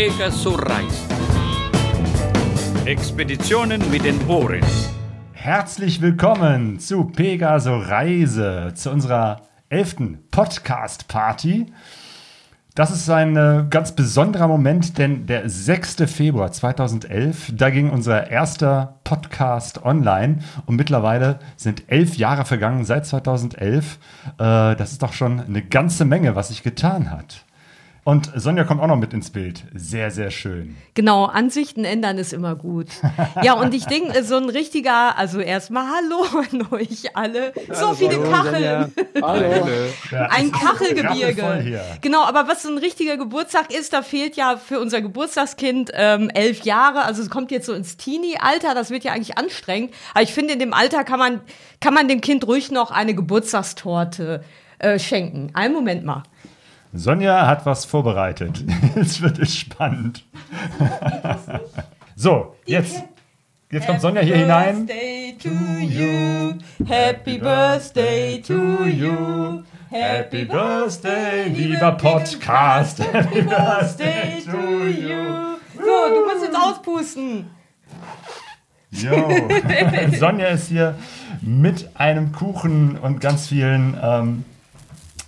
Pegaso Reisen. Expeditionen mit den Ohren. Herzlich willkommen zu Pegaso Reise, zu unserer elften Podcast-Party. Das ist ein äh, ganz besonderer Moment, denn der 6. Februar 2011, da ging unser erster Podcast online und mittlerweile sind elf Jahre vergangen seit 2011. Äh, das ist doch schon eine ganze Menge, was sich getan hat. Und Sonja kommt auch noch mit ins Bild. Sehr, sehr schön. Genau, Ansichten ändern ist immer gut. Ja, und ich denke, so ein richtiger, also erstmal Hallo an euch alle. So viele Kacheln. Hallo. Ein Kachelgebirge. Genau, aber was so ein richtiger Geburtstag ist, da fehlt ja für unser Geburtstagskind ähm, elf Jahre. Also es kommt jetzt so ins Teenie-Alter. Das wird ja eigentlich anstrengend. Aber ich finde, in dem Alter kann man, kann man dem Kind ruhig noch eine Geburtstagstorte äh, schenken. Einen Moment mal. Sonja hat was vorbereitet. Jetzt wird es spannend. so, jetzt, jetzt kommt Sonja hier hinein. Birthday to you. Happy Birthday to you. Happy Birthday, lieber Podcast. Happy Birthday to you. So, du musst jetzt auspusten. Jo. Sonja ist hier mit einem Kuchen und ganz vielen ähm,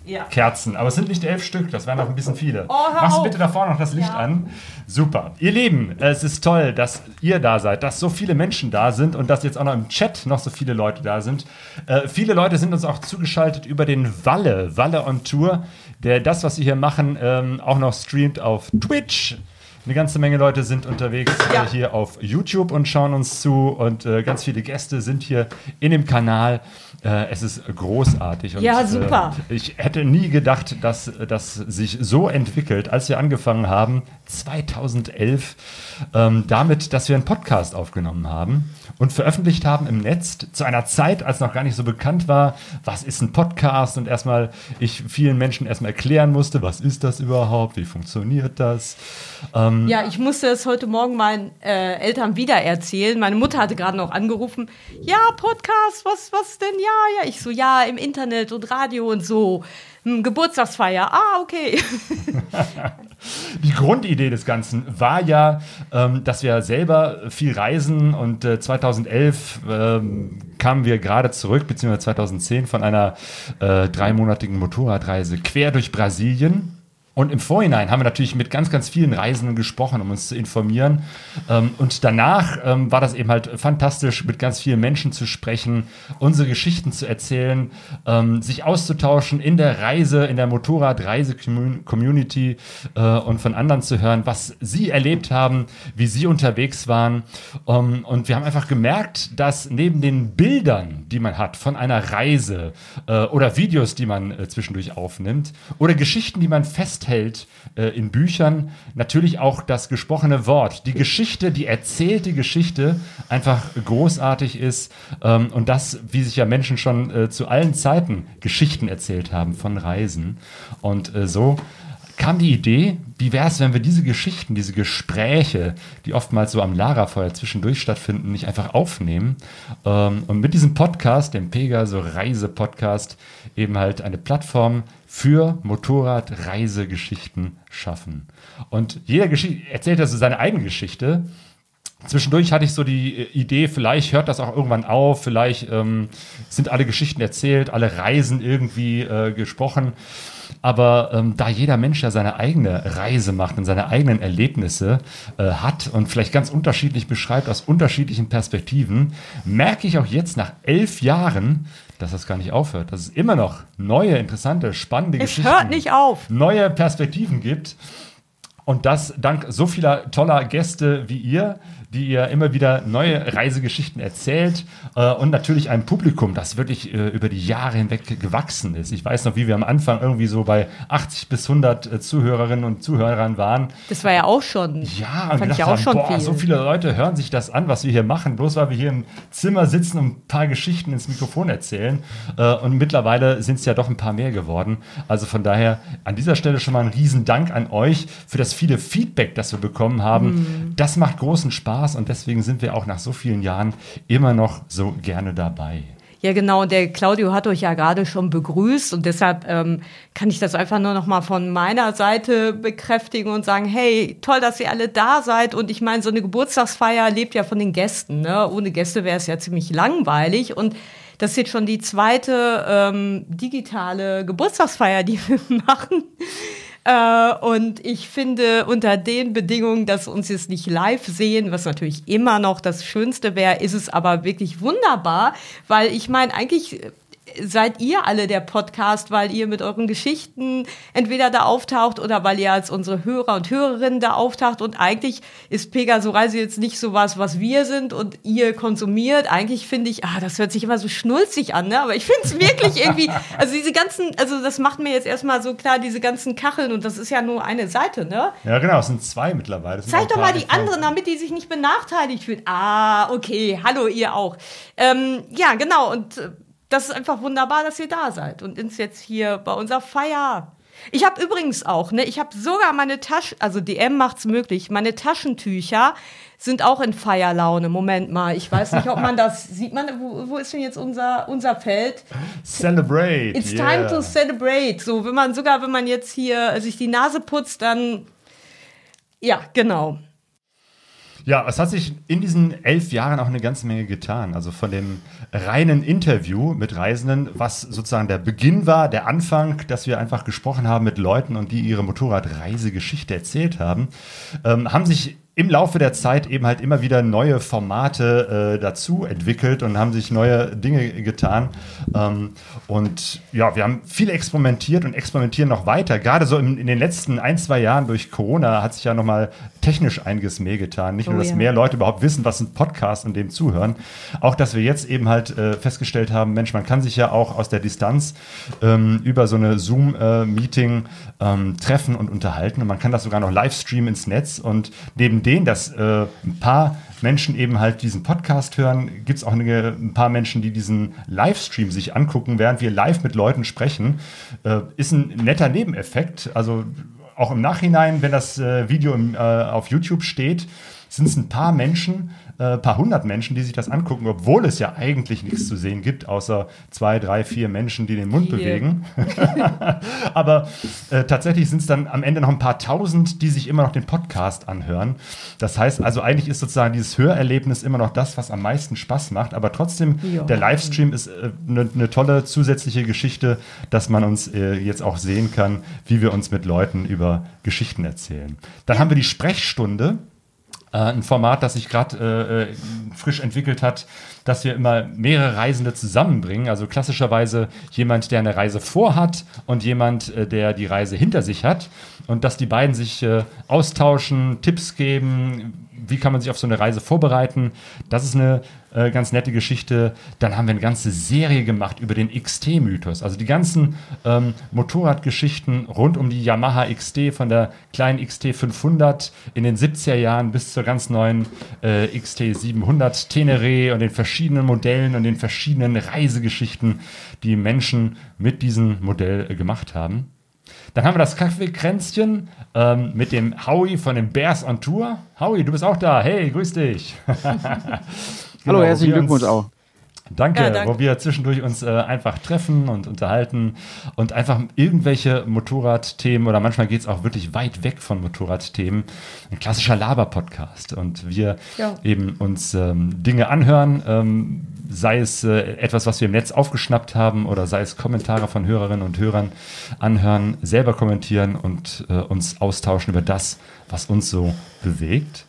Ja. Kerzen. Aber es sind nicht elf Stück, das wären noch ein bisschen viele. Oh, Machst du auf. bitte da vorne noch das Licht Ja. an? Super. Ihr Lieben, es ist toll, dass ihr da seid, dass so viele Menschen da sind und dass jetzt auch noch im Chat noch so viele Leute da sind. Äh, viele Leute sind uns auch zugeschaltet über den Walle, Walle on Tour, der das, was sie hier machen, ähm, auch noch streamt auf Twitch. Eine ganze Menge Leute sind unterwegs Ja. äh, hier auf YouTube und schauen uns zu und äh, ganz viele Gäste sind hier in dem Kanal. Äh, es ist großartig. Und, Ja, super. Äh, ich hätte nie gedacht, dass das sich so entwickelt, als wir angefangen haben, 2011, ähm, damit, dass wir einen Podcast aufgenommen haben und veröffentlicht haben im Netz zu einer Zeit, als noch gar nicht so bekannt war, was ist ein Podcast und erstmal ich vielen Menschen erstmal erklären musste, was ist das überhaupt, wie funktioniert das. Ähm, Ja, ich musste es heute Morgen meinen äh, Eltern wieder erzählen. Meine Mutter hatte gerade noch angerufen. Ja, Podcast, was, was denn? Ja, ja. Ich so, ja, im Internet und Radio und so. Hm, Geburtstagsfeier. Ah, okay. Die Grundidee des Ganzen war ja, ähm, dass wir selber viel reisen und äh, 2011 ähm, kamen wir gerade zurück, beziehungsweise 2010 von einer äh, dreimonatigen Motorradreise quer durch Brasilien. Und im Vorhinein haben wir natürlich mit ganz, ganz vielen Reisenden gesprochen, um uns zu informieren. Ähm, und danach ähm, war das eben halt fantastisch, mit ganz vielen Menschen zu sprechen, unsere Geschichten zu erzählen, ähm, sich auszutauschen in der Reise, in der Motorrad-Reise-Community äh, und von anderen zu hören, was sie erlebt haben, wie sie unterwegs waren. Und wir haben einfach gemerkt, dass neben den Bildern, die man hat von einer Reise äh, oder Videos, die man äh, zwischendurch aufnimmt oder Geschichten, die man festhält äh, in Büchern, natürlich auch das gesprochene Wort, die Geschichte, die erzählte Geschichte einfach großartig ist ähm, und das, wie sich ja Menschen schon äh, zu allen Zeiten Geschichten erzählt haben von Reisen. Und äh, so kam die Idee, wie wäre es, wenn wir diese Geschichten, diese Gespräche, die oftmals so am Lagerfeuer zwischendurch stattfinden, nicht einfach aufnehmen ähm, und mit diesem Podcast, dem Pegaso Reise Podcast, eben halt eine Plattform für Motorrad-Reisegeschichten schaffen. Und jeder Geschichte erzählt also seine eigene Geschichte. Zwischendurch hatte ich so die äh, Idee, vielleicht hört das auch irgendwann auf, vielleicht ähm, sind alle Geschichten erzählt, alle Reisen irgendwie äh, gesprochen. Aber ähm, da jeder Mensch ja seine eigene Reise macht und seine eigenen Erlebnisse äh, hat und vielleicht ganz unterschiedlich beschreibt aus unterschiedlichen Perspektiven, merke ich auch jetzt nach elf Jahren, dass das gar nicht aufhört, dass es immer noch neue, interessante, spannende Es Geschichten hört nicht auf. neue Perspektiven gibt. Und das dank so vieler toller Gäste wie ihr, die ihr immer wieder neue Reisegeschichten erzählt äh, und natürlich ein Publikum, das wirklich äh, über die Jahre hinweg gewachsen ist. Ich weiß noch, wie wir am Anfang irgendwie so bei 80 bis 100 äh, Zuhörerinnen und Zuhörern waren. Das war ja auch schon. Ja, und fand ich auch haben, schon boah, viel. so viele Leute hören sich das an, was wir hier machen, bloß weil wir hier im Zimmer sitzen und ein paar Geschichten ins Mikrofon erzählen. Äh, und mittlerweile sind es ja doch ein paar mehr geworden. Also von daher an dieser Stelle schon mal ein Riesendank an euch für das viele Feedback, das wir bekommen haben. Mhm. Das macht großen Spaß und deswegen sind wir auch nach so vielen Jahren immer noch so gerne dabei. Ja, genau. Der Claudio hat euch ja gerade schon begrüßt und deshalb ähm, kann ich das einfach nur noch mal von meiner Seite bekräftigen und sagen, hey, toll, dass ihr alle da seid. Und ich meine, so eine Geburtstagsfeier lebt ja von den Gästen. Ne? Ohne Gäste wäre es ja ziemlich langweilig und das ist jetzt schon die zweite ähm, digitale Geburtstagsfeier, die wir machen. Äh, und ich finde, unter den Bedingungen, dass uns jetzt nicht live sehen, was natürlich immer noch das Schönste wäre, ist es aber wirklich wunderbar, weil ich meine, eigentlich seid ihr alle der Podcast, weil ihr mit euren Geschichten entweder da auftaucht oder weil ihr als unsere Hörer und Hörerinnen da auftaucht. Und eigentlich ist Pegaso Reise jetzt nicht so was, was wir sind und ihr konsumiert. Eigentlich finde ich, ah, das hört sich immer so schnulzig an, ne? Aber ich finde es wirklich irgendwie, also diese ganzen, also das macht mir jetzt erstmal so klar, diese ganzen Kacheln und das ist ja nur eine Seite, ne? Ja, genau, es sind zwei mittlerweile. Zeig doch mal die anderen, damit die sich nicht benachteiligt fühlen. Ah, okay, hallo ihr auch. Ähm, ja, genau, und äh, das ist einfach wunderbar, dass ihr da seid und uns jetzt hier bei unserer Feier. Ich habe übrigens auch, ne, ich habe sogar meine Taschen, also DM macht's möglich, meine Taschentücher sind auch in Feierlaune. Moment mal, ich weiß nicht, ob man das sieht. Man, wo, wo ist denn jetzt unser, unser Feld? Celebrate. It's yeah. time to celebrate. So, wenn man sogar, wenn man jetzt hier sich die Nase putzt, dann ja, genau. Ja, es hat sich in diesen elf Jahren auch eine ganze Menge getan. Also von dem reinen Interview mit Reisenden, was sozusagen der Beginn war, der Anfang, dass wir einfach gesprochen haben mit Leuten und die ihre Motorradreisegeschichte erzählt haben, ähm, haben sich im Laufe der Zeit eben halt immer wieder neue Formate äh, dazu entwickelt und haben sich neue Dinge getan. Ähm, und ja, wir haben viel experimentiert und experimentieren noch weiter. Gerade so in, in den letzten ein, zwei Jahren durch Corona hat sich ja nochmal technisch einiges mehr getan. Nicht oh, nur, dass ja. mehr Leute überhaupt wissen, was ein Podcast und dem zuhören. Auch, dass wir jetzt eben halt äh, festgestellt haben, Mensch, man kann sich ja auch aus der Distanz ähm, über so eine Zoom-Meeting äh, ähm, treffen und unterhalten. Und man kann das sogar noch live streamen ins Netz. Und neben denen, dass äh, ein paar Menschen eben halt diesen Podcast hören, gibt es auch eine, ein paar Menschen, die diesen Livestream sich angucken, während wir live mit Leuten sprechen. Äh, ist ein netter Nebeneffekt. Also auch im Nachhinein, wenn das äh, Video im, äh, auf YouTube steht, sind es ein paar Menschen, äh, paar hundert Menschen, die sich das angucken, obwohl es ja eigentlich nichts zu sehen gibt, außer zwei, drei, vier Menschen, die den Mund Hier. bewegen. Aber äh, tatsächlich sind es dann am Ende noch ein paar tausend, die sich immer noch den Podcast anhören. Das heißt also, eigentlich ist sozusagen dieses Hörerlebnis immer noch das, was am meisten Spaß macht. Aber trotzdem, ja. der Livestream ist eine äh, ne tolle zusätzliche Geschichte, dass man uns äh, jetzt auch sehen kann, wie wir uns mit Leuten über Geschichten erzählen. Dann ja. haben wir die Sprechstunde. Äh, ein Format, das sich gerade äh, äh, frisch entwickelt hat, dass wir immer mehrere Reisende zusammenbringen. Also klassischerweise jemand, der eine Reise vorhat und jemand, äh, der die Reise hinter sich hat. Und dass die beiden sich äh, austauschen, Tipps geben, wie kann man sich auf so eine Reise vorbereiten. Das ist eine äh, ganz nette Geschichte. Dann haben wir eine ganze Serie gemacht über den XT-Mythos. Also die ganzen ähm, Motorradgeschichten rund um die Yamaha XT von der kleinen XT 500 in den 70er Jahren bis zur ganz neuen äh, XT 700 Teneré und den verschiedenen Modellen und den verschiedenen Reisegeschichten, die Menschen mit diesem Modell äh, gemacht haben. Dann haben wir das Kaffeekränzchen ähm, mit dem Howie von den Bears on Tour. Howie, du bist auch da. Hey, grüß dich. Hallo, genau, herzlichen Glückwunsch auch. Danke, ja, danke, wo wir zwischendurch uns äh, einfach treffen und unterhalten und einfach irgendwelche Motorradthemen oder manchmal geht es auch wirklich weit weg von Motorradthemen. Ein klassischer Laber-Podcast und wir ja. eben uns ähm, Dinge anhören, ähm, sei es äh, etwas, was wir im Netz aufgeschnappt haben oder sei es Kommentare von Hörerinnen und Hörern anhören, selber kommentieren und äh, uns austauschen über das, was uns so bewegt.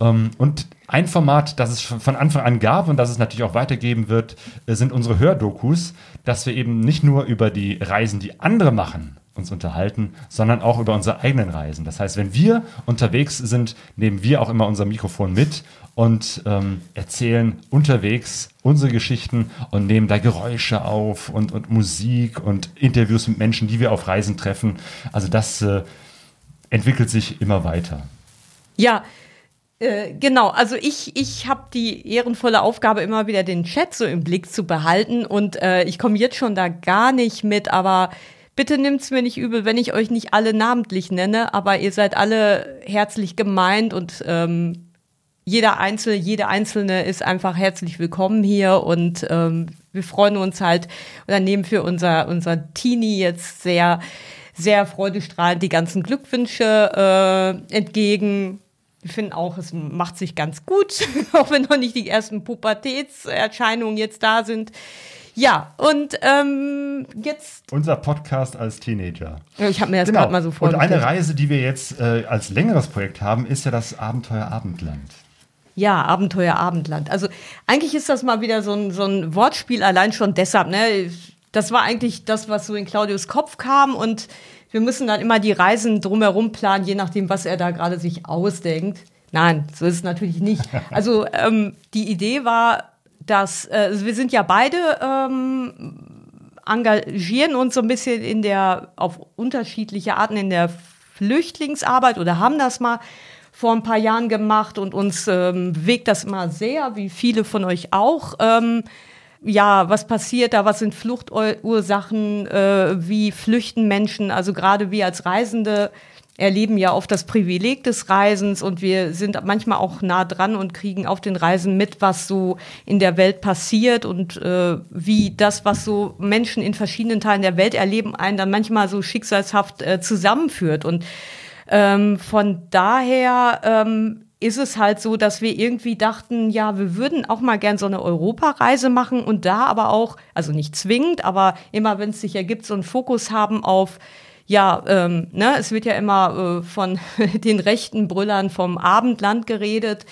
Ähm, und ein Format, das es von Anfang an gab und das es natürlich auch weitergeben wird, äh, sind unsere Hördokus, dass wir eben nicht nur über die Reisen, die andere machen, uns unterhalten, sondern auch über unsere eigenen Reisen. Das heißt, wenn wir unterwegs sind, nehmen wir auch immer unser Mikrofon mit und ähm, erzählen unterwegs unsere Geschichten und nehmen da Geräusche auf und, und Musik und Interviews mit Menschen, die wir auf Reisen treffen. Also das äh, entwickelt sich immer weiter. Ja, äh, genau, also ich, ich habe die ehrenvolle Aufgabe, immer wieder den Chat so im Blick zu behalten und äh, ich komme jetzt schon da gar nicht mit, aber bitte nimmt's mir nicht übel, wenn ich euch nicht alle namentlich nenne, aber ihr seid alle herzlich gemeint und ähm, jeder Einzelne, jede Einzelne ist einfach herzlich willkommen hier und ähm, wir freuen uns halt oder nehmen für unser, unser Teenie jetzt sehr, sehr freudestrahlend die ganzen Glückwünsche äh, entgegen. Wir finden auch, es macht sich ganz gut, auch wenn noch nicht die ersten Pubertätserscheinungen jetzt da sind. Ja, und ähm, jetzt. Unser Podcast als Teenager. Ich habe mir das genau. gerade mal so vorgestellt. Und eine Reise, die wir jetzt äh, als längeres Projekt haben, ist ja das Abenteuer Abendland. Ja, Abenteuer Abendland. Also eigentlich ist das mal wieder so ein, so ein Wortspiel allein schon deshalb. Ne? Das war eigentlich das, was so in Claudius Kopf kam und wir müssen dann immer die Reisen drumherum planen, je nachdem, was er da gerade sich ausdenkt. Nein, so ist es natürlich nicht. Also ähm, die Idee war, dass äh, also wir sind ja beide ähm, engagieren uns so ein bisschen in der auf unterschiedliche Arten in der Flüchtlingsarbeit oder haben das mal vor ein paar Jahren gemacht und uns ähm, bewegt das immer sehr, wie viele von euch auch. Ähm, ja, was passiert da? Was sind Fluchtursachen? Äh, wie flüchten Menschen? Also gerade wir als Reisende erleben ja oft das Privileg des Reisens und wir sind manchmal auch nah dran und kriegen auf den Reisen mit, was so in der Welt passiert und äh, wie das, was so Menschen in verschiedenen Teilen der Welt erleben, einen dann manchmal so schicksalshaft äh, zusammenführt. Und ähm, von daher ähm, ist es halt so, dass wir irgendwie dachten, ja, wir würden auch mal gern so eine Europareise machen und da aber auch, also nicht zwingend, aber immer, wenn es sich ergibt, so einen Fokus haben auf ja, ähm, ne, es wird ja immer äh, von den rechten Brüllern vom Abendland geredet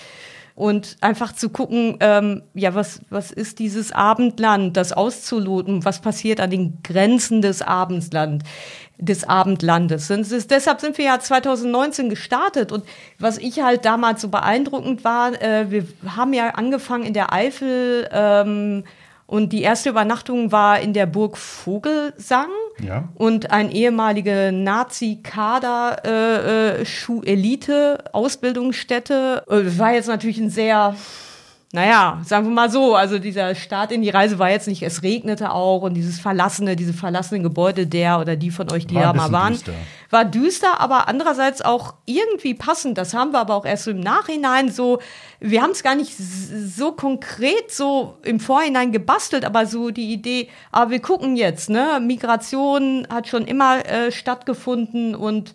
und einfach zu gucken, ähm, ja, was, was ist dieses Abendland, das auszuloten, was passiert an den Grenzen des Abendland, des Abendlandes. Und ist, deshalb sind wir ja 2019 gestartet und was ich halt damals so beeindruckend war, äh, wir haben ja angefangen in der Eifel ähm, und die erste Übernachtung war in der Burg Vogelsang. Ja. Und ein ehemaliger Nazi-Kader, äh, äh. Äh, war jetzt natürlich ein sehr naja, sagen wir mal so, also dieser Start in die Reise war jetzt nicht, es regnete auch und dieses verlassene, diese verlassenen Gebäude der oder die von euch, die war da mal waren, düster. war düster, aber andererseits auch irgendwie passend. Das haben wir aber auch erst so im Nachhinein so, wir haben es gar nicht so konkret so im Vorhinein gebastelt, aber so die Idee, aber ah, wir gucken jetzt, ne, Migration hat schon immer äh, stattgefunden und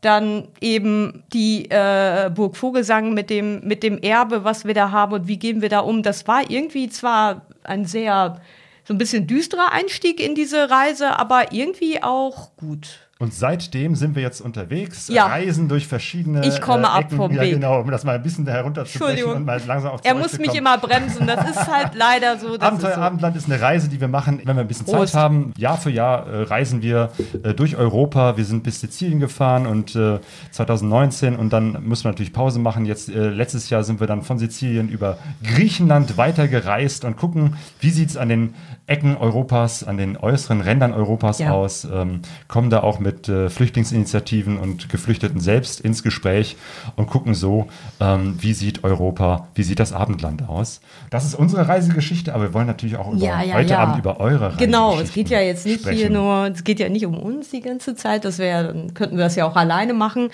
dann eben die äh, Burg Vogelsang mit dem, mit dem Erbe, was wir da haben und wie gehen wir da um. Das war irgendwie zwar ein sehr, so ein bisschen düsterer Einstieg in diese Reise, aber irgendwie auch gut. Und seitdem sind wir jetzt unterwegs, ja. reisen durch verschiedene. Ich komme äh, ab vom ja, Weg. Genau, um das mal ein bisschen herunterzubrechen und mal langsam auf Er muss mich immer bremsen. Das ist halt leider so. Abenteuer so. Abendland ist eine Reise, die wir machen, wenn wir ein bisschen Prost. Zeit haben. Jahr für Jahr äh, reisen wir äh, durch Europa. Wir sind bis Sizilien gefahren und 2019 äh, und dann müssen wir natürlich Pause machen. Jetzt äh, letztes Jahr sind wir dann von Sizilien über Griechenland weitergereist und gucken, wie sieht es an den Ecken Europas, an den äußeren Rändern Europas ja. aus. Ähm, kommen da auch mit äh, Flüchtlingsinitiativen und Geflüchteten selbst ins Gespräch und gucken so, ähm, wie sieht Europa, wie sieht das Abendland aus. Das ist unsere Reisegeschichte, aber wir wollen natürlich auch über, ja, ja, heute. Abend über eure Reise Genau, es geht ja jetzt nicht sprechen. hier nur, es geht ja nicht um uns die ganze Zeit, das wäre, dann könnten wir das ja auch alleine machen.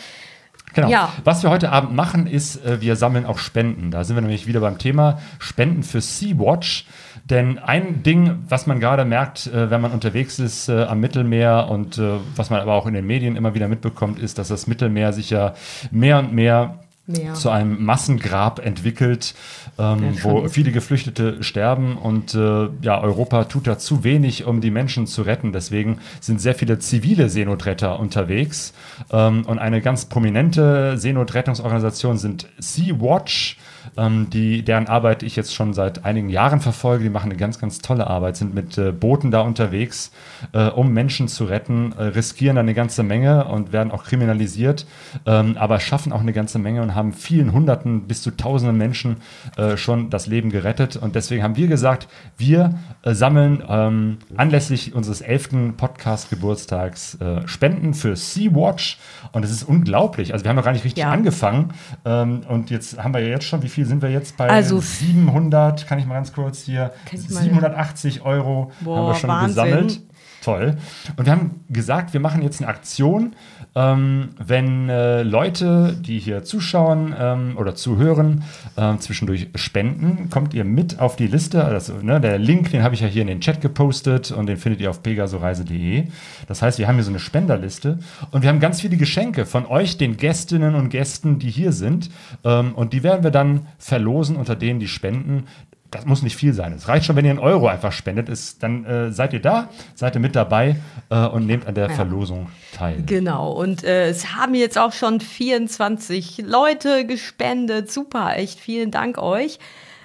Genau. Ja. Was wir heute Abend machen, ist, äh, wir sammeln auch Spenden. Da sind wir nämlich wieder beim Thema Spenden für Sea-Watch. Denn ein Ding, was man gerade merkt, äh, wenn man unterwegs ist äh, am Mittelmeer und äh, was man aber auch in den Medien immer wieder mitbekommt, ist, dass das Mittelmeer sich ja mehr und mehr Mehr. zu einem Massengrab entwickelt, ähm, wo viele Geflüchtete sterben und äh, ja, Europa tut da zu wenig, um die Menschen zu retten. Deswegen sind sehr viele zivile Seenotretter unterwegs ähm, und eine ganz prominente Seenotrettungsorganisation sind Sea-Watch ähm, die, deren Arbeit ich jetzt schon seit einigen Jahren verfolge. Die machen eine ganz, ganz tolle Arbeit, sind mit äh, Booten da unterwegs, äh, um Menschen zu retten, äh, riskieren eine ganze Menge und werden auch kriminalisiert, ähm, aber schaffen auch eine ganze Menge und haben vielen Hunderten bis zu Tausenden Menschen äh, schon das Leben gerettet. Und deswegen haben wir gesagt, wir äh, sammeln ähm, anlässlich unseres elften Podcast-Geburtstags äh, Spenden für Sea-Watch. Und es ist unglaublich. Also wir haben noch gar nicht richtig ja. angefangen. Ähm, und jetzt haben wir ja jetzt schon, wie viel sind wir jetzt bei? Also 700, kann ich mal ganz kurz hier, 780 Euro Boah, haben wir schon Wahnsinn. gesammelt. toll. Und wir haben gesagt, wir machen jetzt eine Aktion, ähm, wenn äh, Leute, die hier zuschauen ähm, oder zuhören, äh, zwischendurch spenden, kommt ihr mit auf die Liste. Also, ne, der Link, den habe ich ja hier in den Chat gepostet und den findet ihr auf pegasoreise.de. Das heißt, wir haben hier so eine Spenderliste und wir haben ganz viele Geschenke von euch, den Gästinnen und Gästen, die hier sind. Ähm, und die werden wir dann verlosen unter denen, die spenden das muss nicht viel sein. Es reicht schon, wenn ihr einen Euro einfach spendet. Ist, dann äh, seid ihr da, seid ihr mit dabei äh, und nehmt an der ja. Verlosung teil. Genau. Und äh, es haben jetzt auch schon 24 Leute gespendet. Super, echt vielen Dank euch.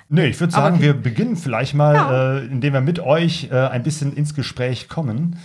Nee, ich würde sagen, wir beginnen vielleicht mal, ja. Äh, indem wir mit euch äh, ein bisschen ins Gespräch kommen.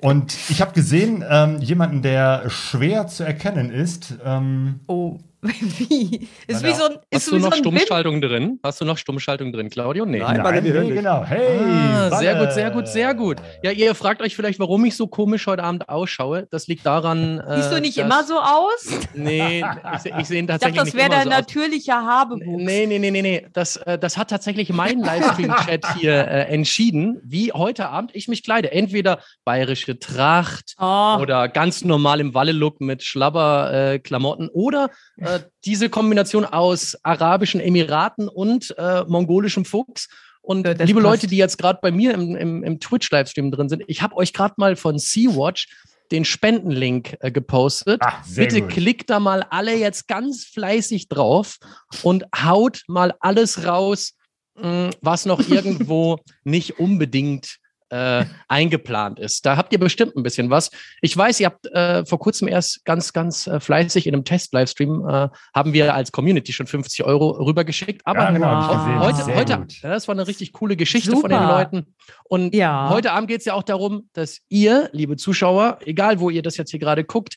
Und ich habe gesehen, ähm, jemanden, der schwer zu erkennen ist. Ähm, oh. Wie? Ist wie so ein, ist Hast du noch so Stummschaltung Wind? drin? Hast du noch Stummschaltung drin, Claudio? Nee. Nein, Nein, Nein nee, genau. Hey, ah, sehr gut, sehr gut, sehr gut. Ja, ihr fragt euch vielleicht, warum ich so komisch heute Abend ausschaue. Das liegt daran. Siehst du nicht dass, immer so aus? Nee, ich, ich sehe tatsächlich. Ich dachte, das wäre dein so natürlicher Haarwuchs. Nee, nee, nee, nee, nee. Das, äh, das hat tatsächlich mein Livestream-Chat hier äh, entschieden, wie heute Abend ich mich kleide. Entweder bayerische Tracht oh. oder ganz normal im Walle-Look mit Schlabber-Klamotten äh, oder äh, diese Kombination aus arabischen Emiraten und äh, mongolischem Fuchs. Und das liebe passt. Leute, die jetzt gerade bei mir im, im, im Twitch-Livestream drin sind, ich habe euch gerade mal von Sea-Watch den Spendenlink äh, gepostet. Ach, Bitte gut. klickt da mal alle jetzt ganz fleißig drauf und haut mal alles raus, mh, mm, was noch irgendwo nicht unbedingt äh, eingeplant ist. Da habt ihr bestimmt ein bisschen was. Ich weiß, ihr habt äh, vor kurzem erst ganz, ganz äh, fleißig in einem Test-Livestream äh, haben wir als Community schon 50 Euro rübergeschickt. Aber ja, genau, heute, heute ja, das war eine richtig coole Geschichte Super. von den Leuten. Und ja. heute Abend geht es ja auch darum, dass ihr, liebe Zuschauer, egal wo ihr das jetzt hier gerade guckt,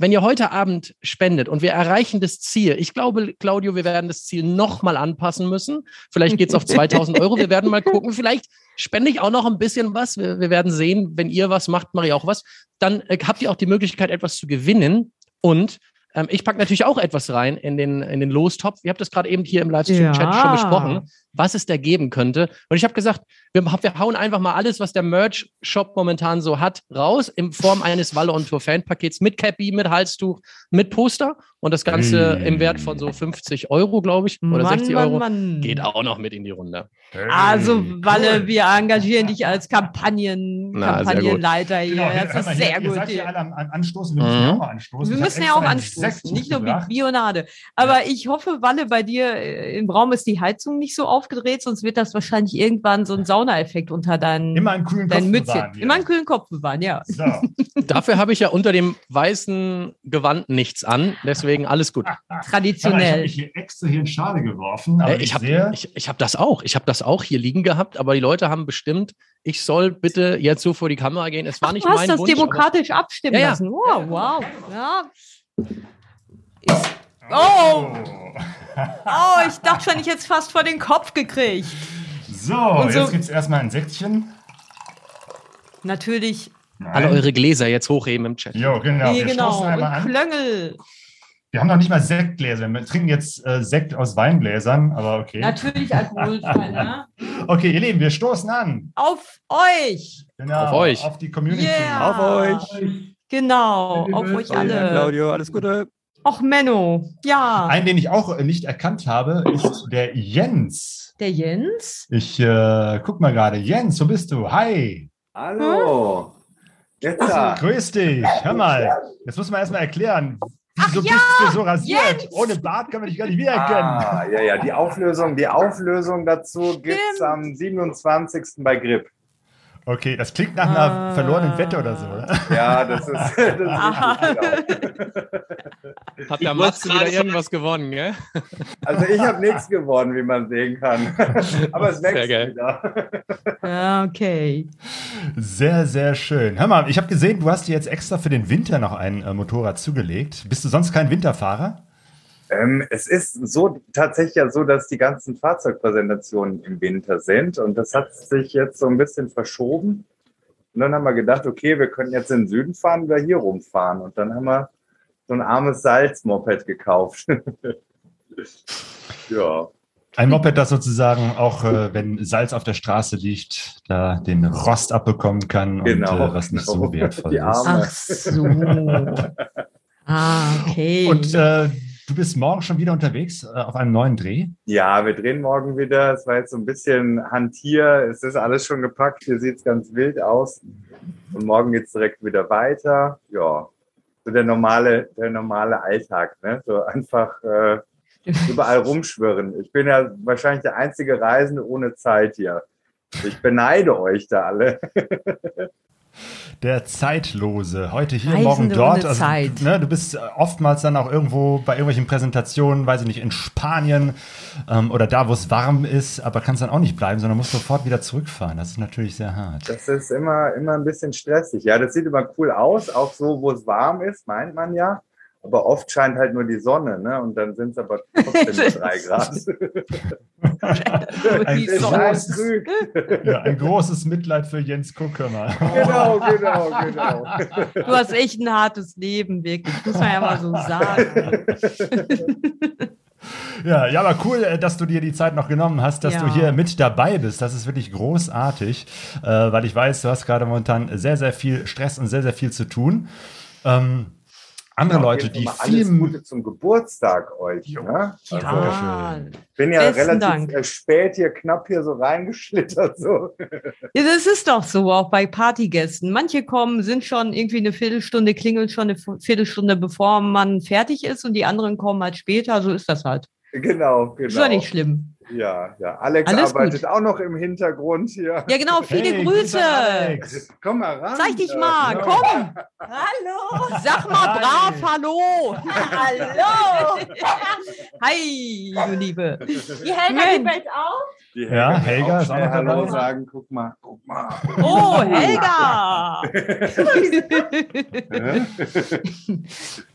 wenn ihr heute Abend spendet und wir erreichen das Ziel, ich glaube, Claudio, wir werden das Ziel nochmal anpassen müssen. Vielleicht geht es auf 2000 Euro. Wir werden mal gucken. Vielleicht spende ich auch noch ein bisschen was. Wir, wir werden sehen, wenn ihr was macht, mache ich auch was. Dann äh, habt ihr auch die Möglichkeit, etwas zu gewinnen. Und ähm, ich packe natürlich auch etwas rein in den, in den Lostopf. Ihr habt das gerade eben hier im Livestream-Chat ja. schon besprochen, was es da geben könnte. Und ich habe gesagt, wir, wir, hauen einfach mal alles, was der Merch-Shop momentan so hat, raus in Form eines Walle und Tour Fan-Pakets mit Cappy, mit Halstuch, mit Poster. Und das Ganze hey. im Wert von so 50 Euro, glaube ich, oder Mann, 60 Euro. Mann, Mann. Geht auch noch mit in die Runde. Also, Walle, wir engagieren dich als Kampagnen, Na, Kampagnenleiter hier. Genau, das ist sehr gut. Ihr seid hier alle am anstoßen. Wir müssen mhm. ja auch anstoßen. Wir müssen ja auch anstoßen, nicht nur mit Bionade. Aber ja. ich hoffe, Walle, bei dir äh, im Raum ist die Heizung nicht so aufgedreht, sonst wird das wahrscheinlich irgendwann so ein Saunaeffekt unter deinen, Immer einen kühlen Kopf Mützchen. Bewahren, ja. Immer einen kühlen Kopf bewahren, ja. So. Dafür habe ich ja unter dem weißen Gewand nichts an. Deswegen alles gut. Traditionell. Ich habe hier extra hier in Schale geworfen. Äh, ich habe ich, ich hab das auch. Ich habe das auch hier liegen gehabt, aber die Leute haben bestimmt, ich soll bitte jetzt so vor die Kamera gehen. Es war Ach, nicht du hast das Wunsch, demokratisch abstimmen ja, lassen. Wow, wow. Ja. Ist, oh. oh, ich dachte schon, ich jetzt fast vor den Kopf gekriegt. So, Und jetzt gibt es erstmal ein Säckchen. Natürlich. Nein. Alle eure Gläser jetzt hochheben im Chat. Jo, genau. Nee, genau. Und Klöngel. Wir haben noch nicht mal Sektgläser. Wir trinken jetzt äh, Sekt aus Weingläsern, aber okay. Natürlich alkoholfrei, ne? Okay, ihr Lieben, wir stoßen an. Auf euch. Genau, auf euch. Auf die Community. Yeah. Auf euch. Genau, auf euch alle. Claudio, alles Gute. Och, Menno, ja. Einen, den ich auch nicht erkannt habe, ist der Jens. Der Jens? Ich äh, guck mal gerade. Jens, wo bist du? Hi. Hallo. Jetzt da. Grüß dich. Hör mal. Jetzt muss man erstmal erklären, Wieso ja, bist du so rasiert? Jens. Ohne Bart kann man dich gar nicht wiedererkennen. Ah, ja, ja, die Auflösung, die Auflösung dazu gibt es am 27. bei Grip. Okay, das klingt nach einer ah. verlorenen Wette oder so, oder? Ja, das ist. Das ist Hat der Matze wieder irgendwas gewonnen, gell? Also, ich habe nichts gewonnen, wie man sehen kann. Aber es wächst wieder. Ja, okay. Sehr, sehr schön. Hör mal, ich habe gesehen, du hast dir jetzt extra für den Winter noch ein äh, Motorrad zugelegt. Bist du sonst kein Winterfahrer? Ähm, es ist so tatsächlich ja so, dass die ganzen Fahrzeugpräsentationen im Winter sind und das hat sich jetzt so ein bisschen verschoben. Und dann haben wir gedacht, okay, wir können jetzt in den Süden fahren oder hier rumfahren. Und dann haben wir so ein armes Salzmoped gekauft. ja. Ein Moped, das sozusagen auch, äh, wenn Salz auf der Straße liegt, da den Rost abbekommen kann Genau. und äh, was nicht so wertvoll Die ist. Ach so. Ah, okay. Und äh, du bist morgen schon wieder unterwegs äh, auf einem neuen Dreh? Ja, wir drehen morgen wieder. Es war jetzt so ein bisschen Hantier. Es ist alles schon gepackt. Hier sieht es ganz wild aus. Und morgen geht es direkt wieder weiter. Ja, so der normale, der normale Alltag. Ne? So einfach äh, überall rumschwirren. Ich bin ja wahrscheinlich der einzige Reisende ohne Zeit hier. Ich beneide euch da alle. Der Zeitlose. Heute hier, Reisende morgen dort. Also, ne, du bist oftmals dann auch irgendwo bei irgendwelchen Präsentationen, weiß ich nicht, in Spanien ähm, oder da, wo es warm ist, aber kannst dann auch nicht bleiben, sondern musst sofort wieder zurückfahren. Das ist natürlich sehr hart. Das ist immer, immer ein bisschen stressig. Ja, das sieht immer cool aus, auch so, wo es warm ist, meint man ja. Aber oft scheint halt nur die Sonne, ne? Und dann sind es aber trotzdem drei Grad. Ein großes, ja, ein großes Mitleid für Jens Kuckemer. Genau, genau, genau. Du hast echt ein hartes Leben, wirklich. Muss man ja mal so sagen. Ja, ja, aber cool, äh, dass du dir die Zeit noch genommen hast, dass Ja. du hier mit dabei bist. Das ist wirklich großartig, äh, weil ich weiß, du hast gerade momentan sehr, sehr viel Stress und sehr, sehr viel zu tun. Ähm, andere Auf Leute, die mal Alles viel. Gute zum Geburtstag euch. Ne? Also, Ja, ich bin ja besten relativ Dank. äh, spät hier, knapp hier so reingeschlittert. So. Ja, das ist doch so, auch bei Partygästen. Manche kommen, sind schon irgendwie eine Viertelstunde, klingeln schon eine Viertelstunde, bevor man fertig ist und die anderen kommen halt später. So ist das halt. Genau, genau. Ist ja nicht schlimm. Ja, ja. Alex Alles arbeitet gut. auch noch im Hintergrund hier. Ja, genau, viele Hey, Grüße. Alex. Komm mal ran. Zeig dich Ja, mal, genau. komm. Hallo! Sag mal brav Hallo. Hallo! Hi, du Liebe. Die Helga geht bald auf. Die Ja, kann Helga auch ist auch schnell noch Hallo dabei. sagen. Guck mal, guck mal. Oh, Helga.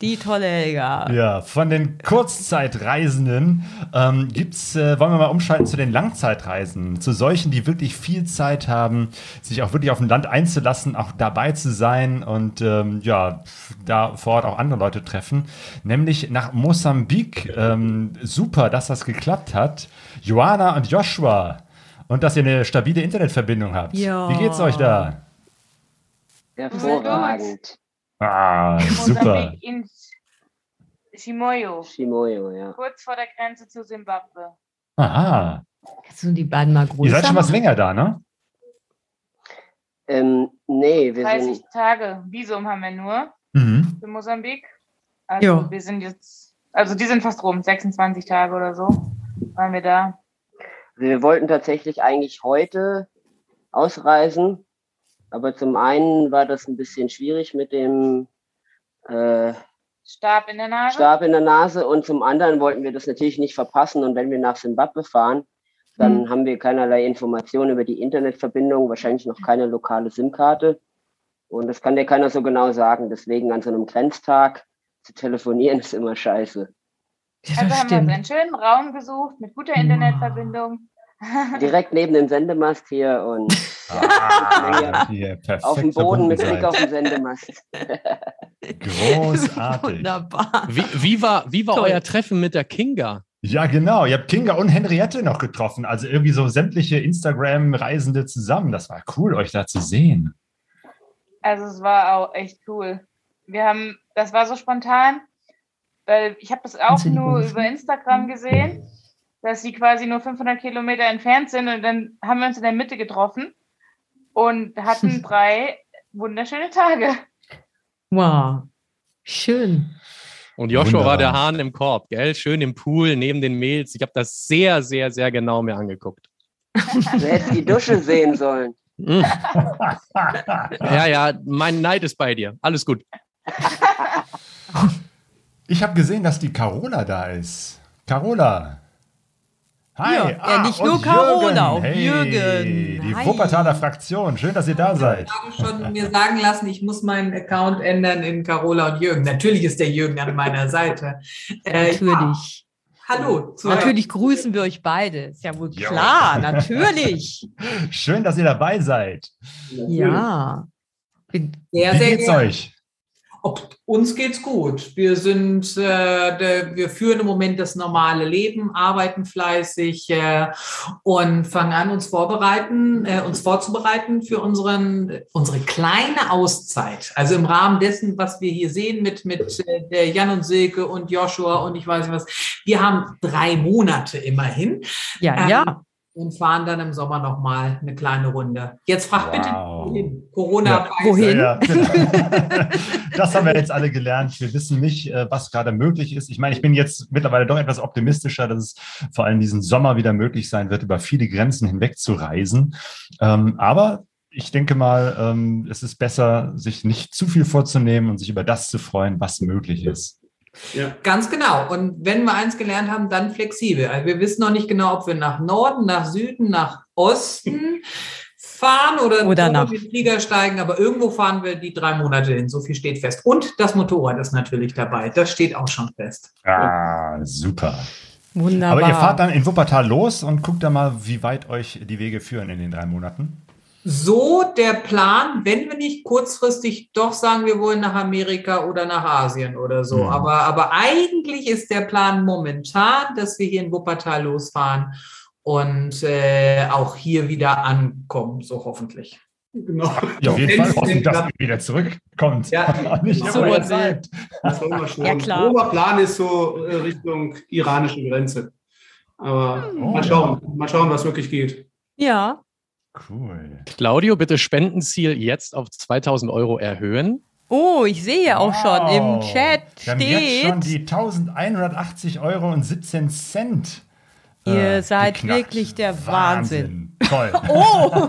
Die tolle Helga. Ja, von den Kurzzeitreisenden ähm, gibt's, äh, wollen wir mal umschalten zu den Langzeitreisen, zu solchen, die wirklich viel Zeit haben, sich auch wirklich auf ein Land einzulassen, auch dabei zu sein und ähm, ja, da vor Ort auch andere Leute treffen, nämlich nach Mosambik. Ähm, super, dass das geklappt hat. Joana und Joshua. Und dass ihr eine stabile Internetverbindung habt. Ja. Wie geht's euch da? Hervorragend. Ah, super. Mosambik in Chimoio, Shimoyo, ja. kurz vor der Grenze zu Simbabwe. Aha. Kannst du die beiden mal grüßen? Ihr seid schon was länger da, ne? Ähm, nee, wir 30 sind, Tage Visum haben wir nur Mhm. für Mosambik. Also Ja. wir sind jetzt, also die sind fast rum, 26 Tage oder so waren wir da. wir wollten tatsächlich eigentlich heute ausreisen, aber zum einen war das ein bisschen schwierig mit dem äh, Stab in der Nase. Stab in der Nase und zum anderen wollten wir das natürlich nicht verpassen und wenn wir nach Simbabwe fahren, dann haben wir keinerlei Informationen über die Internetverbindung, wahrscheinlich noch keine lokale SIM-Karte und das kann dir keiner so genau sagen. Deswegen an so einem Grenztag zu telefonieren ist immer scheiße. Ja, Also haben wir uns einen schönen Raum gesucht mit guter Internetverbindung. Direkt neben dem Sendemast hier und Ah, hier, perfekt auf dem Boden mit Blick auf den Sendemast. Großartig. Wunderbar. Wie, wie war, wie war Toll. euer Treffen mit der Kinga? Ja, genau. Ihr habt Kinga und Henriette noch getroffen. Also irgendwie so sämtliche Instagram-Reisende zusammen. Das war cool, euch da zu sehen. Also es war auch echt cool. Wir haben, das war so spontan, weil ich habe das auch nur über Instagram gesehen, dass sie quasi nur 500 Kilometer entfernt sind und dann haben wir uns in der Mitte getroffen und hatten drei wunderschöne Tage. Wow. Schön. Und Joshua Wunderbar. war der Hahn im Korb, gell? Schön im Pool, neben den Mails. Ich habe das sehr, sehr, sehr genau mir angeguckt. Du hättest die Dusche sehen sollen. Mm. Ja, ja, mein Neid ist bei dir. Alles gut. Ich habe gesehen, dass die Carola da ist. Carola. Hi. Ja, ja, nicht nur Carola, auch hey, Jürgen. Die Hi. Wuppertaler Fraktion. Schön, dass ihr da seid. Ich habe schon mir sagen lassen, ich muss meinen Account ändern in Carola und Jürgen. Natürlich ist der Jürgen an meiner Seite. Äh, Ja, Natürlich. hallo. Zu Natürlich grüßen wir euch beide. Ist ja wohl klar, natürlich. Schön, dass ihr dabei seid. Ja. Bin- Sehr, Wie sehr geht's gerne. euch? Ob, uns geht's gut. Wir sind, äh, der, wir führen im Moment das normale Leben, arbeiten fleißig äh, und fangen an, uns vorbereiten, äh, uns vorzubereiten für unseren, unsere kleine Auszeit. Also im Rahmen dessen, was wir hier sehen mit, mit äh, der Jan und Silke und Joshua und ich weiß nicht was. Wir haben drei Monate immerhin. Ja, ja. Und fahren dann im Sommer nochmal eine kleine Runde. Jetzt frag bitte, Wow. wohin? Corona Ja. Wohin? Ja, genau. Das haben wir jetzt alle gelernt. Wir wissen nicht, äh, was gerade möglich ist. Ich meine, ich bin jetzt mittlerweile doch etwas optimistischer, dass es vor allem diesen Sommer wieder möglich sein wird, über viele Grenzen hinweg zu reisen. Ähm, Aber ich denke mal, ähm, es ist besser, sich nicht zu viel vorzunehmen und sich über das zu freuen, was möglich ist. Ganz genau. Und wenn wir eins gelernt haben, dann flexibel. Also wir wissen noch nicht genau, ob wir nach Norden, nach Süden, nach Osten fahren oder, Oder nach- den Flieger steigen, aber irgendwo fahren wir die drei Monate hin. So viel steht fest. Und das Motorrad ist natürlich dabei. Das steht auch schon fest. Ah, super. Wunderbar. Aber ihr fahrt dann in Wuppertal los und guckt dann mal, wie weit euch die Wege führen in den drei Monaten. So der Plan, wenn wir nicht kurzfristig doch sagen, wir wollen nach Amerika oder nach Asien oder so. Mhm. Aber, aber eigentlich ist der Plan momentan, dass wir hier in Wuppertal losfahren und äh, auch hier wieder ankommen, so hoffentlich. Genau. Ja, auf jeden Fall hoffen, dass ihr wieder zurückkommt. Ja, nicht so sein. seid. Das wollen wir schon. Ja, klar. Grober Plan ist so äh, Richtung iranische Grenze. Aber Oh, mal schauen, mal schauen, was wirklich geht. ja. Cool. Claudio, bitte Spendenziel jetzt auf 2000 Euro erhöhen. Oh, ich sehe auch schon im Wow. Chat Wir haben jetzt schon steht, die 1180 Euro und 17 Cent. Ihr äh, seid geknackt. wirklich der Wahnsinn. Toll. Oh,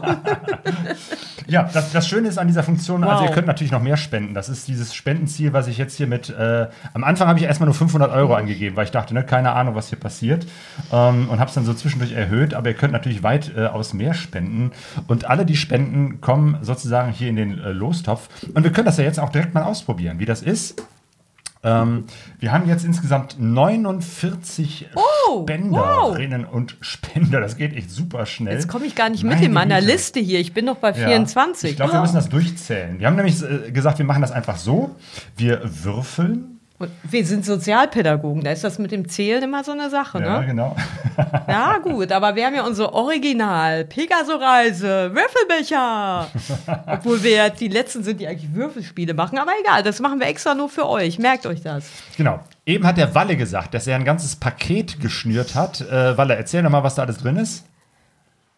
Ja, das, das Schöne ist an dieser Funktion, also Wow. ihr könnt natürlich noch mehr spenden. Das ist dieses Spendenziel, was ich jetzt hier mit, äh, am Anfang habe ich erstmal nur 500 Euro angegeben, weil ich dachte, ne, keine Ahnung, was hier passiert. Ähm, und habe es dann so zwischendurch erhöht, aber ihr könnt natürlich weitaus mehr spenden. Und alle die Spenden kommen sozusagen hier in den äh, Lostopf. Und wir können das ja jetzt auch direkt mal ausprobieren, wie das ist. Ähm, wir haben jetzt insgesamt 49 Oh, Spenderinnen und Spender. Das geht echt super schnell. jetzt komme ich gar nicht mit Meine in meiner Güte. Liste hier. Ich bin noch bei Ja. 24. Ich glaube, wir Ah. müssen das durchzählen. Wir haben nämlich äh, gesagt, wir machen das einfach so. Wir würfeln. Und wir sind Sozialpädagogen, da ist das mit dem Zählen immer so eine Sache, Ja, ne? genau. Ja, gut, aber wir haben ja unsere Original Pegaso-Reise, Würfelbecher. Obwohl wir ja die letzten sind, die eigentlich Würfelspiele machen, aber egal, das machen wir extra nur für euch. Merkt euch das. Genau. Eben hat der Walle gesagt, dass er ein ganzes Paket geschnürt hat. Äh, Walle, erzähl doch mal, was da alles drin ist.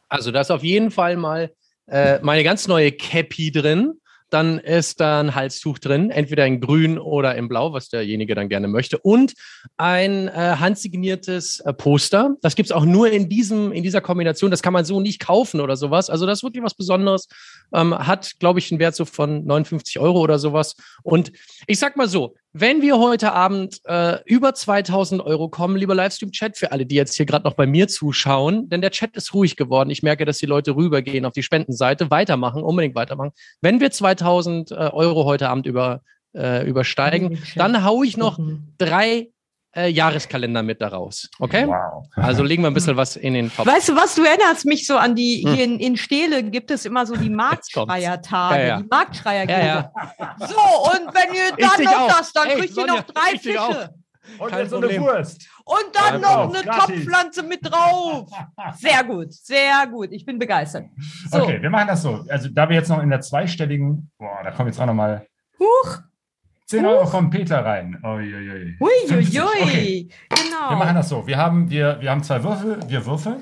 Also da ist auf jeden Fall mal äh, meine ganz neue Cappy drin. Dann ist da ein Halstuch drin, entweder in grün oder in blau, was derjenige dann gerne möchte. Und ein äh, handsigniertes äh, Poster. Das gibt's auch nur in, diesem, in dieser Kombination. Das kann man so nicht kaufen oder sowas. Also das ist wirklich was Besonderes. Ähm, hat, glaube ich, einen Wert so von 59 Euro oder sowas. Und ich sag mal so, wenn wir heute Abend äh, über 2000 Euro kommen, lieber Livestream-Chat, für alle, die jetzt hier gerade noch bei mir zuschauen, denn der Chat ist ruhig geworden. Ich merke, dass die Leute rübergehen auf die Spendenseite, weitermachen, unbedingt weitermachen. Wenn wir 2000 äh, Euro heute Abend über, äh, übersteigen, dann hau ich noch drei äh, Jahreskalender mit daraus. Okay? Wow. Also legen wir ein bisschen was in den Topf. Weißt du was, du erinnerst mich so an die, Hm. hier in, in Stele gibt es immer so die Marktschreiertage, Ja, ja. die Marktschreiergilde. Ja, So, und wenn ihr Ich dann dich noch auch. das, dann Ey, kriegt ihr noch drei ich Fische. auch. Und Kein jetzt so eine. Wurst. Und dann noch Problem. eine. Topfpflanze mit drauf. Sehr gut, sehr gut. Ich bin begeistert. So. Okay, wir machen das so. Also, da wir jetzt noch in der zweistelligen, boah, da kommen jetzt auch noch mal Huch. 10 Euro vom Peter rein. Uiuiui. Huiuiui. 50, okay. Genau. Wir machen das so. Wir haben, wir, wir haben zwei Würfel, wir würfeln.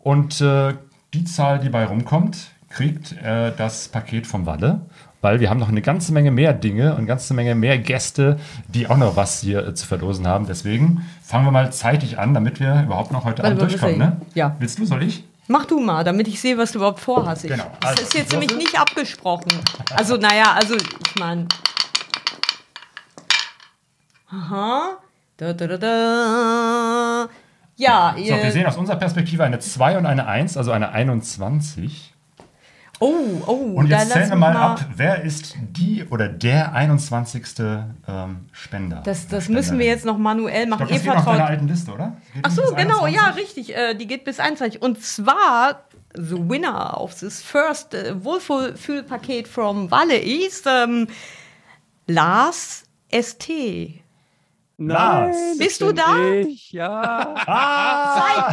Und äh, die Zahl, die bei rumkommt, kriegt äh, das Paket vom Walle. Weil wir haben noch eine ganze Menge mehr Dinge und eine ganze Menge mehr Gäste, die auch noch was hier äh, zu verlosen haben. Deswegen fangen wir mal zeitig an, damit wir überhaupt noch heute Warte, Abend durchkommen. Ne? Ja. Willst du, soll ich? Mach du mal, damit ich sehe, was du überhaupt vorhast. Genau. Das Also, ist jetzt nämlich nicht abgesprochen. Also, naja, also, ich meine. Aha. Da, da, da, da. Ja, So, ihr. wir sehen aus unserer Perspektive eine 2 und eine 1, also eine 21. oh, oh, Und jetzt zählen wir mich mal ab, wer ist die oder der 21. Ähm, Spender. Das, das müssen wir jetzt noch manuell Ich machen. glaube, das Ihr geht vertraut. alten Liste, oder? Ach so, genau, 21? ja, richtig. Äh, die geht bis 21. Und zwar, the winner of this first äh, Wohlfühlpaket from Walle ist ähm, Lars ST. Lars. Bist du da? Ich, ja. Ah!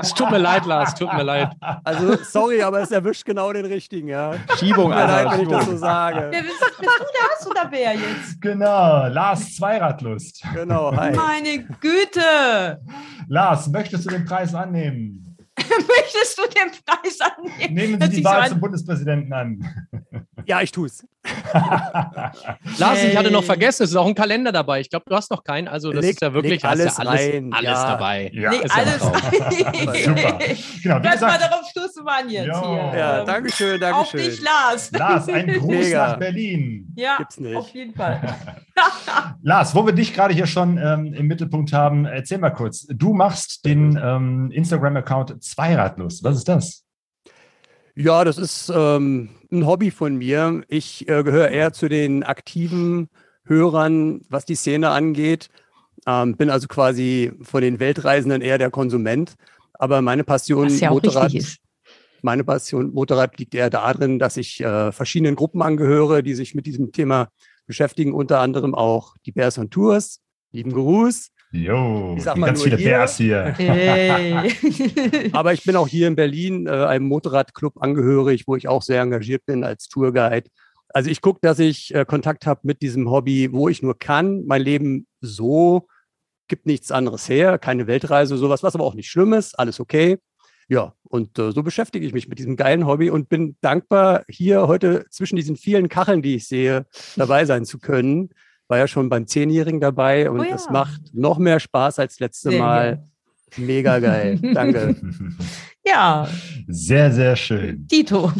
Es tut mir leid, Lars, tut mir leid. Also, sorry, aber es erwischt genau den richtigen, ja. Schiebung, mir leid, Alter, wenn ich das so sage. Wer bist, bist du der Hass oder wer jetzt? Genau, Lars Zweiradlust. Genau, hi. Meine Güte! Lars, möchtest du den Preis annehmen? Möchtest du den Preis annehmen? Nehmen Sie Hört die so Wahl an. zum Bundespräsidenten an. Ja, ich tu's. Lars, ich hatte noch vergessen, es ist auch ein Kalender dabei. Ich glaube, du hast noch keinen. Also, das Leg- ist ja wirklich leg alles ja alles, rein, alles ja. dabei. Ja, Nee, ist ja ein alles. Super. Genau, wie mal darauf stoßen wir an jetzt Jo. hier. Ja, Ähm, danke schön, Auf danke dich, schön. Lars. Lars, ein Gruß Mega. nach Berlin. Ja, Gibt's nicht. auf jeden Fall. Lars, wo wir dich gerade hier schon ähm, im Mittelpunkt haben, erzähl mal kurz. Du machst den ähm, Instagram-Account Zweiradlust. Was ist das? Ja, das ist ähm, ein Hobby von mir. Ich äh, gehöre eher zu den aktiven Hörern, was die Szene angeht. Ähm, bin also quasi von den Weltreisenden eher der Konsument. Aber meine Passion ja Motorrad, meine Passion Motorrad liegt eher darin, dass ich äh, verschiedenen Gruppen angehöre, die sich mit diesem Thema beschäftigen, unter anderem auch die Bears on Tours. Lieben Gruß. Jo, Ich sag mal ganz viele hier. Bears hier. Hey. Aber ich bin auch hier in Berlin äh, einem Motorradclub angehörig, wo ich auch sehr engagiert bin als Tourguide. Also ich gucke, dass ich äh, Kontakt habe mit diesem Hobby, wo ich nur kann. Mein Leben so gibt nichts anderes her, keine Weltreise, sowas, was aber auch nicht schlimm ist, alles okay. Ja, und äh, so beschäftige ich mich mit diesem geilen Hobby und bin dankbar, hier heute zwischen diesen vielen Kacheln, die ich sehe, dabei sein zu können. War ja schon beim Zehnjährigen dabei und Oh ja. es macht noch mehr Spaß als letzte Sehr Mal. Mega geil. Danke. ja, Sehr, sehr schön. Dito.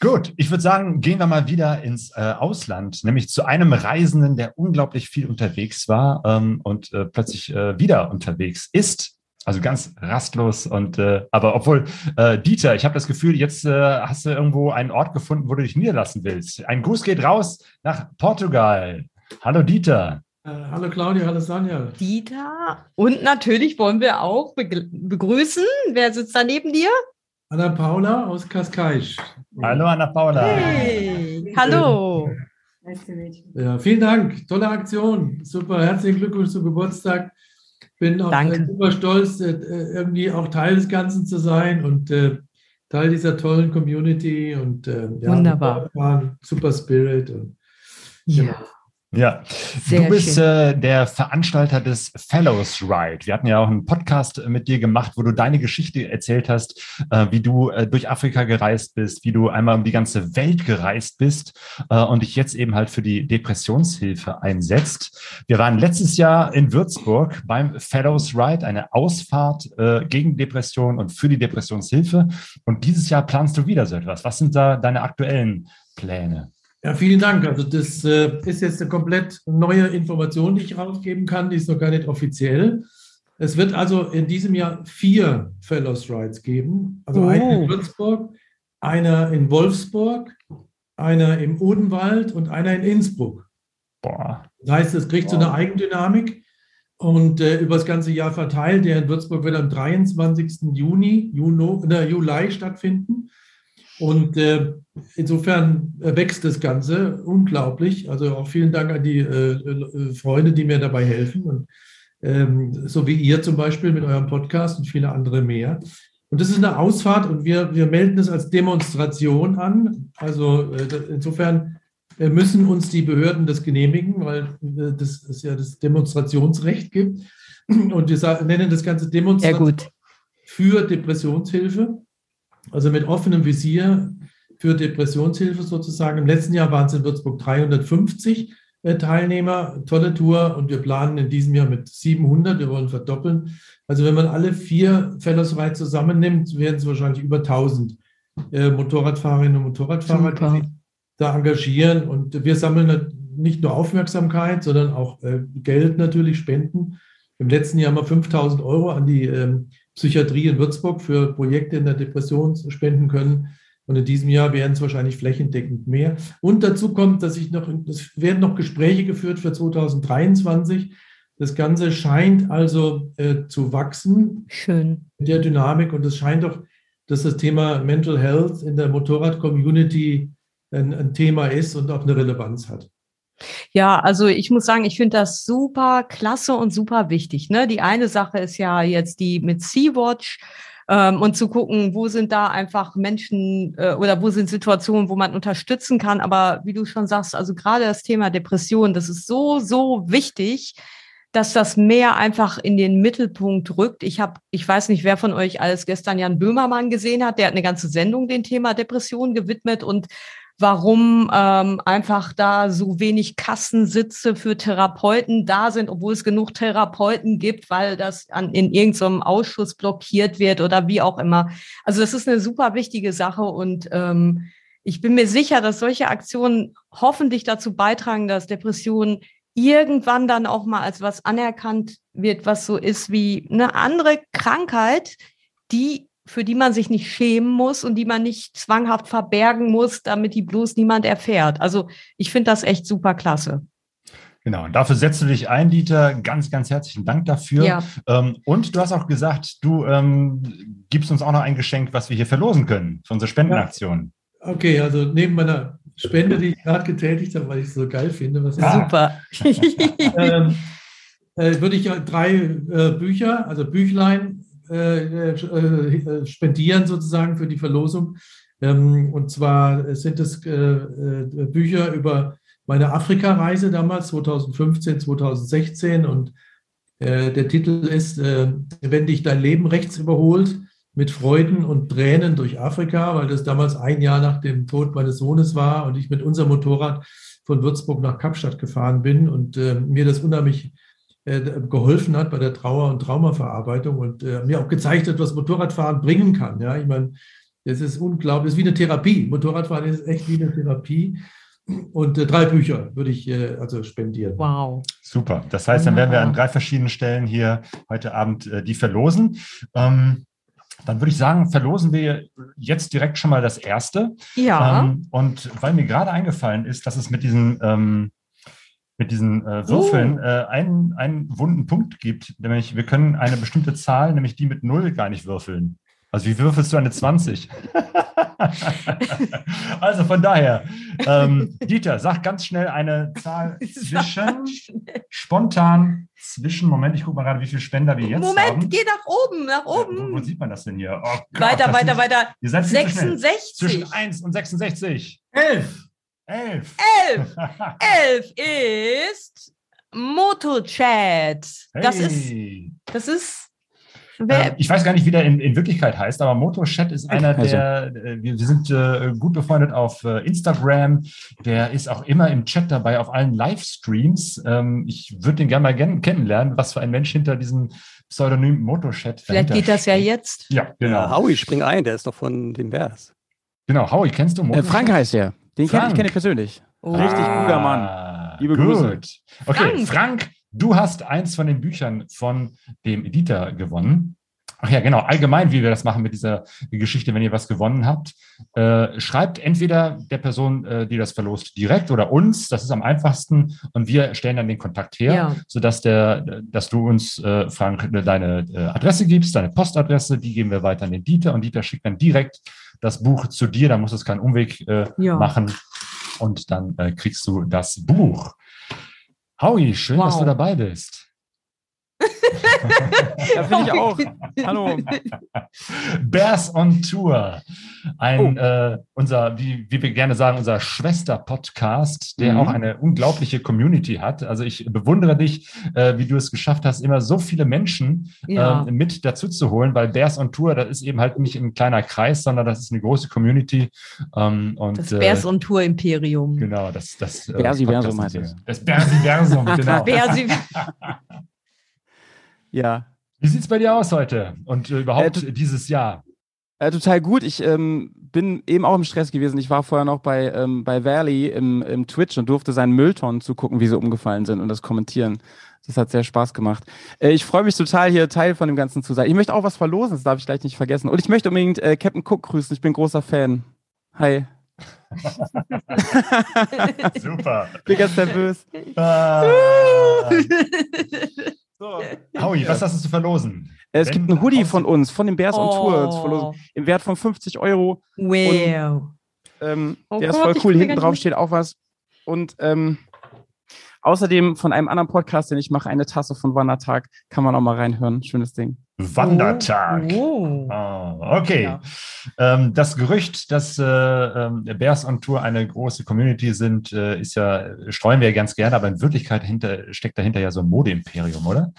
Gut, ich würde sagen, gehen wir mal wieder ins äh, Ausland, nämlich zu einem Reisenden, der unglaublich viel unterwegs war ähm, und äh, plötzlich äh, wieder unterwegs ist. Also ganz rastlos und äh, aber obwohl äh, Dieter, ich habe das Gefühl, jetzt äh, hast du irgendwo einen Ort gefunden, wo du dich niederlassen willst. Ein Gruß geht raus nach Portugal. Hallo Dieter. Äh, hallo Claudia, hallo Sonja. Dieter. Und natürlich wollen wir auch begrüßen. Wer sitzt da neben dir? Anna Paula aus Cascais. Hallo Anna Paula. Hey. Hallo. Ja, vielen Dank, tolle Aktion. Super, herzlichen Glückwunsch zum Geburtstag. Bin auch Danke. äh, super stolz, äh, irgendwie auch Teil des Ganzen zu sein und Teil dieser tollen Community und ja, Wunderbar. super Spirit. Und, Ja. Ja, Sehr du bist äh, der Veranstalter des Fellows Ride. Wir hatten ja auch einen Podcast äh, mit dir gemacht, wo du deine Geschichte erzählt hast, äh, wie du äh, durch Afrika gereist bist, wie du einmal um die ganze Welt gereist bist äh, und dich jetzt eben halt für die Depressionshilfe einsetzt. Wir waren letztes Jahr in Würzburg beim Fellows Ride, eine Ausfahrt äh, gegen Depression und für die Depressionshilfe. Und dieses Jahr planst du wieder so etwas. Was sind da deine aktuellen Pläne? Ja, vielen Dank. Also das äh, ist jetzt eine komplett neue Information, die ich rausgeben kann. Die ist noch gar nicht offiziell. Es wird also in diesem Jahr vier Fellows Rides geben. Also Oh. einer in Würzburg, einer in Wolfsburg, einer im Odenwald und einer in Innsbruck. Boah. Das heißt, es kriegt so eine Eigendynamik und äh, über das ganze Jahr verteilt. Der in Würzburg wird am 23. Juni, Juno, äh, Juli stattfinden. Und äh, insofern äh, wächst das Ganze unglaublich. Also auch vielen Dank an die äh, äh, Freunde, die mir dabei helfen. Und, ähm, so wie ihr zum Beispiel mit eurem Podcast und viele andere mehr. Und das ist eine Ausfahrt und wir, wir melden das als Demonstration an. Also äh, insofern äh, müssen uns die Behörden das genehmigen, weil äh, das es ja das Demonstrationsrecht gibt. Und wir nennen das Ganze Demonstration gut. für Depressionshilfe, also mit offenem Visier für Depressionshilfe sozusagen. Im letzten Jahr waren es in Würzburg 350 äh, Teilnehmer, tolle Tour und wir planen in diesem Jahr mit 700, wir wollen verdoppeln. Also wenn man alle vier Fellows Ride zusammennimmt, werden es wahrscheinlich über 1000 äh, Motorradfahrerinnen und Motorradfahrer, die Super. sich da engagieren und wir sammeln nicht nur Aufmerksamkeit, sondern auch äh, Geld natürlich, Spenden. Im letzten Jahr haben wir 5000 Euro an die ähm, Psychiatrie in Würzburg für Projekte in der Depression spenden können. Und in diesem Jahr werden es wahrscheinlich flächendeckend mehr. Und dazu kommt, dass ich noch, es werden noch Gespräche geführt für 2023. Das Ganze scheint also äh, zu wachsen Schön. in der Dynamik. Und es scheint doch, dass das Thema Mental Health in der Motorrad-Community ein, ein Thema ist und auch eine Relevanz hat. Ja, also ich muss sagen, ich finde das super klasse und super wichtig. Ne? Die eine Sache ist ja jetzt die mit Sea-Watch ähm, und zu gucken, wo sind da einfach Menschen äh, oder wo sind Situationen, wo man unterstützen kann. Aber wie du schon sagst, also gerade das Thema Depression, das ist so, so wichtig, dass das mehr einfach in den Mittelpunkt rückt. Ich habe, ich weiß nicht, wer von euch alles gestern Jan Böhmermann gesehen hat. Der hat eine ganze Sendung dem Thema Depression gewidmet und warum ähm, einfach da so wenig Kassensitze für Therapeuten da sind, obwohl es genug Therapeuten gibt, weil das an, in irgendeinem Ausschuss blockiert wird oder wie auch immer. Also das ist eine super wichtige Sache und ähm, ich bin mir sicher, dass solche Aktionen hoffentlich dazu beitragen, dass Depressionen irgendwann dann auch mal als was anerkannt wird, was so ist wie eine andere Krankheit, die für die man sich nicht schämen muss und die man nicht zwanghaft verbergen muss, damit die bloß niemand erfährt. Also ich finde das echt super klasse. Genau, und dafür setzt du dich ein, Dieter. Ganz, ganz herzlichen Dank dafür. Ja. Ähm, und du hast auch gesagt, du ähm, gibst uns auch noch ein Geschenk, was wir hier verlosen können für unsere Spendenaktion. Okay, also neben meiner Spende, die ich gerade getätigt habe, weil ich es so geil finde. Was Super. ähm, äh, würde ich drei äh, Bücher, also Büchlein, spendieren sozusagen für die Verlosung. Ähm, und zwar sind es äh, äh, Bücher über meine Afrika-Reise damals, 2015, 2016. Und der Titel ist, wenn dich dein Leben rechts überholt, mit Freuden und Tränen durch Afrika, weil das damals ein Jahr nach dem Tod meines Sohnes war und ich mit unserem Motorrad von Würzburg nach Kapstadt gefahren bin und äh, mir das unheimlich äh, geholfen hat bei der Trauer- und Traumaverarbeitung und äh, mir auch gezeigt hat, was Motorradfahren bringen kann. Ja, ich meine, das ist unglaublich, das ist wie eine Therapie. Motorradfahren ist echt wie eine Therapie. Und äh, drei Bücher würde ich äh, also spendieren. Wow. Super. Das heißt, dann werden wir an drei verschiedenen Stellen hier heute Abend äh, die verlosen. Ähm, dann würde ich sagen, verlosen wir jetzt direkt schon mal das erste. Ja. Ähm, und weil mir gerade eingefallen ist, dass es mit diesen, ähm, mit diesen äh, Würfeln Oh. äh, einen, einen wunden Punkt gibt, nämlich wir können eine bestimmte Zahl, nämlich die mit Null, gar nicht würfeln. Also wie würfelst du eine 20? also von daher, ähm, Dieter, sag ganz schnell eine Zahl zwischen, spontan zwischen, Moment, ich gucke mal gerade, wie viele Spender wir jetzt Moment, haben. geh nach oben, nach Wo, oben. wo sieht man das denn hier? Oh Gott, weiter, weiter, sind- weiter. Ihr seid viel zu schnell. 66. Zwischen 1 und 66. 11. 11. Elf. Elf ist Motochat. Das ist, Hey. das ist, Ähm, wer, ich weiß gar nicht, wie der in, in Wirklichkeit heißt, aber MotoChat ist einer Also. der, äh, wir, wir sind äh, gut befreundet auf äh, Instagram. Der ist auch immer im Chat dabei, auf allen Livestreams. Ähm, ich würde den gerne mal gen- kennenlernen, was für ein Mensch hinter diesem Pseudonym MotoChat vielleicht geht das ja jetzt. Ja, genau. Ja, Howie, spring ein, der ist doch von den Bears. Genau, Howie, kennst du Äh, MotoChat? Frank heißt der. Den kenn, Frank. ich kenne ich persönlich. Oh. Richtig guter Mann. Ah, Liebe gut. Grüße. Okay, Frank. Frank, du hast eins von den Büchern von dem Dieter gewonnen. Ach ja, genau, allgemein, wie wir das machen mit dieser Geschichte, wenn ihr was gewonnen habt. Äh, schreibt entweder der Person, äh, die das verlost, direkt oder uns, das ist am einfachsten, und wir stellen dann den Kontakt her, Ja. sodass der, dass du uns, äh, Frank, deine äh, Adresse gibst, deine Postadresse, die geben wir weiter an den Dieter und Dieter schickt dann direkt das Buch zu dir, da muss es keinen Umweg äh, Ja. machen und dann äh, kriegst du das Buch. Howie, schön, dass Wow. du dabei bist. Ja, finde ich auch. Hallo. Bears on Tour. Ein, Oh. äh, unser, wie, wie wir gerne sagen, unser Schwester-Podcast, der Mhm. auch eine unglaubliche Community hat. Also ich bewundere dich, äh, wie du es geschafft hast, immer so viele Menschen Ja. äh, mit dazu zu holen, weil Bears on Tour, das ist eben halt nicht ein kleiner Kreis, sondern das ist eine große Community. Ähm, und, Das äh, Bears on Tour Imperium. Genau, das, das äh, Bersiversum heißt es. Das Bersiversum, genau. Bersi Ja. Wie sieht's bei dir aus heute und äh, überhaupt Äh, dieses Jahr? Äh, total gut. Ich ähm, bin eben auch im Stress gewesen. Ich war vorher noch bei, ähm, bei Valley im, im Twitch und durfte seinen Mülltonnen zugucken, wie sie umgefallen sind und das kommentieren. Das hat sehr Spaß gemacht. Äh, ich freue mich total, hier Teil von dem Ganzen zu sein. Ich möchte auch was verlosen, das darf ich gleich nicht vergessen. Und ich möchte unbedingt äh, Captain Cook grüßen. Ich bin großer Fan. Hi. Super. bin ganz nervös. Ah. So. Howie, was hast du zu verlosen? Äh, Es Wenn gibt einen Hoodie von uns, von den Bears on Tour zu Oh. verlosen, im Wert von 50 Euro. Wow. Ähm, Oh der ist Gott, voll ich cool. Hinten drauf steht auch was. Und ähm, Außerdem von einem anderen Podcast, den ich mache, eine Tasse von Wandertag, kann man auch mal reinhören. Schönes Ding. Wandertag. Oh. Ah, okay. Ja. Ähm, das Gerücht, dass äh, ähm, Bears on Tour eine große Community sind, äh, ist ja, streuen wir ja ganz gerne, aber in Wirklichkeit hinter, steckt dahinter ja so ein Modeimperium, oder?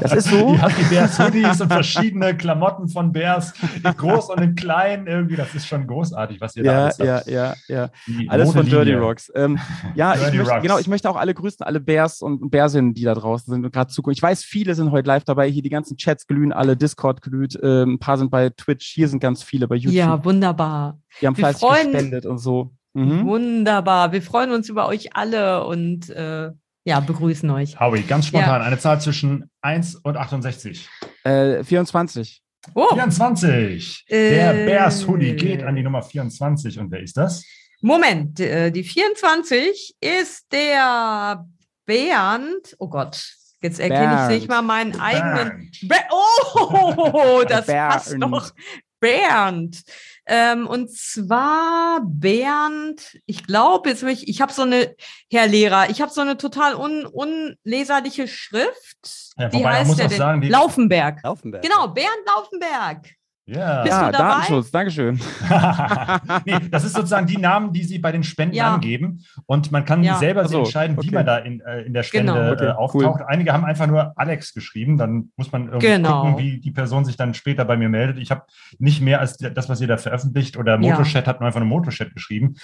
Das ist so. Ihr habt die Bears Hoodies und verschiedene Klamotten von Bears, in groß und in klein, irgendwie, das ist schon großartig, was ihr da Ja, alles ja, habt. ja, ja. Die Alles von. Dirty Rocks. Ähm, ja, ich Dirty möchte, Rocks. genau, ich möchte auch alle grüßen, alle Bears und Bärsinnen, die da draußen sind und gerade zugucken. Ich weiß, viele sind heute live dabei. Hier die ganzen Chats glühen alle, Discord glüht, ähm, ein paar sind bei Twitch, hier sind ganz viele bei YouTube. Ja, wunderbar. die haben wir fleißig freuen- gespendet und so. Mhm. Wunderbar. Wir freuen uns über euch alle und äh, ja, begrüßen euch. Howie, ganz spontan, Ja. eine Zahl zwischen 1 und 68. Äh, 24. Oh, 24. Äh. Der Bears Hoodie geht an die Nummer 24. Und wer ist das? Moment, äh, die 24 ist der Bernd. Oh Gott, jetzt erkenne ich nicht mal meinen eigenen. Bernd. Ber oh, das Bernd. passt doch. Bernd. Ähm, und zwar Bernd, ich glaube, jetzt ich, ich habe so eine, Herr Lehrer, ich habe so eine total un, unleserliche Schrift. Ja, Wie wobei, man heißt muss der auch denn? sagen, die- Laufenberg. Laufenberg. Genau, Bernd Laufenberg. Ja. Bist ja, du dabei? Datenschutz, Dankeschön. nee, das ist sozusagen die Namen, die sie bei den Spenden Ja. angeben. Und man kann Ja. selber so, entscheiden, wie okay. man da in, äh, in der Spende Genau. Okay, äh, auftaucht. Einige haben einfach nur Alex geschrieben. Dann muss man irgendwie Genau. gucken, wie die Person sich dann später bei mir meldet. Ich habe nicht mehr als das, was ihr da veröffentlicht. Oder Motochat hat nur einfach nur Motochat geschrieben.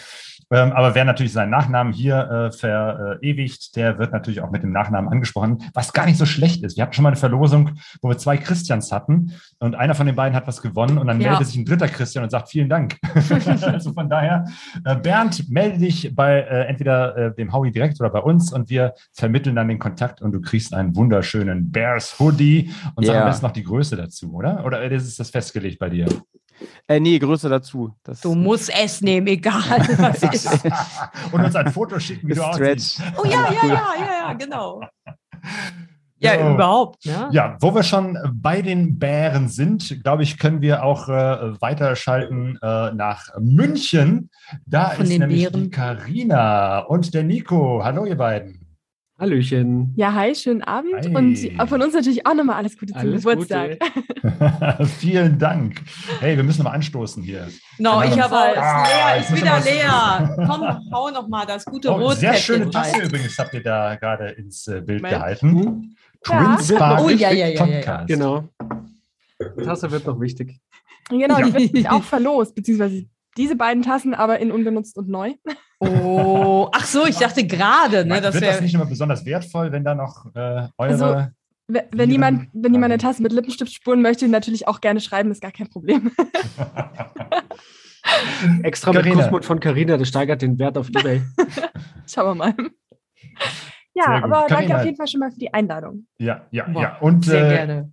Ähm, aber wer natürlich seinen Nachnamen hier äh, verewigt, der wird natürlich auch mit dem Nachnamen angesprochen, was gar nicht so schlecht ist. Wir hatten schon mal eine Verlosung, wo wir zwei Christians hatten und einer von den beiden hat was gewonnen und dann Ja. meldet sich ein dritter Christian und sagt vielen Dank. also von daher, äh, Bernd, melde dich bei äh, entweder äh, dem Howie direkt oder bei uns und wir vermitteln dann den Kontakt und du kriegst einen wunderschönen Bears Hoodie und sag Ja. am besten noch die Größe dazu, oder? Oder ist das festgelegt bei dir? Äh, nee, Größe dazu. Das Du musst es nehmen, egal was ist. und uns ein Foto schicken, wie du Stretch. aussiehst. Oh ja, ja, ja, ja, ja, genau. Ja, So. überhaupt, ne? Ja, wo wir schon bei den Bären sind, glaube ich, können wir auch äh, weiterschalten äh, nach München. Da Von ist den nämlich Bären. die Karina und der Nico. Hallo, ihr beiden. Hallöchen. Ja, hi, schönen Abend. Hi. Und von uns natürlich auch nochmal alles Gute zum Geburtstag. Gute. Vielen Dank. Hey, wir müssen noch mal anstoßen hier. No, ich habe auch, Ah, leer, ist wieder leer. Komm, hau noch mal das gute Oh, Rot. sehr schöne Tasse übrigens habt ihr da gerade ins äh, Bild Mensch. gehalten. Ja. Bar Oh, ja, ja, ja, ja, ja. Podcast. Genau. Die Tasse wird noch wichtig. Genau, die wird auch verlost, beziehungsweise diese beiden Tassen, aber in unbenutzt und neu. Oh, ach so, ich dachte gerade, ne, das Wird das nicht immer besonders wertvoll, wenn da noch äh, eure Also, Wenn, jemand, wenn jemand eine. Tasse mit Lippenstift spuren möchte, natürlich auch gerne schreiben, ist gar kein Problem. Extra mit Carina. Kussmund von Carina, das steigert den Wert auf Ebay. Schauen wir mal. Ja, aber danke auf jeden Fall schon mal für die Einladung. Ja, ja, Boah, ja. Und Sehr äh, gerne.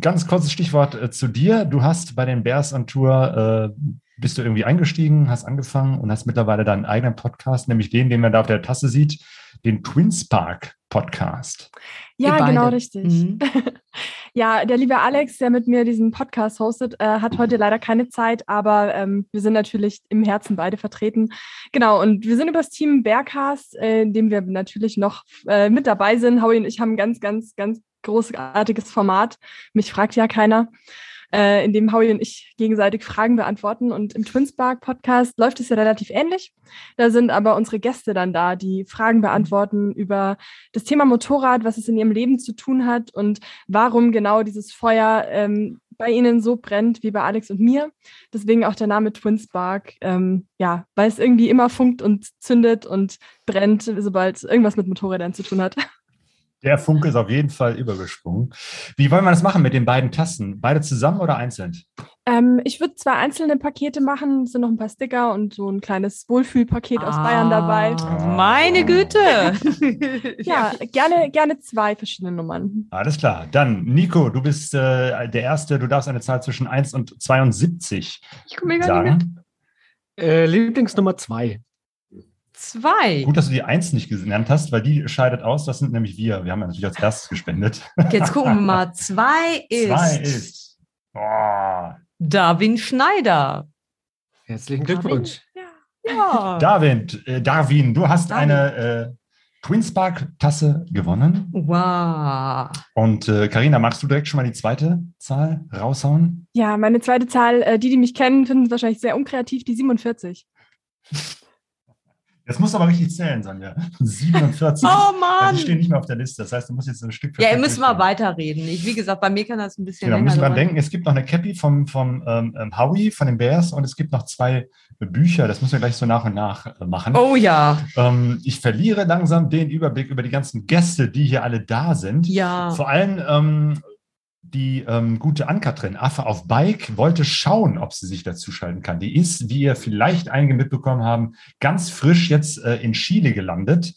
ganz kurzes Stichwort äh, zu dir. Du hast bei den Bears on Tour, äh, bist du irgendwie eingestiegen, hast angefangen und hast mittlerweile deinen eigenen Podcast, nämlich den, den man da auf der Tasse sieht, den Twins Park Podcast. Ja, genau richtig. Mhm. Ja, der liebe Alex, der mit mir diesen Podcast hostet, äh, hat heute leider keine Zeit, aber ähm, wir sind natürlich im Herzen beide vertreten. Genau, und wir sind über das Team Bearcast, äh, in dem wir natürlich noch äh, mit dabei sind. Howie und ich haben ein ganz, ganz, ganz großartiges Format. Mich fragt ja keiner. Äh, in dem Howie und ich gegenseitig Fragen beantworten. Und im Twinspark Podcast läuft es ja relativ ähnlich. Da sind aber unsere Gäste dann da, die Fragen beantworten über das Thema Motorrad, was es in ihrem Leben zu tun hat und warum genau dieses Feuer ähm, bei ihnen so brennt wie bei Alex und mir. Deswegen auch der Name Twinspark. Ähm, ja, weil es irgendwie immer funkt und zündet und brennt, sobald irgendwas mit Motorrädern zu tun hat. Der Funke ist auf jeden Fall übergesprungen. Wie wollen wir das machen mit den beiden Tassen? Beide zusammen oder einzeln? Ähm, ich würde zwei einzelne Pakete machen. Es sind noch ein paar Sticker und so ein kleines Wohlfühlpaket aus Bayern dabei. Ah, Meine Güte. Ja, gerne, gerne zwei verschiedene Nummern. Alles klar. Dann, Nico, du bist äh, der Erste. Du darfst eine Zahl zwischen 1 und 72 Ich komme gar nicht mit. sagen. Äh, Lieblingsnummer zwei. Zwei. Gut, dass du die 1 nicht genannt hast, weil die scheidet aus. Das sind nämlich wir. Wir haben ja natürlich als erstes gespendet. Jetzt gucken wir mal. Zwei ist, Zwei ist. Boah. Darwin Schneider. Herzlichen Glückwunsch. Ja. Darwin, äh, Darwin, du hast Darwin. eine äh, Queen's Park Tasse gewonnen. Wow. Und äh, Carina, magst du direkt schon mal die zweite Zahl raushauen? Ja, meine zweite Zahl, äh, die, die mich kennen, finden es wahrscheinlich sehr unkreativ, die 47. Das musst du aber richtig zählen, Sonja. 47. Oh Mann! Die stehen nicht mehr auf der Liste. Das heißt, du musst jetzt ein Stück für Ja, ihr müsst mal weiterreden. Ich, wie gesagt, bei mir kann das ein bisschen Genau, länger müssen wir dran denken. Es gibt noch eine Cappy vom, vom ähm, ähm, Howie, von den Bears und es gibt noch zwei Bücher. Das müssen wir gleich so nach und nach äh, machen. Oh ja. Ähm, ich verliere langsam den Überblick über die ganzen Gäste, die hier alle da sind. Ja. Vor allem ähm, die ähm, gute Ann-Kathrin Affe auf Bike wollte schauen, ob sie sich dazu schalten kann. Die ist, wie ihr vielleicht einige mitbekommen haben, ganz frisch jetzt äh, in Chile gelandet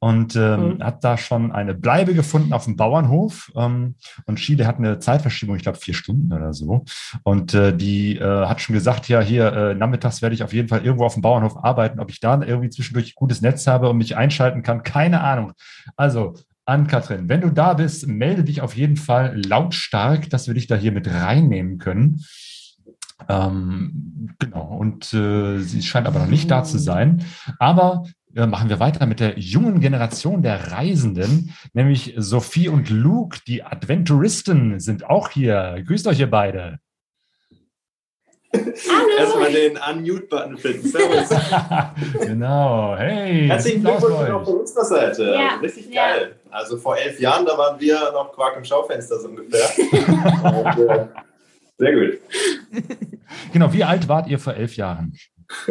und ähm, Mhm. hat da schon eine Bleibe gefunden auf dem Bauernhof. Ähm, und Chile hat eine Zeitverschiebung, ich glaube vier Stunden oder so. Und äh, die äh, hat schon gesagt, ja, hier äh, nachmittags werde ich auf jeden Fall irgendwo auf dem Bauernhof arbeiten. Ob ich da irgendwie zwischendurch gutes Netz habe und mich einschalten kann, keine Ahnung. Also, Ann-Kathrin, wenn du da bist, melde dich auf jeden Fall lautstark, dass wir dich da hier mit reinnehmen können. Ähm, genau, und äh, sie scheint aber noch nicht da zu sein. Aber äh, machen wir weiter mit der jungen Generation der Reisenden, nämlich Sophie und Luke, die Adventuristen, sind auch hier. Grüßt euch ihr beide. Erstmal den Unmute-Button finden. Servus. genau, hey. Herzlichen Glückwunsch auch euch. von unserer Seite. Ja. Also richtig geil. Also vor elf Jahren, da waren wir noch Quark im Schaufenster so ungefähr. Und, äh, sehr gut. Genau, wie alt wart ihr vor elf Jahren?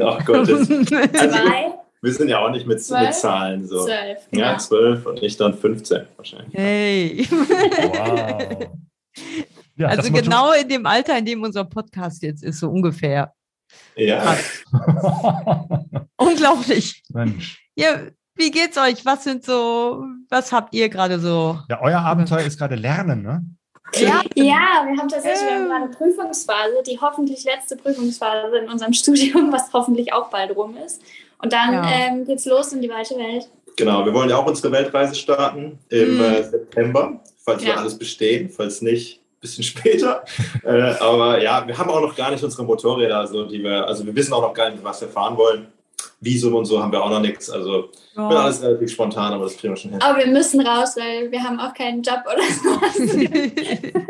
Ach Gott. das- Also, Zwei. wir sind ja auch nicht mit, mit Zahlen so. Zwölf, Ja, ja. zwölf und ich dann 15 wahrscheinlich. Hey. Wow. Ja, also genau in dem Alter, in dem unser Podcast jetzt ist, so ungefähr. Ja. Unglaublich. Mensch. Ja, wie geht's euch? Was sind so, was habt ihr gerade so? Ja, euer Abenteuer ist gerade Lernen, ne? Ja, ja, wir haben tatsächlich wir haben gerade Prüfungsphase, die hoffentlich letzte Prüfungsphase in unserem Studium, was hoffentlich auch bald rum ist. Und dann Ja. ähm, geht's los in die weite Welt. Genau, wir wollen ja auch unsere Weltreise starten im Mhm. äh, September, falls wir Ja. alles bestehen, falls nicht, bisschen später. äh, aber ja, wir haben auch noch gar nicht unsere Motorräder, also, die wir, also wir wissen auch noch gar nicht, was wir fahren wollen. Visum und so haben wir auch noch nichts. Also Ja. wird alles relativ spontan, aber das kriegen wir schon hin. Aber wir müssen raus, weil wir haben auch keinen Job oder sowas.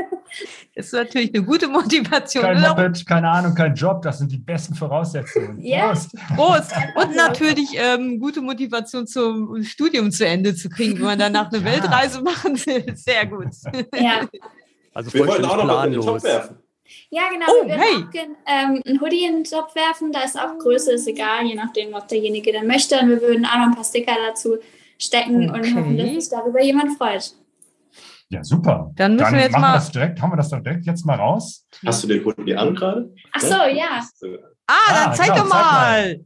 Das ist natürlich eine gute Motivation. Kein? Moped, keine Ahnung, kein Job, das sind die besten Voraussetzungen. Ja. Prost. Prost. Und natürlich ähm, gute Motivation zum Studium zu Ende zu kriegen, wenn man danach eine Weltreise machen will. Sehr gut. Ja. Also Wir wollten auch noch was in den. Topf werfen. Ja, genau. Oh, wir hey. würden auch gern, ähm, einen Hoodie in den Topf werfen. Da ist auch Größe, ist egal, je nachdem, was derjenige dann möchte. Und wir würden auch noch ein paar Sticker dazu stecken Okay. und hoffen, dass sich darüber jemand freut. Ja, super. Dann müssen wir jetzt machen mal- das direkt, haben wir das doch direkt jetzt mal raus. Hast du den Hoodie an gerade? Ach so, ja. Ah, dann Ah, zeig genau, doch zeig mal.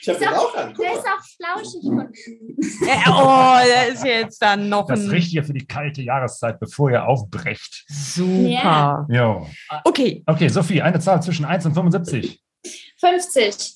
Ich habe den auch an. Der mal. ist auch flauschig. Ja, oh, da ist jetzt dann noch Das ein. Richtige für die kalte Jahreszeit, bevor ihr aufbrecht. Super. Jo. Okay. Okay, Sophie, eine Zahl zwischen 1 und 75. 50.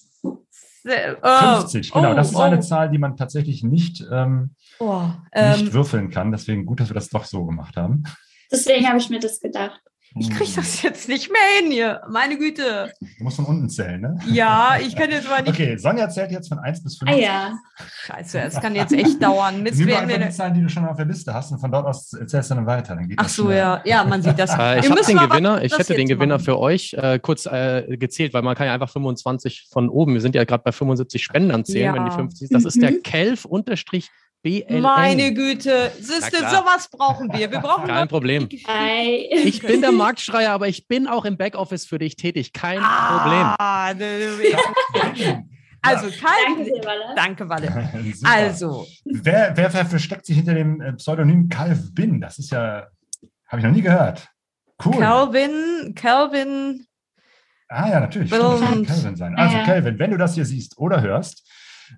Äh, 50, genau. oh, das ist oh. eine Zahl, die man tatsächlich nicht, ähm, Oh, nicht ähm, würfeln kann. Deswegen gut, dass wir das doch so gemacht haben. Deswegen habe ich mir das gedacht. Ich krieg das jetzt nicht mehr hin hier. Meine Güte. Du musst von unten zählen, ne? Ja, ich kann jetzt mal nicht. Okay, Sonja zählt jetzt von 1 bis Ah 50. ja. Scheiße, es kann jetzt echt dauern. Jetzt Nimm einfach die Zahlen, die du schon auf der Liste hast und von dort aus zählst du dann weiter. Dann geht Ach so, ja. Ja, man sieht das. Äh, ich den Gewinner, ich hätte den Gewinner machen. für euch äh, kurz äh, gezählt, weil man kann ja einfach 25 von oben, wir sind ja gerade bei 75 Spendern zählen, wenn die Ja. 50 Das ist der Mhm. Kelf unterstrich BLN. Meine Güte. Klar. sowas brauchen wir. Wir brauchen Kein Problem. Hi. Ich bin der Marktschreier, aber ich bin auch im Backoffice für dich tätig. Kein Problem. Ah, ne, Also, kein. Danke dir, Walle. Danke, Walle. Also, Wer, wer, wer versteckt sich hinter dem äh, Pseudonym Calv Bin? Das ist ja, habe ich noch nie gehört. Cool. Calvin, Calvin. Ah ja, natürlich. Stimmt, das kann Calvin sein. Also Ja. Calvin, wenn du das hier siehst oder hörst,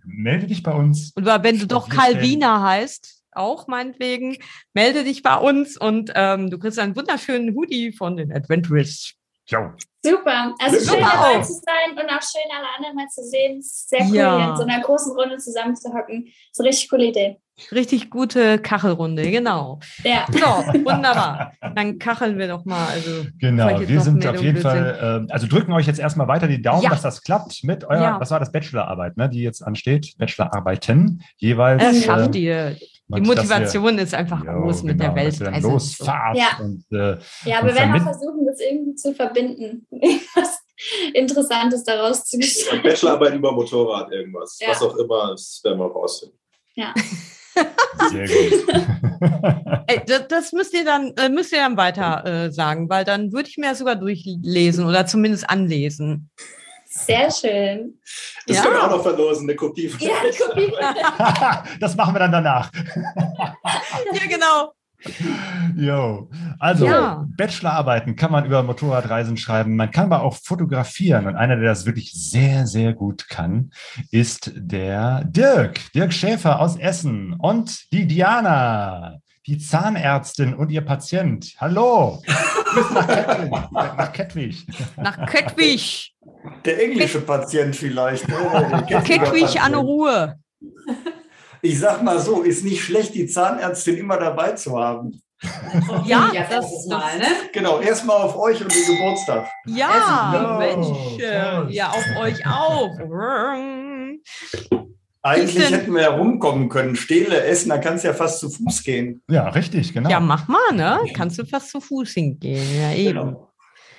melde dich bei uns. Oder wenn du doch Calvina heißt, auch meinetwegen, melde dich bei uns und ähm, du kriegst einen wunderschönen Hoodie von den Adventurists. Jo. Super. Also Super schön dabei zu sein und auch schön alle anderen mal zu sehen. Sehr cool, Ja. hier in so einer großen Runde zusammenzuhocken. Das ist eine richtig coole Idee. Richtig gute Kachelrunde, genau. Ja. So, wunderbar. Dann kacheln wir doch mal. Also, Genau, wir sind auf jeden Fall, äh, also drücken euch jetzt erstmal weiter die Daumen, Ja. dass das klappt mit eurer, Ja. was war das, Bachelorarbeit, ne, die jetzt ansteht, Bachelorarbeiten jeweils. Das schafft äh, ihr. Die Motivation ist einfach Jo, groß mit der genau, Welt. dann Also, losfahrt Ja. und, äh, Ja, und wir werden auch versuchen, das irgendwie zu verbinden. Was Interessantes daraus zu gestalten. Bachelorarbeit über Motorrad, irgendwas. Ja. Was auch immer, das werden wir rausfinden. Ja. Sehr gut. Ey, das, das müsst ihr dann, äh, müsst ihr dann weiter äh, sagen, weil dann würde ich mir das sogar durchlesen oder zumindest anlesen. Sehr schön. Das Ja. können wir auch noch verlosen, eine Kopie von Ja, die Kopie. das machen wir dann danach. ja, genau. Jo. Also, Ja. Bachelorarbeiten kann man über Motorradreisen schreiben. Man kann aber auch fotografieren. Und einer, der das wirklich sehr, sehr gut kann, ist der Dirk. Dirk Schäfer aus Essen. Und die Diana, die Zahnärztin und ihr Patient. Hallo. Nach Kettwig. Nach Kettwig. Nach Kettwig. Der englische Patient vielleicht. Kettwiger Kettwig an. Ruhe. Ich sag mal so, ist nicht schlecht, die Zahnärztin immer dabei zu haben. Ja, Ja, das, das das, mal, ne? Genau, erstmal auf euch und den Geburtstag. ja, Mensch, äh, ja, auf euch auch. Eigentlich hätten wir ja rumkommen können. Stehle, essen, da kannst du ja fast zu Fuß gehen. Ja, richtig, genau. Ja, mach mal, ne? Kannst du fast zu Fuß hingehen. Ja, eben. Genau.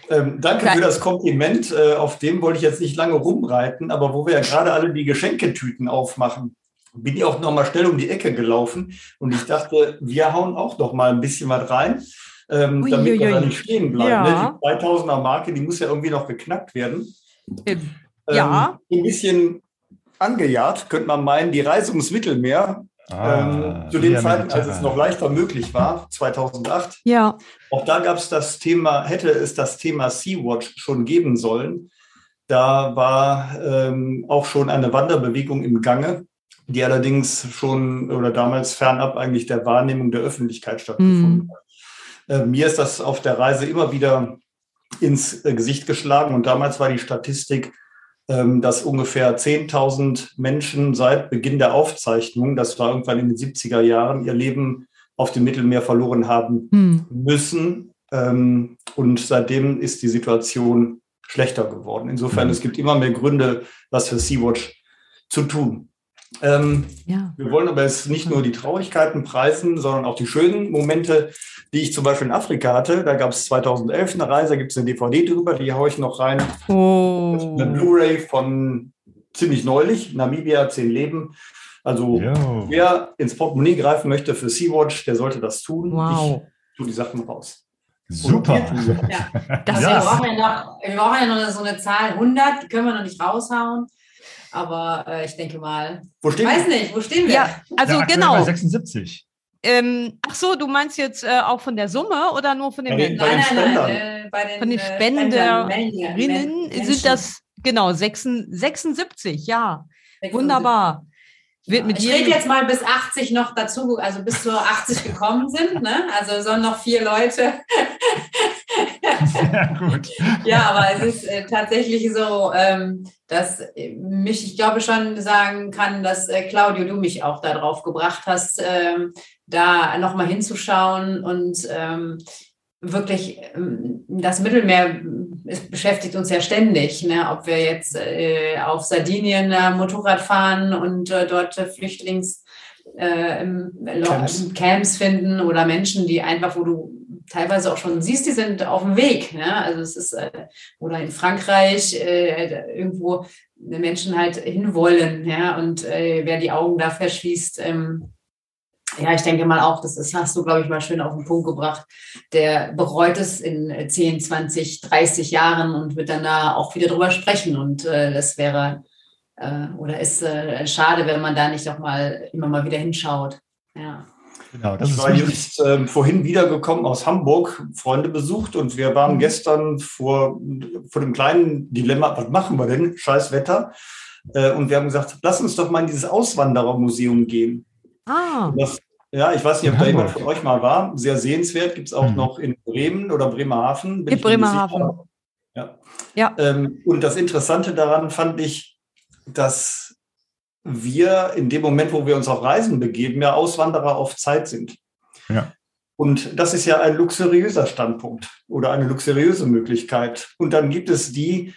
Ähm, danke Klar. für das Kompliment. Äh, auf dem wollte ich jetzt nicht lange rumreiten, aber wo wir ja gerade alle die Geschenketüten aufmachen, bin ich auch noch mal schnell um die Ecke gelaufen und ich dachte, wir hauen auch noch mal ein bisschen was rein, ähm, damit wir da nicht stehen bleiben. Ja. Ne? Die 2000er Marke, die muss ja irgendwie noch geknackt werden. Ähm, ja. Ein bisschen angejagt, könnte man meinen, die Reise ums Mittelmeer. Ah, ähm, zu den via Zeiten, als es noch leichter möglich war, 2008. Ja. Auch da gab es das Thema, hätte es das Thema Sea-Watch schon geben sollen. Da war ähm, auch schon eine Wanderbewegung im Gange, die allerdings schon oder damals fernab eigentlich der Wahrnehmung der Öffentlichkeit stattgefunden Mhm. hat. Äh, mir ist das auf der Reise immer wieder ins äh, Gesicht geschlagen und damals war die Statistik, dass ungefähr 10.000 Menschen seit Beginn der Aufzeichnung, das war irgendwann in den 70er Jahren, ihr Leben auf dem Mittelmeer verloren haben Hm. müssen. Ähm, und seitdem ist die Situation schlechter geworden. Insofern, Mhm. es gibt immer mehr Gründe, was für Sea-Watch zu tun. Ähm, Ja. wir wollen aber jetzt nicht nur die Traurigkeiten preisen, sondern auch die schönen Momente, die ich zum Beispiel in Afrika hatte. Da gab es 2011 eine Reise, da gibt es eine DVD drüber, die haue ich noch rein. Oh. Eine Blu-ray von ziemlich neulich, Namibia, 10 Leben. Also Jo. wer ins Portemonnaie greifen möchte für Sea-Watch, der sollte das tun. Wow. Ich tue die Sachen raus. Super. Das Also Ja. wir, brauchen ja noch, wir brauchen ja noch so eine Zahl 100, die können wir noch nicht raushauen. Aber äh, ich denke mal, Wo ich stehen weiß wir? nicht, wo stehen wir? Ja, also Ja, genau. Bei 76. Ähm, ach so, du meinst jetzt äh, auch von der Summe oder nur von den Bei den- bei den Spendern. äh, bei den, Von den äh, Spenderinnen sind das, genau, 76, 76 ja. 76. Wunderbar. Wird mit ich jedem- rede jetzt mal bis 80 noch dazu, also bis zu 80 gekommen sind. Ne? Also sollen noch vier Leute. Sehr gut. Ja, aber es ist äh, tatsächlich so, ähm, dass äh, mich, ich glaube schon sagen kann, dass äh, Claudio, du mich auch darauf gebracht hast, ähm, da nochmal hinzuschauen und ähm, wirklich ähm, das Mittelmeer es beschäftigt uns ja ständig, ne? ob wir jetzt äh, auf Sardinien äh, Motorrad fahren und äh, dort äh, Flüchtlings äh, Camps. Camps finden oder Menschen, die einfach, wo du teilweise auch schon siehst, die sind auf dem Weg. Ne? Also es ist, äh, oder in Frankreich äh, irgendwo Menschen halt hinwollen, ja, und äh, wer die Augen da verschließt, ähm, ja, ich denke mal auch, das ist, hast du, glaube ich, mal schön auf den Punkt gebracht. Der bereut es in 10, 20, 30 Jahren und wird dann da auch wieder drüber sprechen. Und äh, das wäre äh, oder ist äh, schade, wenn man da nicht auch mal immer mal wieder hinschaut. Ja. Genau, das Ich ist war wichtig. just ähm, vorhin wiedergekommen aus Hamburg, Freunde besucht und wir Mhm. waren gestern vor, vor dem kleinen Dilemma, was machen wir denn? Scheiß Wetter. Äh, und wir haben gesagt, lass uns doch mal in dieses Auswanderermuseum gehen. Ah. Das, ja, ich weiß nicht, ob da jemand von euch mal war. Sehr sehenswert. Gibt es auch Mhm. noch in Bremen oder Bremerhaven. Bin In Bremerhaven. Ja. Ja. Ähm, und das Interessante daran fand ich, dass wir in dem Moment, wo wir uns auf Reisen begeben, ja Auswanderer auf Zeit sind. Ja. Und das ist ja ein luxuriöser Standpunkt oder eine luxuriöse Möglichkeit. Und dann gibt es die,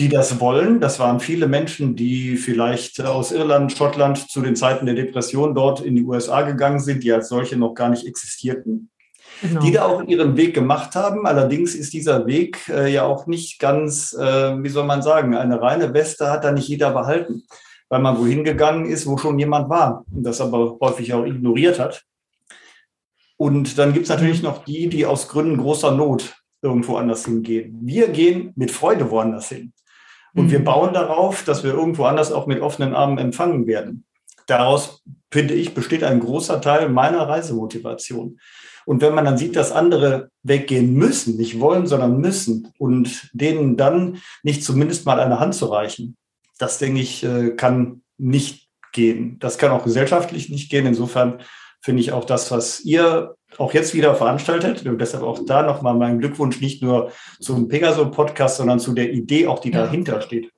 die das wollen. Das waren viele Menschen, die vielleicht aus Irland, Schottland zu den Zeiten der Depression dort in die USA gegangen sind, die als solche noch gar nicht existierten. Genau. Die da auch ihren Weg gemacht haben. Allerdings ist dieser Weg äh, ja auch nicht ganz, äh, wie soll man sagen, eine reine Weste hat da nicht jeder behalten, weil man wohin gegangen ist, wo schon jemand war und das aber häufig auch ignoriert hat. Und dann gibt es natürlich noch die, die aus Gründen großer Not irgendwo anders hingehen. Wir gehen mit Freude woanders hin. Und wir bauen darauf, dass wir irgendwo anders auch mit offenen Armen empfangen werden. Daraus, finde ich, besteht ein großer Teil meiner Reisemotivation. Und wenn man dann sieht, dass andere weggehen müssen, nicht wollen, sondern müssen, und denen dann nicht zumindest mal eine Hand zu reichen, das denke ich, äh, kann nicht gehen. Das kann auch gesellschaftlich nicht gehen. Insofern finde ich auch das, was ihr auch jetzt wieder veranstaltet. Und deshalb auch da nochmal mein Glückwunsch nicht nur zum Pegaso-Podcast, sondern zu der Idee auch, die Ja. dahinter steht.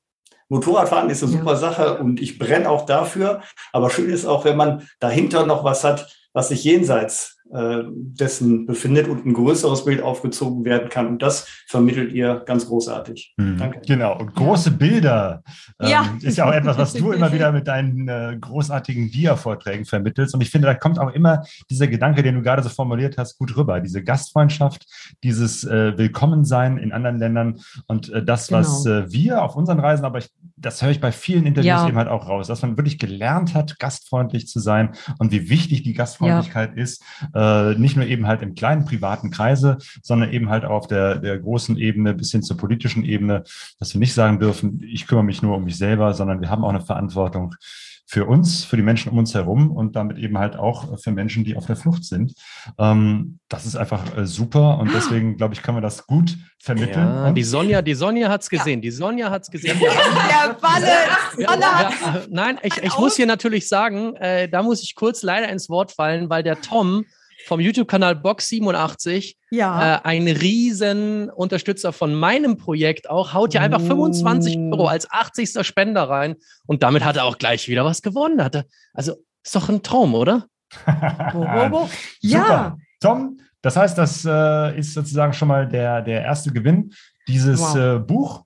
Motorradfahren ist eine super Sache und ich brenne auch dafür. Aber schön ist auch, wenn man dahinter noch was hat, was sich jenseits äh, dessen befindet und ein größeres Bild aufgezogen werden kann. Und das vermittelt ihr ganz großartig. Danke. Genau, und große Bilder ähm, Ja. ist ja auch etwas, was du immer wieder mit deinen äh, großartigen Dia-Vorträgen vermittelst. Und ich finde, da kommt auch immer dieser Gedanke, den du gerade so formuliert hast, gut rüber. Diese Gastfreundschaft, dieses äh, Willkommensein in anderen Ländern und äh, das, was Genau. äh, wir auf unseren Reisen, aber ich, das höre ich bei vielen Interviews Ja. eben halt auch raus, dass man wirklich gelernt hat, gastfreundlich zu sein und wie wichtig die Gastfreundlichkeit ist, äh, nicht nur eben halt im kleinen privaten Kreise, sondern eben halt auch auf der, der großen Ebene bis hin zur politischen Ebene, dass wir nicht sagen dürfen, ich kümmere mich nur um mich selber, sondern wir haben auch eine Verantwortung für uns, für die Menschen um uns herum und damit eben halt auch für Menschen, die auf der Flucht sind. Ähm, das ist einfach äh, super und deswegen, glaube ich, kann man das gut vermitteln. Ja, Und- die Sonja, die Sonja hat es gesehen. Die Sonja hat es gesehen. Der Ja, Walle hat ja, äh, nein, ich, ich muss hier natürlich sagen, äh, da muss ich kurz leider ins Wort fallen, weil der Tom vom YouTube-Kanal Box87 Ja. äh, ein riesen Unterstützer von meinem Projekt auch, haut ja einfach 25 Euro als 80. Spender rein und damit hat er auch gleich wieder was gewonnen. Hat er, also ist doch ein Traum, oder? Ja. Super. Tom, das heißt, das äh, ist sozusagen schon mal der, der erste Gewinn. Dieses Wow. äh, Buch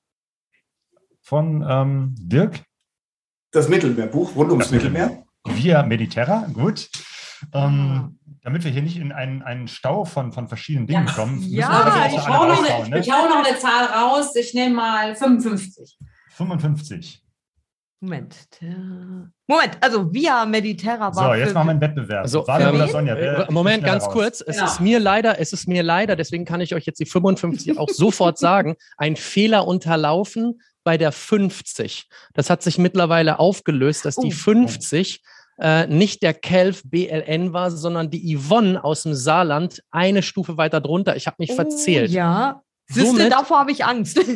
von ähm, Dirk. Das Mittelmeerbuch rund ums Mittelmeer. Via Mediterra, gut. Ähm, damit wir hier nicht in einen, einen Stau von, von verschiedenen Dingen kommen. müssen wir Ja, ich hau, noch eine, ne? ich hau noch eine Zahl raus. Ich nehme mal 55. 55. Moment. Moment, also Via Mediterra war So, jetzt machen wir einen Wettbewerb. Also, Warte, oder Sonja, wer äh, Moment, ganz raus? kurz. Es Genau. ist mir leider, es ist mir leider, deswegen kann ich euch jetzt die 55 auch sofort sagen, ein Fehler unterlaufen bei der 50. Das hat sich mittlerweile aufgelöst, dass die Oh. 50 äh, nicht der Kelf BLN war, sondern die Yvonne aus dem Saarland eine Stufe weiter drunter. Ich habe mich verzählt. Oh, ja. Siehste, Somit- davor habe ich Angst.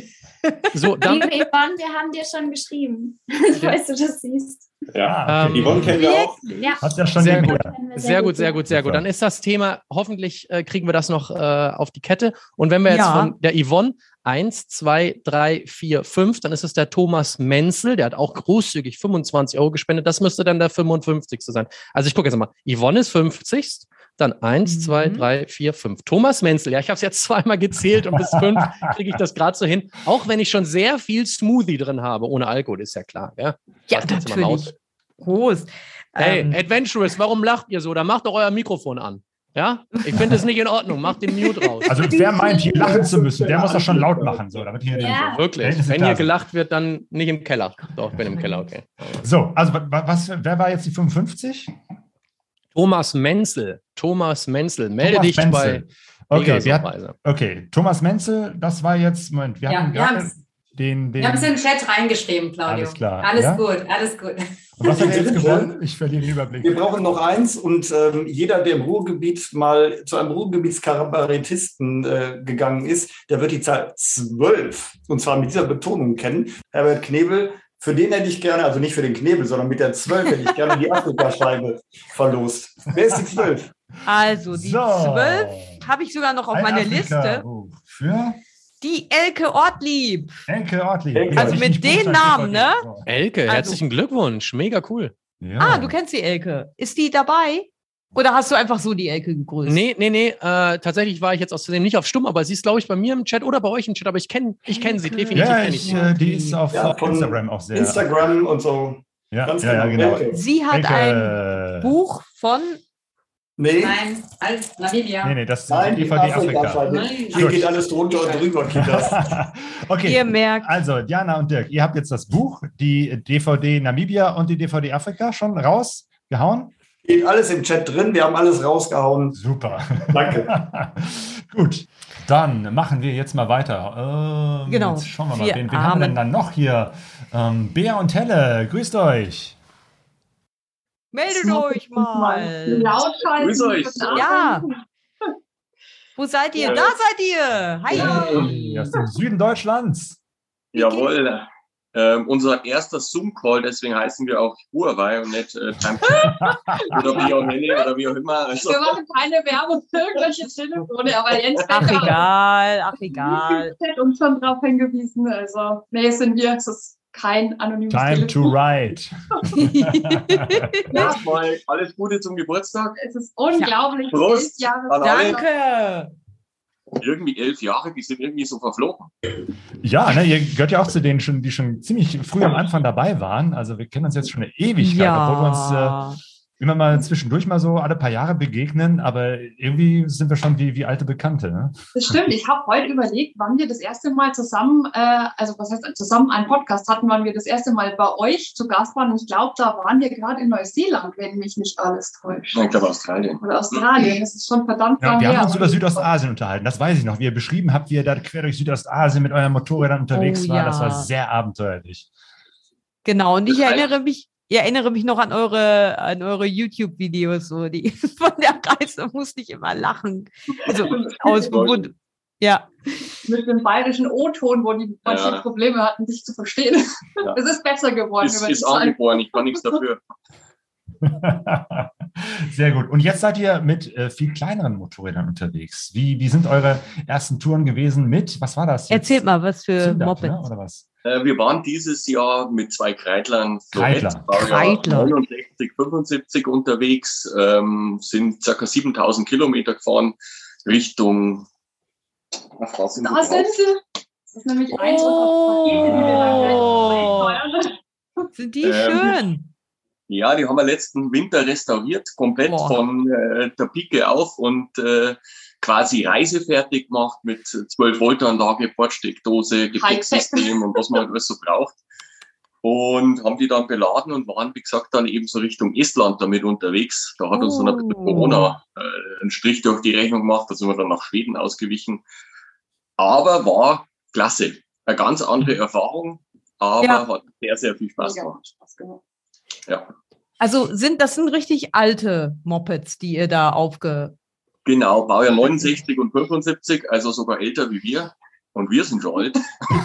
So, dann, Liebe Yvonne, wir haben dir schon geschrieben. Ich weiß, du das siehst. Ja, Ähm, Yvonne kennen wir auch. Ja. Hat ja schon Sehr gut. Wir Sehr gut, sehr gut, sehr gut. Dann ist das Thema, hoffentlich äh, kriegen wir das noch äh, auf die Kette. Und wenn wir jetzt Ja. von der Yvonne eins, zwei, drei, vier, fünf, dann ist es der Thomas Menzel, der hat auch großzügig 25 Euro gespendet. Das müsste dann der 55. sein. Also ich gucke jetzt mal. Yvonne ist 50. Dann eins, zwei, Mhm. drei, vier, fünf. Thomas Menzel, ja, ich habe es jetzt zweimal gezählt und bis fünf kriege ich das gerade so hin. Auch wenn ich schon sehr viel Smoothie drin habe, ohne Alkohol, ist ja klar. Ja, Ja, natürlich. Groß. Hey, Ähm, Adventurous, warum lacht ihr so? Da macht doch euer Mikrofon an. Ja? Ich finde es nicht in Ordnung. Macht den Mute raus. Also wer meint, hier lachen zu müssen, der muss das schon laut machen. So, damit hier Ja. Wirklich. Wenn hier gelacht wird, dann nicht im Keller. Doch, ich bin im Keller, okay. So, also wa- wa- was, wer war jetzt die 55? Thomas Menzel. Thomas Menzel. Melde Thomas dich Menzel. bei Okay, wir hat, okay, Thomas Menzel, das war jetzt, Moment, wir Ja, haben wir gerade. Den, den Wir haben es in den Chat reingeschrieben, Claudio. Alles klar, Alles ja? gut, alles gut. Und was hat jetzt gewonnen? Ich verliere den Überblick. Wir brauchen noch eins und ähm, jeder, der im Ruhrgebiet mal zu einem Ruhrgebietskabarettisten äh, gegangen ist, der wird die Zahl 12 und zwar mit dieser Betonung kennen. Herbert Knebel, für den hätte ich gerne, also nicht für den Knebel, sondern mit der 12 hätte ich gerne die Afrikascheibe verlost. Wer ist die 12? Also, die So. zwölf habe ich sogar noch auf Ein meiner Liste. Buch Für Die Elke Ortlieb. Elke Ortlieb. Elke. Also mit den Namen, ne? Elke, Also- herzlichen Glückwunsch. Mega cool. Ah, du kennst die Elke. Ist die dabei? Oder hast du einfach so die Elke gegrüßt? Nee, nee, nee. Äh, tatsächlich war ich jetzt außerdem nicht auf Stumm, aber sie ist, glaube ich, bei mir im Chat oder bei euch im Chat, aber ich kenne ich kenn sie definitiv. Ja, ich, äh, die ist auf Ja, Instagram auch sehr. Instagram und so. Ja, ja, ja, genau. genau. Elke. Sie hat Elke. ein Buch von. Nee. Nein, als Namibia. Nee, nee, das ist Nein, DVD Afrika. Afrika. Nein. Hier geht alles drunter und drüber, Kinder. Okay. Ihr merkt. Also, Diana und Dirk, ihr habt jetzt das Buch, die DVD Namibia und die DVD Afrika schon rausgehauen. Geht alles im Chat drin, wir haben alles rausgehauen. Super. Danke. Gut, dann machen wir jetzt mal weiter. Ähm, Genau. Jetzt schauen wir mal, Wir wen, wen haben wir denn dann noch hier? Ähm, Bea und Helle, grüßt euch. Meldet euch mal. Grüß euch. Ja. Wo seid ihr? Ja. Da seid ihr. Hi. Aus dem Süden Deutschlands. Jawohl. Ähm, unser erster Zoom-Call, deswegen heißen wir auch Huawei und nicht äh, Time oder wie auch immer oder wie auch immer. Also, Wir machen keine Werbung für irgendwelche Telefone, aber Jens Ach, Becker egal. Ach, egal. hat uns schon drauf hingewiesen. Also, nee, sind wir. Es ist kein anonymes Time to Telefon. write. erstmal alles Gute zum Geburtstag. Es ist unglaublich. Prost elf Jahre. Danke. Irgendwie elf Jahre, die sind irgendwie so verflogen. Ja, ne, ihr gehört ja auch zu denen, schon, die schon ziemlich früh am Anfang dabei waren. Also wir kennen uns jetzt schon eine Ewigkeit, obwohl wir uns Ja. äh, immer mal zwischendurch mal so alle paar Jahre begegnen, aber irgendwie sind wir schon wie, wie alte Bekannte. Ne? Das stimmt. Ich habe heute überlegt, wann wir das erste Mal zusammen, äh, also was heißt zusammen einen Podcast hatten, wann wir das erste Mal bei euch zu Gast waren. Und ich glaube, da waren wir gerade in Neuseeland, wenn mich nicht alles täuscht. Ich glaube Australien. Oder Australien. Das ist schon verdammt Ja, lang wir haben her. uns über Südostasien unterhalten, das weiß ich noch. Wie ihr beschrieben habt, wie ihr da quer durch Südostasien mit euren Motorrädern unterwegs Oh, war, das ja. war sehr abenteuerlich. Genau. Und ich Das erinnere mich. Ich erinnere mich noch an eure, an eure YouTube-Videos, so die von der Reise musste ich immer lachen. Also aus Bewund- Ja. Mit dem bayerischen O-Ton, wo die manche Ja. Probleme hatten, dich zu verstehen. Ja. Es ist besser geworden. Die ist Zeit. angeboren, ich kann nichts dafür. Sehr gut. Und jetzt seid ihr mit äh, viel kleineren Motorrädern unterwegs. Wie, wie sind eure ersten Touren gewesen mit, was war das? jetzt? Erzählt mal, was für Mopeds. ne? oder was? Äh, wir waren dieses Jahr mit zwei Kreitlern, Kreidler. Kreidler. 69, 75 unterwegs, ähm, sind ca. 7000 Kilometer gefahren Richtung. Ach, da sind Da sind sie. Das ist nämlich eins unserer Pakete, die wir dann gleich Oh. Sind die Ähm, schön? Ja, die haben wir letzten Winter restauriert, komplett Boah. von äh, der Pike auf und äh, quasi reisefertig gemacht mit 12 Volt Anlage, Bordsteckdose, Gepäcksystem und was man halt alles so braucht. Und haben die dann beladen und waren, wie gesagt, dann eben so Richtung Estland damit unterwegs. Da hat uns dann ein bisschen Oh. Corona äh, einen Strich durch die Rechnung gemacht, da sind wir dann nach Schweden ausgewichen. Aber war klasse. Eine ganz andere Erfahrung, aber Ja. hat sehr, sehr viel Spaß Mega gemacht. Spaß gemacht. Ja. Also sind das sind richtig alte Mopeds, die ihr da aufge. Genau, Baujahr 69 und 75, also sogar älter wie wir. Und wir sind schon alt.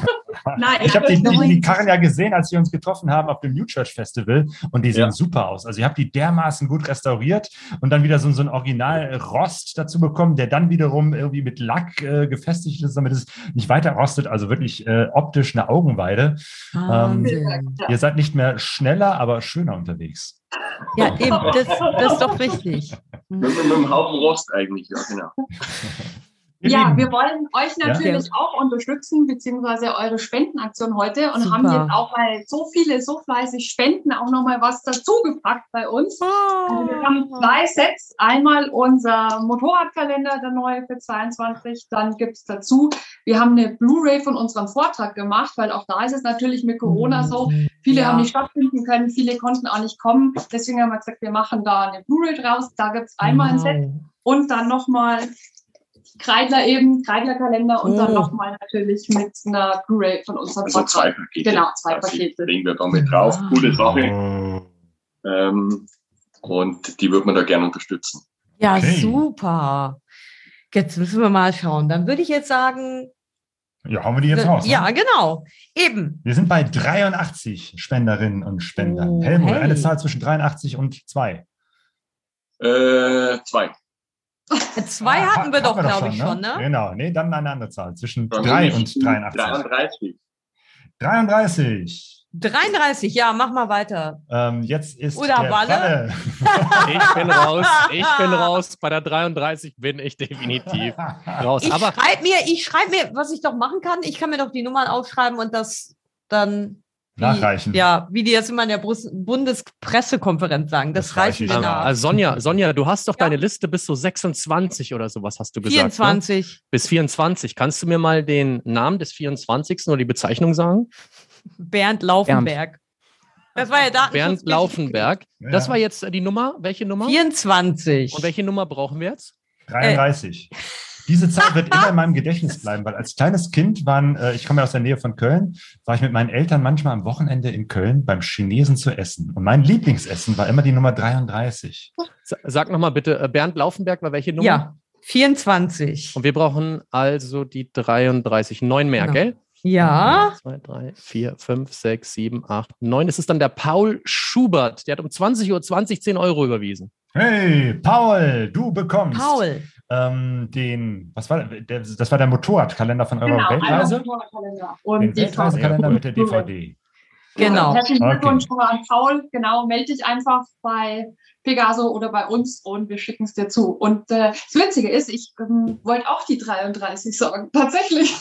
Nein, Ich habe die, die, die Karren ja gesehen, als wir uns getroffen haben auf dem New Church Festival und die sehen Ja. super aus. Also ihr habt die dermaßen gut restauriert und dann wieder so, so ein Original-Rost dazu bekommen, der dann wiederum irgendwie mit Lack äh, gefestigt ist, damit es nicht weiter rostet. Also wirklich äh, optisch eine Augenweide. Ähm, Wahnsinn. ihr seid nicht mehr schneller, aber schöner unterwegs. Ja, eben, das, das ist doch wichtig. Mit, mit einem Haufen Rost eigentlich, ja, genau. Ja, wir wollen euch Ja. natürlich auch unterstützen, beziehungsweise eure Spendenaktion heute und Super. haben jetzt auch, weil so viele so fleißig spenden, auch nochmal was dazugepackt bei uns. Also wir haben zwei Sets. Einmal unser Motorradkalender, der neue für 22. Dann gibt's dazu, wir haben eine Blu-ray von unserem Vortrag gemacht, weil auch da ist es natürlich mit Corona so. Viele Ja. haben nicht stattfinden können, viele konnten auch nicht kommen. Deswegen haben wir gesagt, wir machen da eine Blu-ray draus. Da gibt's einmal ein Set Wow. und dann nochmal Kreidler eben, Kreidler-Kalender und dann Oh. nochmal natürlich mit einer Blu-ray von unserem Also zwei. Pakete. Genau, zwei Also Pakete. Legen wir da mit drauf. Ja. Coole Sache. Ähm, und die wird man da gerne unterstützen. Ja, Okay. super. Jetzt müssen wir mal schauen. Dann würde ich jetzt sagen. Ja, hauen wir die jetzt raus. ne? Ja, genau. Eben. Wir sind bei 83 Spenderinnen und Spendern. Oh, Helmut, hey. eine Zahl zwischen 83 und 2. Äh, zwei. Zwei hatten wir doch, glaube ich, schon, ne? Genau, nee, dann eine andere Zahl. Zwischen Dann 3 nehme ich und 83. 33. 33. 33, ja, mach mal weiter. Ähm, jetzt ist Oder der Walle. Ich bin raus. Ich bin raus. Bei der 33 bin ich definitiv raus. Ich Aber schreibe mir, ich schreibe mir, was ich doch machen kann. Ich kann mir doch die Nummern aufschreiben und das dann wie, Nachreichen. Ja, wie die jetzt immer in der Brus- Bundespressekonferenz sagen. Das, reichen wir nach. also Sonja, Sonja, du hast doch deine Liste bis so 26 oder sowas, hast du gesagt. 24. Ne? Bis 24. Kannst du mir mal den Namen des 24. oder die Bezeichnung sagen? Bernd Laufenberg. Das war ja Datenschutz. Bernd Laufenberg. Das Ja. war jetzt äh, die Nummer. Welche Nummer? 24. Und welche Nummer brauchen wir jetzt? 33. Diese Zahl wird immer in meinem Gedächtnis bleiben, weil als kleines Kind waren, äh, ich komme ja aus der Nähe von Köln, war ich mit meinen Eltern manchmal am Wochenende in Köln beim Chinesen zu essen. Und mein Lieblingsessen war immer die Nummer 33. Sa- Sag nochmal bitte, äh, Bernd Laufenberg war welche Nummer? Ja, 24. Und wir brauchen also die 33. Neun mehr, Genau. gell? Ja. 1, 2, 3, 4, 5, 6, 7, 8, 9. Es ist dann der Paul Schubert. Der hat um 20.20 Uhr 20, 10 Euro überwiesen. Hey, Paul, du bekommst Paul. ähm, den, was war der, das war der Motorradkalender von eurer Genau, Weltreise? Motorradkalender und Den die Weltreisekalender mit der DVD. Genau. Herzlichen Okay. Glückwunsch mal an Paul. Genau, melde dich einfach bei Pegaso oder bei uns und wir schicken es dir zu. Und äh, das Witzige ist, ich ähm, wollte auch die 33 sagen. Tatsächlich.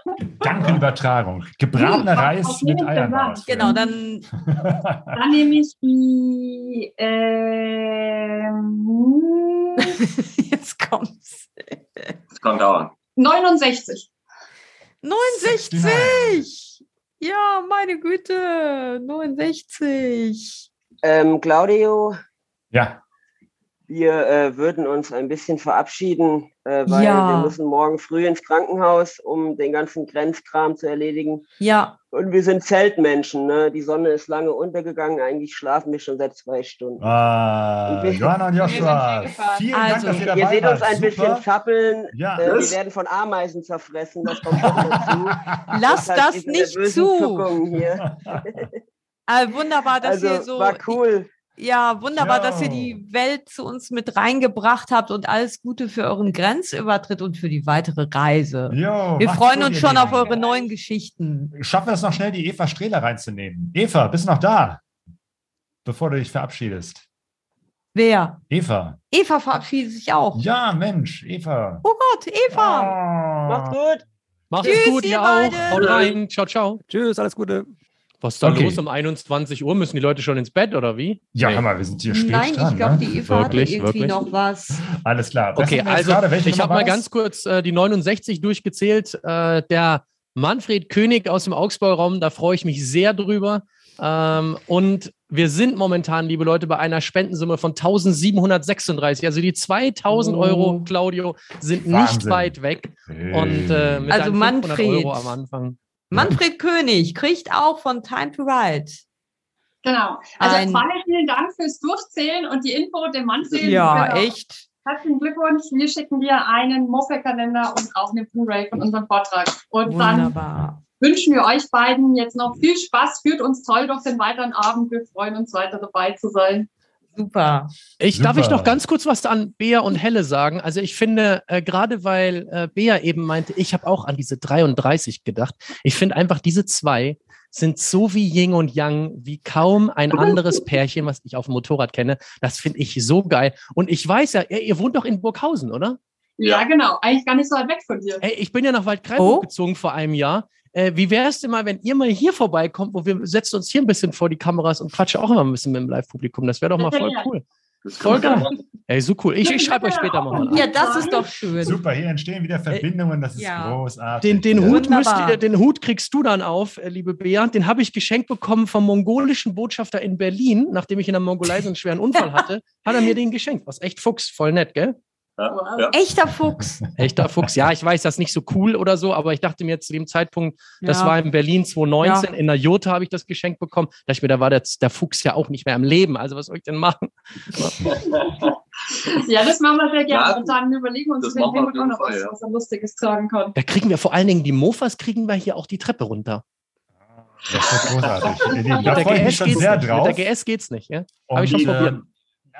Dankenübertragung. Gebratener Reis mit Eiern. Das. Genau, dann Dann nehme ich die ähm, jetzt kommt's. Das kann dauern. 69. 69. Ja, meine Güte. 69. Ähm, Claudio, Ja. wir äh, würden uns ein bisschen verabschieden, äh, weil Ja. wir müssen morgen früh ins Krankenhaus, um den ganzen Grenzkram zu erledigen. Ja. Und wir sind Zeltmenschen, ne? Die Sonne ist lange untergegangen, eigentlich schlafen wir schon seit zwei Stunden. Ah, Johanna und Joshua, vielen Dank, Also, dass ihr Ihr dabei seht uns ein bisschen zappeln. Ja. Äh, wir Das- werden von Ameisen zerfressen, das kommt noch dazu. Lass das diese nicht zu. Zuckungen hier. Ah, wunderbar, dass Also, ihr so. war cool. Ja, wunderbar, Jo. dass ihr die Welt zu uns mit reingebracht habt und alles Gute für euren Grenzübertritt und für die weitere Reise. Jo, Wir freuen uns schon auf eure neuen Geschichten. Schaffen wir es noch schnell, die Eva Strehler reinzunehmen? Eva, bist du noch da? Bevor du dich verabschiedest. Wer? Eva. Eva verabschiedet sich auch. Ja, Mensch, Eva. Oh Gott, Eva. Macht's gut. Macht's Tschüss, gut, ihr ihr auch. beide. Haut rein. Ciao, ciao. Tschüss, alles Gute. Was ist da Okay. los um 21 Uhr? Müssen die Leute schon ins Bett oder wie? Ja, Nee. hör mal, wir sind hier spät Nein, dran. ich glaube, ne? die Eva Wirklich, hatte irgendwie wirklich? noch was. Alles klar. Was Okay, also gerade? Ich habe mal das? ganz kurz äh, die 69 durchgezählt. Äh, der Manfred König aus dem Augsbauraum, da freue ich mich sehr drüber. Ähm, und wir sind momentan, liebe Leute, bei einer Spendensumme von 1736. Also die 2000 Oh. Euro, Claudio, sind nicht Wahnsinn. weit weg. Hey. Und äh, mit Also deinen 500 Manfred. Euro am Anfang. Manfred König kriegt auch von Time to Ride. Genau. Also Ein- Falle, vielen Dank fürs Durchzählen und die Info dem Manfred. Ja, Genau. echt. Herzlichen Glückwunsch. Wir schicken dir einen Moped-Kalender und auch eine Blu-ray von unserem Vortrag. Und dann Wunderbar. wünschen wir euch beiden jetzt noch viel Spaß. Führt uns toll durch den weiteren Abend. Wir freuen uns weiter dabei zu sein. Super. Ich darf Super. ich noch ganz kurz was an Bea und Helle sagen. Also ich finde, äh, gerade weil äh, Bea eben meinte, ich habe auch an diese 33 gedacht. Ich finde einfach, diese zwei sind so wie Yin und Yang, wie kaum ein anderes Pärchen, was ich auf dem Motorrad kenne. Das finde ich so geil. Und ich weiß ja, ihr, ihr wohnt doch in Burghausen, oder? Ja, genau. Eigentlich gar nicht so weit weg von dir. Ey, ich bin ja nach Waldkraiburg Oh. gezogen vor einem Jahr. Äh, wie wäre es denn mal, wenn ihr mal hier vorbeikommt, wo wir setzen uns hier ein bisschen vor die Kameras und quatschen auch immer ein bisschen mit dem Live-Publikum. Das wäre doch mal voll cool. Das Voll geil. Ey, so cool. Ich, ich schreibe euch später mal an. Ja, das ist doch schön. Super, hier entstehen wieder Verbindungen, das ist Ja. großartig. Den, den, Ja. Hut ihr, den Hut kriegst du dann auf, äh, liebe Bea. Den habe ich geschenkt bekommen vom mongolischen Botschafter in Berlin, nachdem ich in der Mongolei so einen schweren Unfall hatte. Hat er mir den geschenkt. Was echt Fuchs, voll nett, gell? Ja, ja. Echter Fuchs. Echter Fuchs. Ja, ich weiß, das ist nicht so cool oder so, aber ich dachte mir zu dem Zeitpunkt, das Ja. war in Berlin 2019, in der Jota habe ich das geschenkt bekommen. Da dachte ich mir, da war der, der Fuchs ja auch nicht mehr am Leben. Also was soll ich denn machen? Ja, das machen wir sehr gerne. Ja, und dann überlegen wir uns auf Helmut auch noch Fall, was, ja. was Lustiges sagen kann. Da kriegen wir vor allen Dingen die Mofas, kriegen wir hier auch die Treppe runter. Das wird großartig. Da der, freue ich mich GS schon sehr nicht. drauf. Mit der GS geht's nicht, ja? Habe ich schon Und, probiert.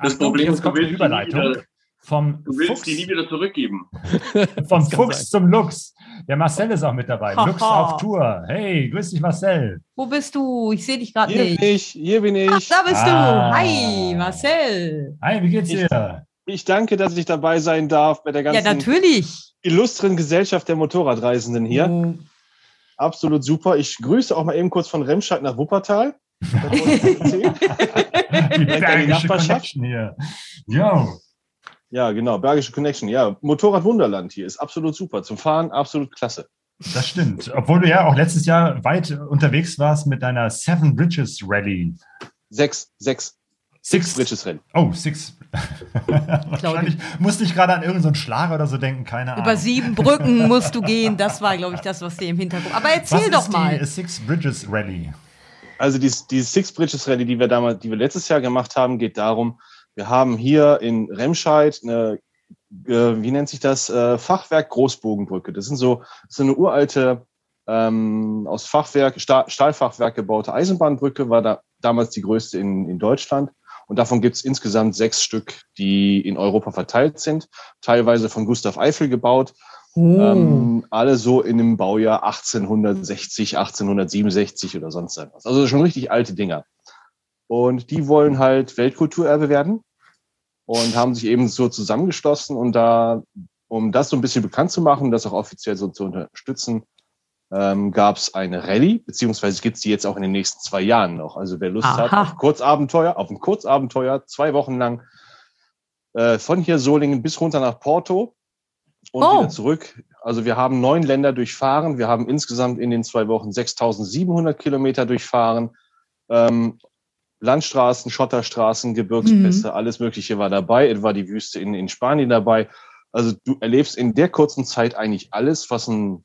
Das Problem ist, kommt eine willst Überleitung. Vom Du willst Fuchs, die nie wieder zurückgeben. vom Fuchs sein. zum Lux. Der Marcel ist auch mit dabei. Haha. Lux auf Tour. Hey, grüß dich, Marcel. Wo bist du? Ich sehe dich gerade Hier nicht. bin ich, hier bin ich. Ach, da bist Ah. du. Hi, Marcel. Hi, wie geht's dir? Ich danke, dass ich dabei sein darf bei der Ja, ganzen natürlich. illustren Gesellschaft der Motorradreisenden hier. Oh. Absolut super. Ich grüße auch mal eben kurz von Remscheid nach Wuppertal. Ich. Die Bergische Nachbarschaft. Connection hier. Yo. Ja, genau, Bergische Connection. Ja, Motorrad Wunderland hier ist absolut super. Zum Fahren absolut klasse. Das stimmt. Obwohl du ja auch letztes Jahr weit unterwegs warst mit deiner Seven Bridges Rally. Sechs, sechs. Six Bridges Rennen. Oh, Six. Wahrscheinlich musste ich gerade an irgendeinen so Schlager oder so denken, keine Ahnung. Über sieben Brücken musst du gehen. Das war, glaube ich, das, was dir im Hintergrund. Aber erzähl Was doch ist mal. die Six Bridges Rally? Also die, die Six Bridges Rallye, die wir damals, die wir letztes Jahr gemacht haben, geht darum, wir haben hier in Remscheid eine, äh, wie nennt sich das, äh, Fachwerk Großbogenbrücke. Das sind so, das ist eine uralte, ähm, aus Fachwerk, Stahl, Stahlfachwerk gebaute Eisenbahnbrücke, war da damals die größte in, in Deutschland. Und davon gibt es insgesamt sechs Stück, die in Europa verteilt sind, teilweise von Gustav Eiffel gebaut. Ähm, alle so in dem Baujahr 1860, 1867 oder sonst irgendwas. Also schon richtig alte Dinger. Und die wollen halt Weltkulturerbe werden und haben sich eben so zusammengeschlossen und da, um das so ein bisschen bekannt zu machen, das auch offiziell so zu unterstützen, ähm, gab es eine Rallye, beziehungsweise gibt es die jetzt auch in den nächsten zwei Jahren noch. Also wer Lust hat Aha. auf Kurzabenteuer, auf ein Kurzabenteuer, zwei Wochen lang äh, von hier Solingen bis runter nach Porto und Oh. wieder zurück. Also wir haben neun Länder durchfahren. Wir haben insgesamt in den zwei Wochen 6.700 Kilometer durchfahren. Ähm, Landstraßen, Schotterstraßen, Gebirgspässe, alles Mögliche war dabei. Etwa die Wüste in, in Spanien dabei. Also du erlebst in der kurzen Zeit eigentlich alles, was ein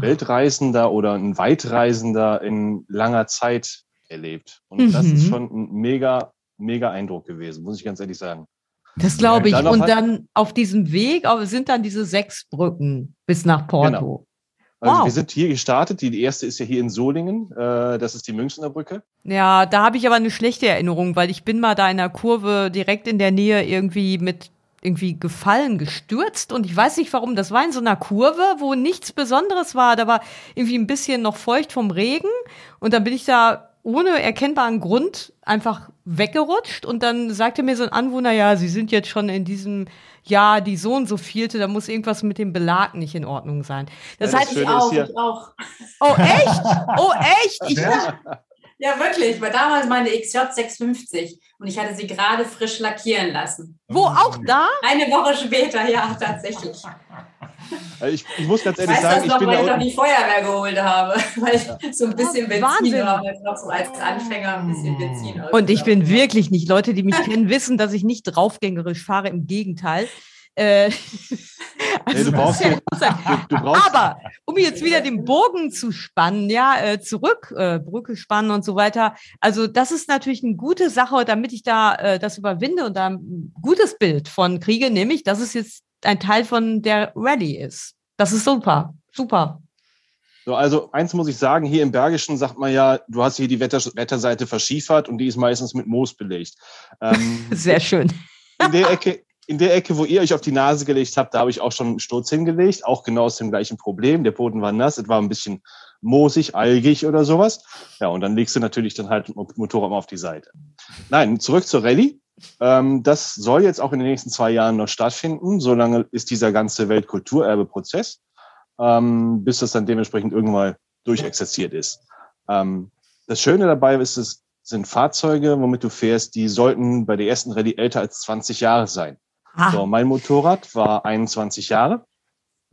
Weltreisender oder ein Weitreisender in langer Zeit erlebt. Und das ist Mhm. schon ein mega, mega Eindruck gewesen, muss ich ganz ehrlich sagen. Das glaube ich. Und dann auf diesem Weg aber sind dann diese sechs Brücken bis nach Porto. Genau. Also Wow. wir sind hier gestartet. Die, erste ist ja hier in Solingen. Äh, das ist die Münchner Brücke. Ja, da habe ich aber eine schlechte Erinnerung, weil ich bin mal da in der Kurve direkt in der Nähe irgendwie mit irgendwie gefallen, gestürzt und ich weiß nicht warum. Das war in so einer Kurve, wo nichts Besonderes war. Da war irgendwie ein bisschen noch feucht vom Regen und dann bin ich da ohne erkennbaren Grund einfach weggerutscht und dann sagte mir so ein Anwohner, ja, Sie sind jetzt schon in diesem Jahr die so und so vielte, da muss irgendwas mit dem Belag nicht in Ordnung sein. Das Ja, das heißt, Ich auch, ich auch. oh echt? Oh echt? Ich, Ja, wirklich. Weil damals meine XJ 650 und ich hatte sie gerade frisch lackieren lassen. wo auch da? Eine Woche später, ja, tatsächlich. Also ich, ich muss ganz Ich ehrlich weiß sagen, das ich noch, bin weil da ich noch die Feuerwehr geholt habe, weil ich so ein bisschen Benzin Wahnsinn. habe, noch so als Anfänger ein bisschen Benzin Und ich bin wirklich nicht, Leute, die mich kennen, wissen, dass ich nicht draufgängerisch fahre, im Gegenteil. Äh, Nee, du brauchst muss sein. du brauchst- Aber um jetzt wieder den Bogen zu spannen, ja, äh, zurück, äh, Brücke spannen und so weiter. Also das ist natürlich eine gute Sache, damit ich da äh, das überwinde und da ein gutes Bild von kriege, nämlich, dass es jetzt ein Teil von der Rallye ist. Das ist super, super. so, also eins muss ich sagen, hier im Bergischen sagt man ja, du hast hier die Wetter, Wetterseite verschiefert und die ist meistens mit Moos belegt. Ähm, Sehr schön. in der Ecke, in der Ecke, wo ihr euch auf die Nase gelegt habt, da habe ich auch schon einen Sturz hingelegt, auch genau aus dem gleichen Problem. Der Boden war nass, es war ein bisschen moosig, algig oder sowas. Ja, und dann legst du natürlich dann halt mal auf die Seite. Nein, zurück zur Rallye. Ähm, das soll jetzt auch in den nächsten zwei Jahren noch stattfinden. Solange ist dieser ganze Weltkulturerbe-Prozess, ähm, bis das dann dementsprechend irgendwann durchexerziert ist. Ähm, das Schöne dabei ist, es sind Fahrzeuge, womit du fährst, die sollten bei der ersten Rallye älter als 20 Jahre sein. So, mein Motorrad war 21 Jahre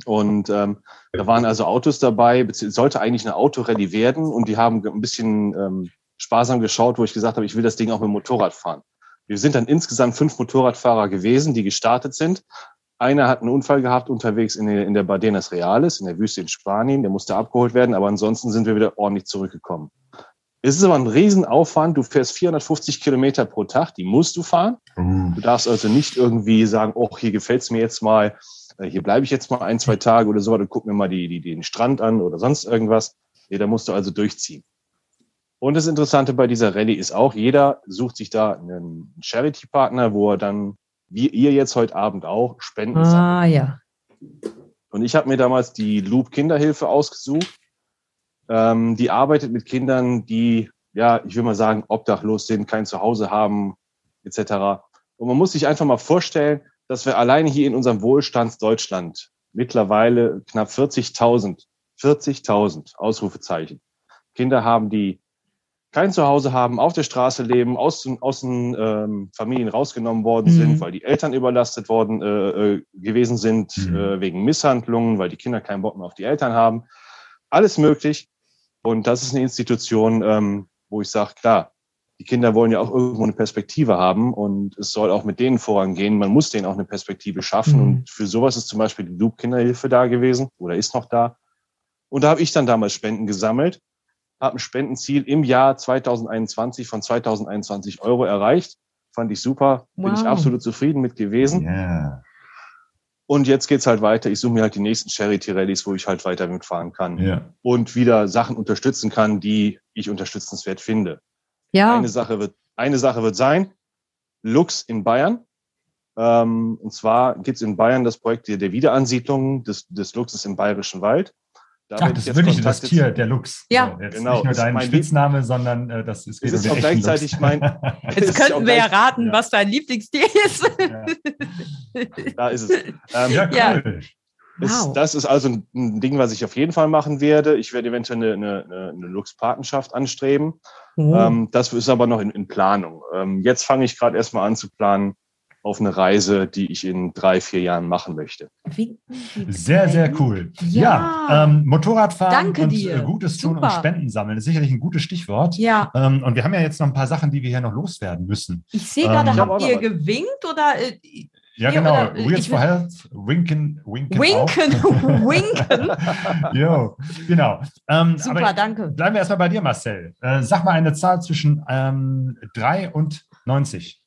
und ähm, da waren also Autos dabei, sollte eigentlich eine Autorallye werden und die haben ein bisschen ähm, sparsam geschaut, wo ich gesagt habe, ich will das Ding auch mit dem Motorrad fahren. Wir sind dann insgesamt fünf Motorradfahrer gewesen, die gestartet sind. Einer hat einen Unfall gehabt unterwegs in der, in der Bardenas Reales, in der Wüste in Spanien. Der musste abgeholt werden, aber ansonsten sind wir wieder ordentlich zurückgekommen. Es ist aber ein Riesenaufwand. Du fährst 450 Kilometer pro Tag, die musst du fahren. Du darfst also nicht irgendwie sagen, oh, hier gefällt's mir jetzt mal, äh, hier bleibe ich jetzt mal ein, zwei Tage oder so, oder guck mir mal die, die, den Strand an oder sonst irgendwas. Nee, da musst du also durchziehen. Und das Interessante bei dieser Rallye ist auch, jeder sucht sich da einen Charity-Partner, wo er dann wie ihr jetzt heute Abend auch, Spenden sammeln. Ah, ja. Und ich habe mir damals die Loop Kinderhilfe ausgesucht. Ähm, die arbeitet mit Kindern, die, ja, ich will mal sagen, obdachlos sind, kein Zuhause haben, etc. Und man muss sich einfach mal vorstellen, dass wir alleine hier in unserem Wohlstandsdeutschland mittlerweile knapp 40.000, 40.000 Ausrufezeichen Kinder haben, die kein Zuhause haben, auf der Straße leben, aus, aus den ähm, Familien rausgenommen worden Mhm. sind, weil die Eltern überlastet worden äh, äh, gewesen sind, äh, wegen Misshandlungen, weil die Kinder keinen Bock mehr auf die Eltern haben. Alles möglich. Und das ist eine Institution, ähm, wo ich sage, klar, die Kinder wollen ja auch irgendwo eine Perspektive haben und es soll auch mit denen vorangehen. Man muss denen auch eine Perspektive schaffen. Mhm. Und für sowas ist zum Beispiel die Loop Kinderhilfe da gewesen oder ist noch da. Und da habe ich dann damals Spenden gesammelt, habe ein Spendenziel im Jahr 2021 von 2021 Euro erreicht. Fand ich super, bin ich Wow. absolut zufrieden mit gewesen. Und jetzt geht's halt weiter. Ich suche mir halt die nächsten Charity-Rallies, wo ich halt weiter mitfahren kann Ja. und wieder Sachen unterstützen kann, die ich unterstützenswert finde. Ja. Eine Sache wird, eine Sache wird sein, Lux in Bayern. Ähm, und zwar gibt's in Bayern das Projekt der der Wiederansiedlung des, des Luchses im Bayerischen Wald. Da Ach, werde das ich ist jetzt wirklich das Tier, der Luchs. Ja. So, jetzt Genau, nicht nur ist dein Spitzname, sondern äh, das ist, Es ist auch gleichzeitig Luchs. mein- Jetzt ist könnten wir ja raten, was dein Lieblingstier ist. Da ist es. Ähm, Ja, Ja. cool. Wow. Das ist also ein, ein Ding, was ich auf jeden Fall machen werde. Ich werde eventuell eine, eine, eine, eine Lux-Patenschaft anstreben. Oh. Ähm, das ist aber noch in, in Planung. Ähm, jetzt fange ich gerade erstmal an zu planen auf eine Reise, die ich in drei, vier Jahren machen möchte. Sehr, sehr cool. Ja, Ja. ähm, Motorradfahren Danke und dir. äh, Gutes tun Super. und Spenden sammeln ist sicherlich ein gutes Stichwort. Ja. Ähm, und wir haben ja jetzt noch ein paar Sachen, die wir hier noch loswerden müssen. Ich sehe gerade, Ähm, habt ihr gewinkt oder? Äh, Ja, hier genau. oder- Wheels for Health, winken, winken. Winken, auch. winken. jo, genau. Ähm, Super, aber danke. Bleiben wir erstmal bei dir, Marcel. Äh, sag mal eine Zahl zwischen ähm, 3 und 90.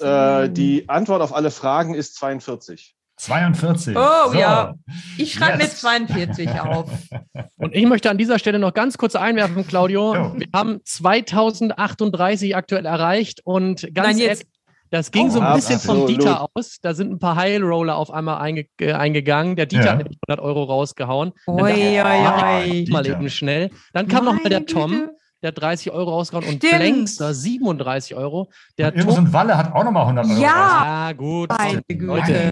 Äh, die Antwort auf alle Fragen ist 42. 42. Oh So. ja, ich schreibe Yes. mit 42 auf. Und ich möchte an dieser Stelle noch ganz kurz einwerfen, Claudio. Wir haben 2038 aktuell erreicht und ganz Nein, jetzt- das ging Oh, so ein bisschen vom absolut. Dieter aus. Da sind ein paar Heilroller auf einmal einge äh, eingegangen. Der Dieter Ja. hat nämlich 100 Euro rausgehauen. Dann Oi, oi, oi. mal eben schnell. Dann kam noch mal der Tom. Güte. Der hat 30 Euro rausgehauen und. Blankster 37 Euro. Der Irgend so ein Walle hat auch nochmal 100 Euro. Ja. ja, gut. Meine Güte. Leute,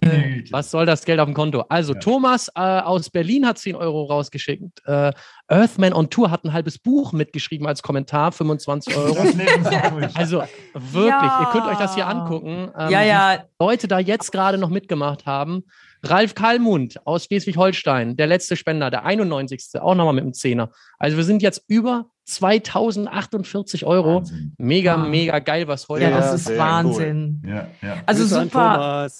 was soll das Geld auf dem Konto? Also, Thomas äh, aus Berlin hat 10 Euro rausgeschickt. Äh, Earthman on Tour hat ein halbes Buch mitgeschrieben als Kommentar, 25 Euro. Also wirklich, Ja. ihr könnt euch das hier angucken. ähm, Ja, ja. Leute da jetzt gerade noch mitgemacht haben. Ralf Kallmund aus Schleswig-Holstein, der letzte Spender, der 91. Auch nochmal mit dem Zehner. Also wir sind jetzt über 2048 Euro. Mega, mega geil, was heute Ja, das ist Wahnsinn. Ja, ja. Also Grüße super.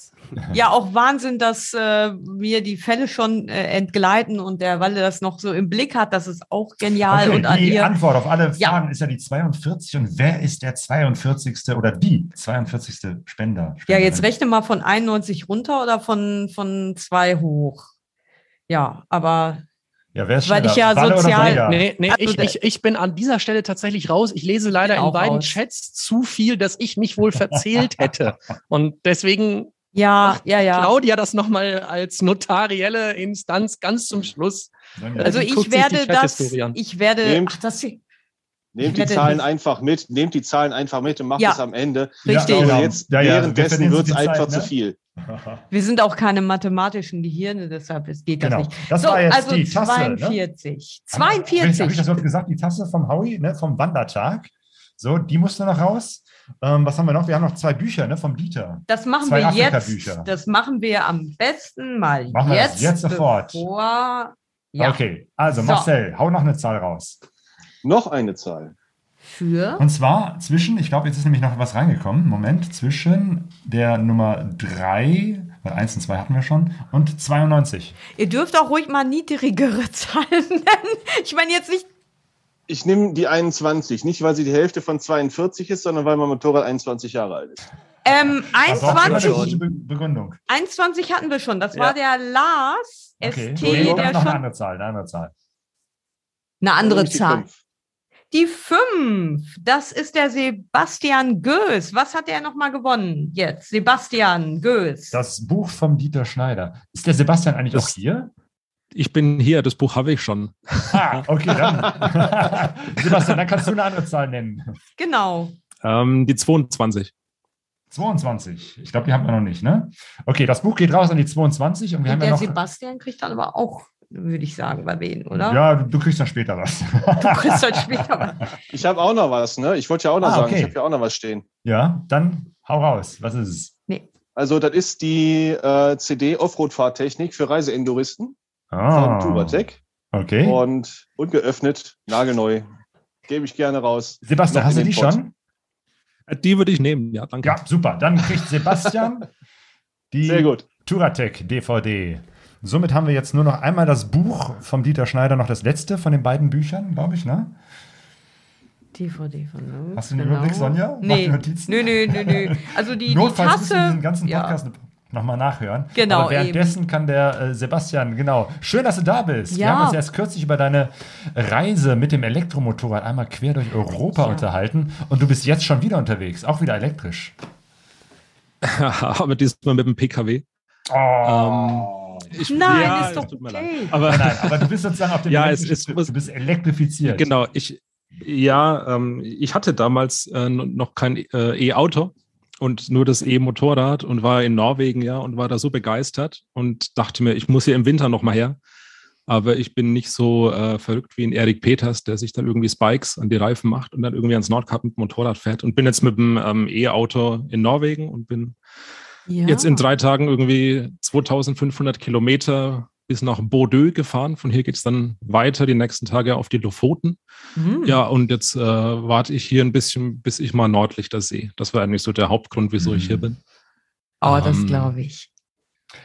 Ja, auch Wahnsinn, dass äh, mir die Fälle schon äh, entgleiten und der Walle das noch so im Blick hat. Das ist auch genial. Okay, und an die ihr. Antwort auf alle Ja. Fragen ist ja die 42. Und wer ist der 42. oder die 42. Spender? Ja, jetzt rechne mal von 91 runter oder von, von zwei hoch. Ja, aber Ja, wer ist Weil ich ja oder sozial-? Nee, nee, Also ich, ich, ich bin an dieser Stelle tatsächlich raus. Ich lese leider in beiden raus. Chats zu viel, dass ich mich wohl verzählt hätte. Und deswegen ja, ja, ja. Claudia das nochmal als notarielle Instanz ganz zum Schluss. Also ich werde das, ich werde, ach, das, Nehmt die Zahlen das- einfach mit, nehmt die Zahlen einfach mit und macht Ja, es am Ende. richtig. Ich glaube, Genau. jetzt Ja, ja, wir währenddessen wird es Zeit, einfach ne? zu viel. wir sind auch keine mathematischen Gehirne, deshalb es geht Genau. das nicht. Das so, war jetzt also die Tasse, ne? 42. Habe ich 42. das überhaupt gesagt? Die Tasse vom Howie, ne, vom Wandertag. So, die musste noch raus. Ähm, was haben wir noch? Wir haben noch zwei Bücher, ne, vom Dieter. Das machen Zwei wir jetzt. Das machen wir am besten mal Machen wir das jetzt. jetzt sofort. Bevor, ja. Okay, also So. Marcel, hau noch eine Zahl raus. Noch eine Zahl. Für Und zwar zwischen, ich glaube, jetzt ist nämlich noch was reingekommen. Moment, zwischen der Nummer 3, weil 1 und 2 hatten wir schon, und 92. Ihr dürft auch ruhig mal niedrigere Zahlen nennen. Ich meine jetzt nicht. Ich nehme die 21, nicht weil sie die Hälfte von 42 ist, sondern weil mein Motorrad 21 Jahre alt ist. Ähm, Da braucht ihr eine 21, gute Be Begründung. 21 hatten wir schon. Das Ja. war der Lars Okay, ST, nee, der noch eine schon. andere Zahl, eine andere Zahl. Eine andere Zahl. fünf. Die fünf, das ist der Sebastian Goes. Was hat er nochmal gewonnen jetzt? Sebastian Goes. Das Buch vom Dieter Schneider. Ist der Sebastian eigentlich auch hier? Ich bin hier, das Buch habe ich schon. Ah, okay, dann. Sebastian, dann kannst du eine andere Zahl nennen. Genau. Ähm, die 22. 22. Ich glaube, die haben wir noch nicht, ne? Okay, das Buch geht raus an die 22 und wir Und haben der ja noch. Sebastian kriegt dann aber auch, würde ich sagen, bei wen, oder? Ja, du kriegst dann später was. Du kriegst dann später was. Ich habe auch noch was, ne? Ich wollte ja auch noch Ah, sagen, okay. ich habe ja auch noch was stehen. Ja, dann hau raus. Was ist es? Also, das ist die äh, CD Offroad-Fahrtechnik für Reiseenduristen Ah. von Turatec. Okay. Und ungeöffnet, nagelneu. Gebe ich gerne raus. Sebastian, Noch hast du die Pott. schon? Die würde ich nehmen, ja, danke. Ja, super. Dann kriegt Sebastian die Sehr gut. Turatec DVD. Somit haben wir jetzt nur noch einmal das Buch vom Dieter Schneider, noch das letzte von den beiden Büchern, glaube ich, ne? DVD von uns. Hast du den Überblick, Sonja? Mach Nee. die Notizen. Nö, nö, nö, nö. Also die, die Notfalls müssen wir Tasse. diesen ganzen ja. Podcast nochmal nachhören. Genau, Aber währenddessen kann der äh, Sebastian, genau. Schön, dass du da bist. Wir Ja. haben uns erst kürzlich über deine Reise mit dem Elektromotorrad einmal quer durch Europa unterhalten und du bist jetzt schon wieder unterwegs, auch wieder elektrisch. Aber diesmal mit dem PKW. Oh. Ähm, ich, Nein, ja, ist doch tut mir okay. leid. Aber, nein, aber du bist sozusagen auf dem ja, es, es du, muss, du bist elektrifiziert. Genau, ich, ja, ähm, ich hatte damals äh, noch kein äh, E-Auto und nur das E-Motorrad und war in Norwegen, ja, und war da so begeistert und dachte mir, ich muss hier im Winter noch mal her. Aber ich bin nicht so äh, verrückt wie ein Erik Peters, der sich dann irgendwie Spikes an die Reifen macht und dann irgendwie ans Nordkap mit dem Motorrad fährt. Und bin jetzt mit dem ähm, E-Auto in Norwegen und bin Ja. jetzt in drei Tagen irgendwie 2500 Kilometer bis nach Bordeaux gefahren. Von hier geht es dann weiter die nächsten Tage auf die Lofoten. Mhm. Ja, und jetzt äh, warte ich hier ein bisschen, bis ich mal Nordlichter sehe. Das war eigentlich so der Hauptgrund, wieso ich hier bin. Oh, das Ähm, glaube ich.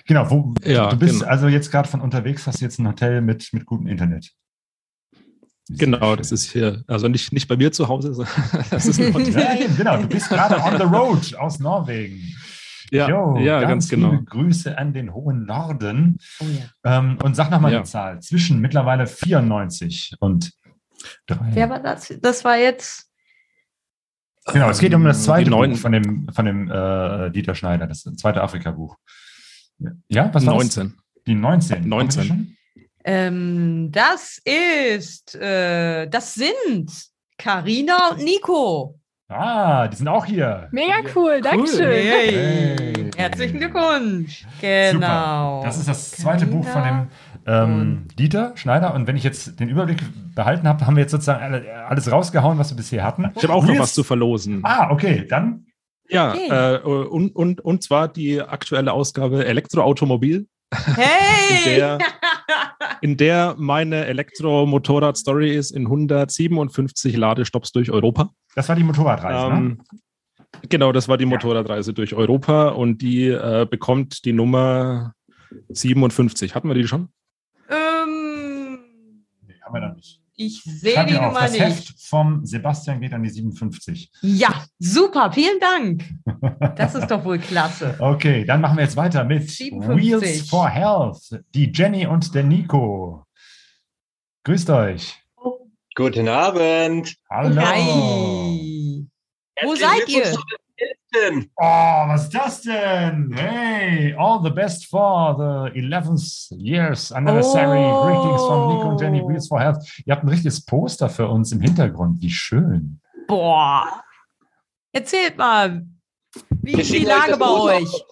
Genau, wo, Ja, du bist genau. also jetzt gerade von unterwegs, hast jetzt ein Hotel mit, mit gutem Internet. Genau, das ist hier, also nicht, nicht bei mir zu Hause, sondern das ist ein Hotel. Ja, genau, du bist gerade on the road aus Norwegen. Ja, Jo, ja, ganz liebe genau. Grüße an den hohen Norden. Oh ja. Ähm, und sag nochmal Ja. die Zahl. Zwischen mittlerweile 94 und 3. Wer war das? Das war jetzt. Genau, es geht um das Ähm, zweite Buch von dem, von dem äh, Dieter Schneider, das zweite Afrika-Buch. Ja, was war 19. Das? Die 19. 19. Haben wir schon? Ähm, das ist. Äh, das sind Karina und Nico. Ah, die sind auch hier. Mega cool, Dankeschön. Hey. Herzlichen Glückwunsch. Genau. Super. Das ist das zweite Buch von dem ähm, Dieter Schneider. Und wenn ich jetzt den Überblick behalten habe, haben wir jetzt sozusagen alle, alles rausgehauen, was wir bisher hatten. Ich habe auch noch Nils- was zu verlosen. Ah, okay, dann. Ja, Okay. äh, und, und, und zwar die aktuelle Ausgabe Elektroautomobil, in Hey! der, in der meine Elektromotorrad-Story ist in 157 Ladestopps durch Europa. Das war die Motorradreise, ne? Ähm, Genau, das war die Motorradreise durch Europa und die äh, bekommt die Nummer 57. Hatten wir die schon? ähm, Nee, haben wir noch nicht. Ich sehe die Nummer das nicht. Heft vom Sebastian geht an die 57. Ja, super. Vielen Dank. Das ist doch wohl klasse. Okay, dann machen wir jetzt weiter mit 57. Wheels for Health. Die Jenny und der Nico. Grüßt euch. Guten Abend. Hallo. Hi. Wo seid ihr? Zu den Elften. Oh, was ist das denn? Hey, all the best for the 11th years anniversary. Oh. Greetings from Nico und Jenny, Wheels for Health. Ihr habt ein richtiges Poster für uns im Hintergrund. Wie schön. Boah. Erzählt mal, wie ist die Lage bei euch?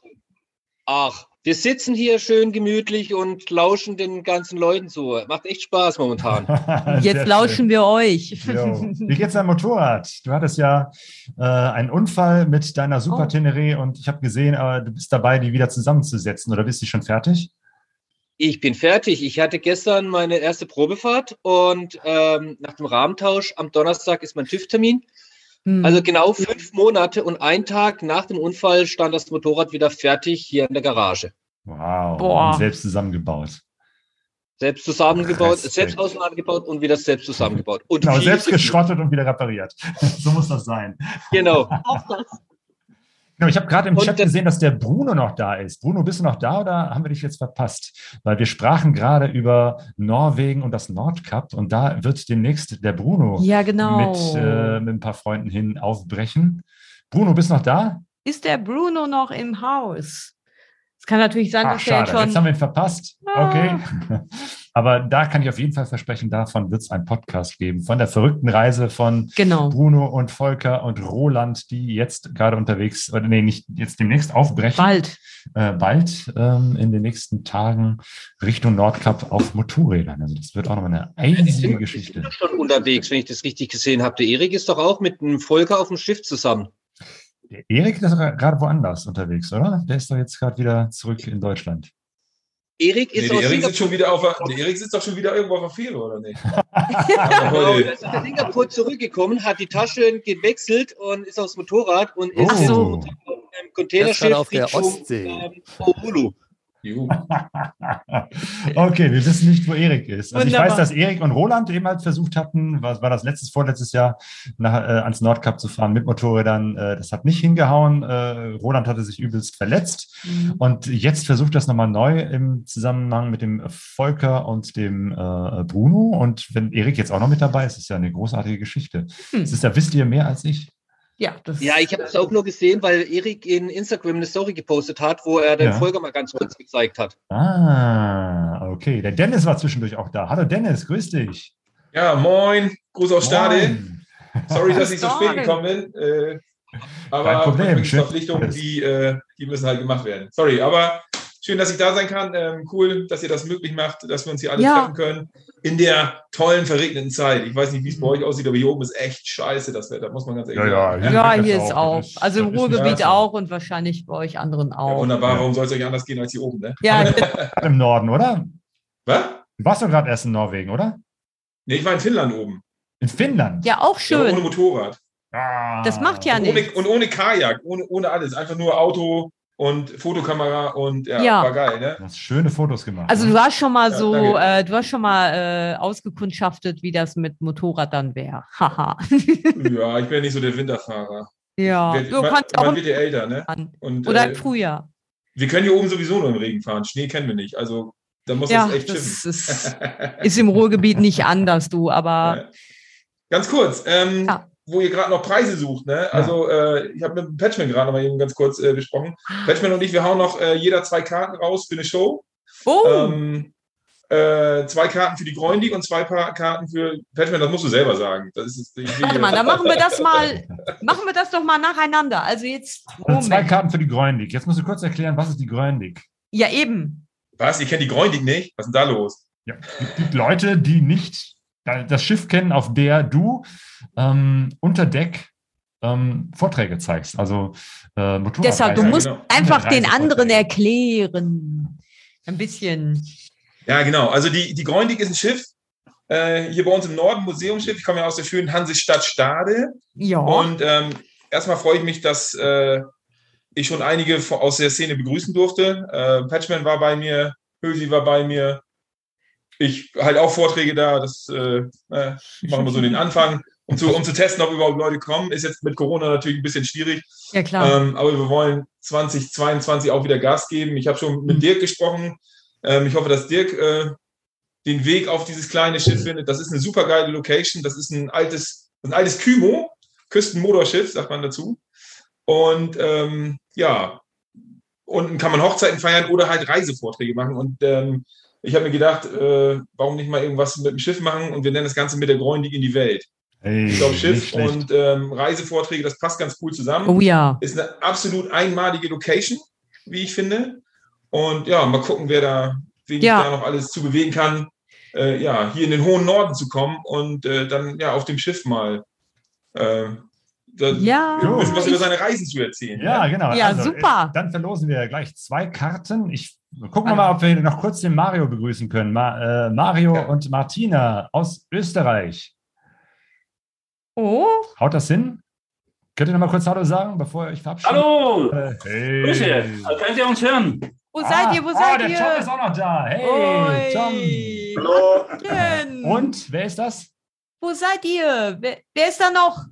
Ach, wir sitzen hier schön gemütlich und lauschen den ganzen Leuten zu. Macht echt Spaß momentan. Jetzt lauschen schön. wir euch. Jo. Wie geht's deinem Motorrad? Du hattest ja äh, einen Unfall mit deiner Super Oh. Tenere und ich habe gesehen, äh, du bist dabei, die wieder zusammenzusetzen. Oder bist du schon fertig? Ich bin fertig. Ich hatte gestern meine erste Probefahrt und ähm, nach dem Rahmentausch am Donnerstag ist mein TÜV-Termin. Hm. Also genau fünf Monate und ein Tag nach dem Unfall stand das Motorrad wieder fertig hier in der Garage. Wow. Boah. Und selbst zusammengebaut. Selbst zusammengebaut, Respekt. selbst auseinandergebaut und wieder selbst zusammengebaut. Und Genau, selbst geschrottet und wieder repariert. so muss das sein. Genau. Auch das. Genau, ich habe gerade im Chat gesehen, dass der Bruno noch da ist. Bruno, bist du noch da oder haben wir dich jetzt verpasst? Weil wir sprachen gerade über Norwegen und das Nordkap und da wird demnächst der Bruno Ja, genau. mit, äh, mit ein paar Freunden hin aufbrechen. Bruno, bist du noch da? Ist der Bruno noch im Haus? Es kann natürlich sein, Ach, dass der schade, jetzt jetzt haben wir schon. ihn verpasst. Ah. Okay. Aber da kann ich auf jeden Fall versprechen, davon wird es einen Podcast geben. Von der verrückten Reise von Genau. Bruno und Volker und Roland, die jetzt gerade unterwegs, oder nee, nicht jetzt demnächst aufbrechen. Bald. Äh, bald ähm, in den nächsten Tagen Richtung Nordkap auf Motorrädern. Also das wird auch noch eine einzige Geschichte. schon unterwegs, wenn ich das richtig gesehen habe. Der Erik ist doch auch mit einem Volker auf dem Schiff zusammen. Der Erik ist doch gerade woanders unterwegs, oder? Der ist doch jetzt gerade wieder zurück in Deutschland. Erik Nee, ist aus Erik Singapur. sitzt schon wieder auf der, der Erik sitzt doch schon wieder irgendwo auf der Fähre, oder nicht? Genau, er ist aus Singapur zurückgekommen, hat die Taschen gewechselt und ist aufs Motorrad und ist so. Er ist Containerschiff auf der Richtung, Ostsee. ähm, Oulu. Okay, wir wissen nicht, wo Erik ist. Also ich weiß, dass Erik und Roland eben halt versucht hatten, was war das letztes, vorletztes Jahr, nach, äh, ans Nordkap zu fahren mit Motorrädern. Äh, das hat nicht hingehauen. Äh, Roland hatte sich übelst verletzt. Mhm. Und jetzt versucht das nochmal neu im Zusammenhang mit dem Volker und dem äh, Bruno. Und wenn Erik jetzt auch noch mit dabei ist, ist ja eine großartige Geschichte. Hm. Das ist ja, wisst ihr mehr als ich. Ja, das Ja, ich habe es auch nur gesehen, weil Erik in Instagram eine Story gepostet hat, wo er den Ja. Volker mal ganz kurz gezeigt hat. Ah, okay. Der Dennis war zwischendurch auch da. Hallo Dennis, grüß dich. Ja, moin. Gruß aus Stade. Moin. Sorry, dass ich so spät gekommen bin. Äh, Kein aber Problem, schön. Verpflichtungen, die, äh, die müssen halt gemacht werden. Sorry, aber schön, dass ich da sein kann. Ähm, cool, dass ihr das möglich macht, dass wir uns hier alle Ja. treffen können. In der tollen, verregneten Zeit. Ich weiß nicht, wie es bei euch aussieht, aber hier oben ist echt scheiße, das Wetter, muss man ganz ehrlich Ja, sagen. ja, Ja, Jetzt hier ist auch. auch. Also im Ruhrgebiet auch und wahrscheinlich bei euch anderen auch. Wunderbar, warum soll es euch anders gehen als hier oben, ne? Ja, Im Norden, oder? Was? Du warst doch gerade erst in Norwegen, oder? Nee, ich war in Finnland oben. In Finnland? ja, auch Ja, aber ohne schön. Motorrad. Das macht ja nichts. und ohne Kajak, ohne, ohne alles. Einfach nur Auto und Fotokamera und ja, Ja. war geil, ne? Du hast schöne Fotos gemacht. Also du hast schon mal Ja, so, äh, du hast schon mal äh, ausgekundschaftet, wie das mit Motorrad dann wäre. Haha. Ja, ich bin nicht so der Winterfahrer. ja, Werd- du man, kannst auch man im wird ja älter, ne? Und, oder äh, im Frühjahr. wir können hier oben sowieso nur im Regen fahren. Schnee kennen wir nicht. Also da muss Ja, das echt das schiffen. ist, ist im Ruhrgebiet nicht anders, du, aber Ganz kurz, ähm, wo ihr gerade noch Preise sucht, ne? Also äh, ich habe mit dem Patchman gerade noch mal eben ganz kurz äh, besprochen. Patchman und ich, wir hauen noch äh, jeder zwei Karten raus für eine Show. Oh. Ähm, äh, zwei Karten für die Greundi und zwei Karten für Patchman, das musst du selber sagen. Das ist, ich warte mal, dann machen wir das mal, machen wir das doch mal nacheinander. Also jetzt, Also zwei. Karten für die Gröndig. Jetzt musst du kurz erklären, was ist die Gröndig? Ja, eben. Was? Ihr kennt die Greundi nicht? Was ist denn da los? Ja, es gibt Leute, die nicht das Schiff kennen, auf der du ähm, unter Deck ähm, Vorträge zeigst. Also äh. Deshalb, du musst genau. einfach den anderen erklären. Ein bisschen. Ja, genau. Also die, die Greunig ist ein Schiff, äh, hier bei uns im Norden, Museumsschiff. Ich komme ja aus der schönen Hansestadt Stade. Ja. Und ähm, erstmal freue ich mich, dass äh, ich schon einige aus der Szene begrüßen durfte. Äh, Patchman war bei mir, Hösi war bei mir. Ich halte auch Vorträge da. Das äh, äh, machen wir so den Anfang, um zu, um zu testen, ob überhaupt Leute kommen. Ist jetzt mit Corona natürlich ein bisschen schwierig. Ja, klar. Ähm, aber wir wollen 2022 auch wieder Gas geben. Ich habe schon Hm. mit Dirk gesprochen. Ähm, ich hoffe, dass Dirk äh, den Weg auf dieses kleine Schiff findet. Das ist eine super geile Location. Das ist ein altes, ein altes Kymo, Küstenmotorschiff, sagt man dazu. Und ähm, ja, unten kann man Hochzeiten feiern oder halt Reisevorträge machen. Und ähm, ich habe mir gedacht, äh, warum nicht mal irgendwas mit dem Schiff machen und wir nennen das Ganze mit der Greunig in die Welt. Hey, ich glaube, Schiff und ähm, Reisevorträge, das passt ganz cool zusammen. Oh ja. Ist eine absolut einmalige Location, wie ich finde. Und ja, mal gucken, wer da, wen Ja. ich da noch alles zu bewegen kann, äh, ja, hier in den hohen Norden zu kommen und äh, dann ja auf dem Schiff mal äh, da, Ja, ein bisschen was über seine Reisen zu erzählen. Ja, genau. Ja, Also, super. äh, Dann verlosen wir gleich zwei Karten. Ich gucken wir mal, ob wir noch kurz den Mario begrüßen können. Ma, äh, Mario und Martina aus Österreich. Oh. Haut das hin? Könnt ihr noch mal kurz Hallo sagen, bevor ihr euch verabschiedet? Hallo! Äh, hey. Grüße! Könnt ihr uns hören? Wo Ah, seid ihr? Wo oh, seid der ihr? Tom ist auch noch da. Hey, Oi. Tom. Hallo! Und wer ist das? Wo seid ihr? Wer, wer ist da noch?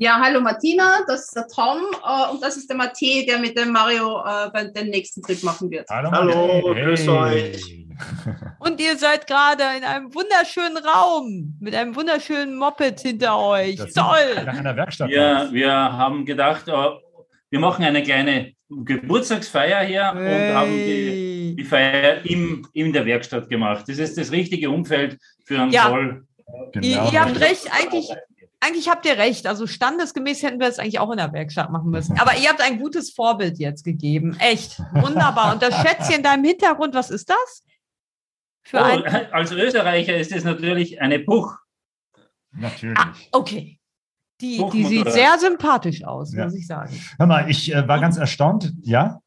Ja, hallo Martina, das ist der Tom äh, und das ist der Mathe, der mit dem Mario äh, den nächsten Trip machen wird. Hallo, Hallo, grüß euch. Und ihr seid gerade in einem wunderschönen Raum mit einem wunderschönen Moped hinter euch. Toll! Nach einer Werkstatt. Ja, wir haben gedacht, äh, wir machen eine kleine Geburtstagsfeier hier und haben die, die Feier im, in der Werkstatt gemacht. Das ist das richtige Umfeld für einen Ja. Voll. Ihr, ihr habt recht, eigentlich, eigentlich habt ihr recht. Also standesgemäß hätten wir es eigentlich auch in der Werkstatt machen müssen. Aber ihr habt ein gutes Vorbild jetzt gegeben. Echt. Wunderbar. Und das Schätzchen in deinem Hintergrund, was ist das? Für Oh, ein. als Österreicher ist es natürlich eine Buch. Natürlich. Okay. Die, die sieht sehr sympathisch aus, Ja. muss ich sagen. Hör mal, ich äh, war ganz erstaunt. Ja?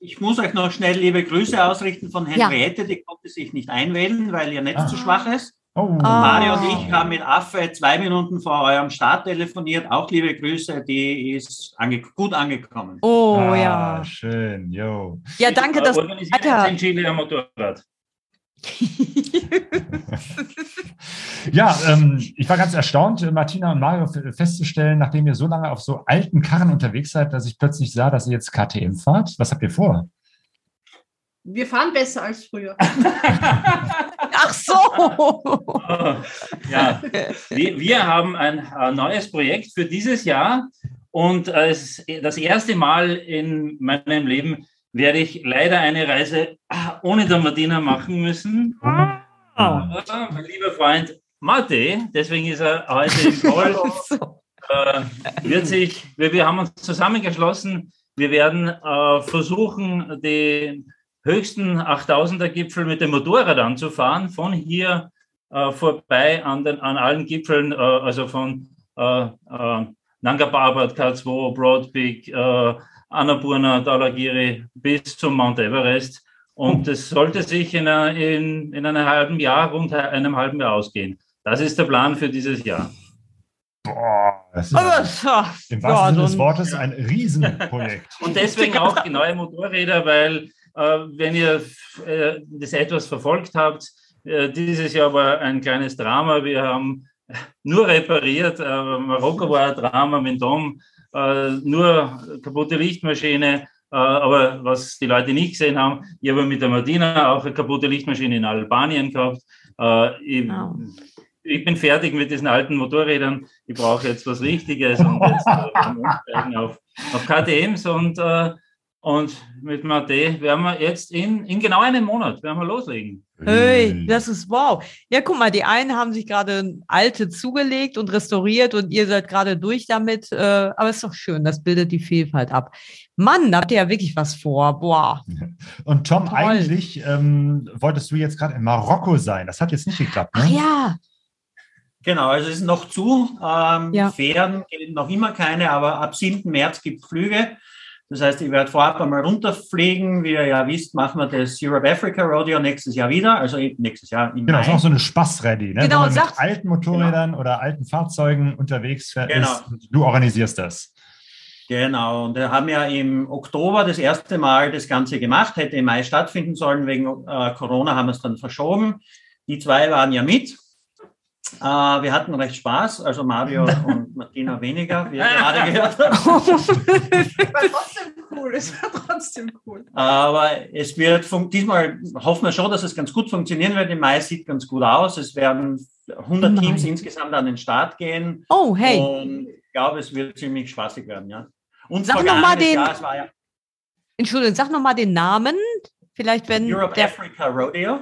Ich muss euch noch schnell liebe Grüße ausrichten von Ja. Henriette, die konnte sich nicht einwählen, weil ihr Netz Ah. zu schwach ist. Oh. Mario und ich haben mit Affe zwei Minuten vor eurem Start telefoniert. Auch liebe Grüße, die ist ange gut angekommen. Oh ah, ja. Schön, jo. Ja, danke, dass. Alter. in Chile am Motorrad. Ja, ähm, ich war ganz erstaunt, Martina und Mario festzustellen, nachdem ihr so lange auf so alten Karren unterwegs seid, dass ich plötzlich sah, dass ihr jetzt KTM fahrt. Was habt ihr vor? Wir fahren besser als früher. Ach so. Ja, wir, wir haben ein, äh, neues Projekt für dieses Jahr und äh, es ist das erste Mal in meinem Leben werde ich leider eine Reise ah, ohne der Martina machen müssen. Aber mein lieber Freund Mate, deswegen ist er heute im Call, äh, wird sich, wir, wir haben uns zusammengeschlossen, wir werden äh, versuchen, den höchsten 8000er Gipfel mit dem Motorrad anzufahren, von hier äh, vorbei an, den, an allen Gipfeln, äh, also von äh, äh, Nanga Parbat, K2, Broad Peak, äh, Annapurna, Dhaulagiri bis zum Mount Everest. Und das sollte sich in, einer, in, in einem halben Jahr, rund einem halben Jahr ausgehen. Das ist der Plan für dieses Jahr. Boah, das ist Aber, im wahrsten Sinne des ein- Wortes ein Riesenprojekt. Und deswegen auch die neuen Motorräder, weil äh, wenn ihr äh, das etwas verfolgt habt, äh, dieses Jahr war ein kleines Drama. Wir haben nur repariert. Äh, Marokko war ein Drama mit Dom, äh, nur kaputte Lichtmaschine. Äh, aber was die Leute nicht gesehen haben, ich habe mit der Martina auch eine kaputte Lichtmaschine in Albanien gehabt. Äh, ich, ich bin fertig mit diesen alten Motorrädern. Ich brauche jetzt was Richtiges und jetzt äh, umsteigen auf, auf KTMs und, äh, und mit Mate werden wir jetzt in, in genau einem Monat werden wir loslegen. Hey, das ist wow. Ja, guck mal, die einen haben sich gerade alte zugelegt und restauriert und ihr seid gerade durch damit. Äh, aber ist doch schön, das bildet die Vielfalt ab. Mann, da habt ihr ja wirklich was vor. Boah. Und Tom, Toll. eigentlich ähm, wolltest du jetzt gerade in Marokko sein. Das hat jetzt nicht geklappt, ne? Ach ja. Genau, also es ist noch zu. Ähm, Ja. Fähren gelten noch immer keine, aber ab 7. März gibt es Flüge. Das heißt, ich werde vorab einmal runterfliegen. Wie ihr ja wisst, machen wir das Europe Africa Rodeo nächstes Jahr wieder. Also eben nächstes Jahr im Genau, ist Mai. auch so eine Spaßrallye, ne? Genau, Wenn man mit alten Motorrädern oder alten Fahrzeugen unterwegs fährt, Genau. ist, du organisierst das. Genau, und wir haben ja im Oktober das erste Mal das Ganze gemacht, hätte im Mai stattfinden sollen, wegen äh, Corona haben wir es dann verschoben. Die zwei waren ja mit. Äh, wir hatten recht Spaß, also Mario und Martina weniger, wie ihr gerade gehört habt. war trotzdem cool. Es war trotzdem cool. Aber es wird, fun- diesmal hoffen wir schon, dass es ganz gut funktionieren wird. Im Mai sieht ganz gut aus. Es werden 100 Im Teams insgesamt an den Start gehen. Oh, hey. Und ich glaube, es wird ziemlich spaßig werden, ja. Und Sag noch mal vergangenes den- Jahr, es war ja Entschuldigung, sag noch mal den Namen. Vielleicht, wenn Europe der. Africa Rodeo.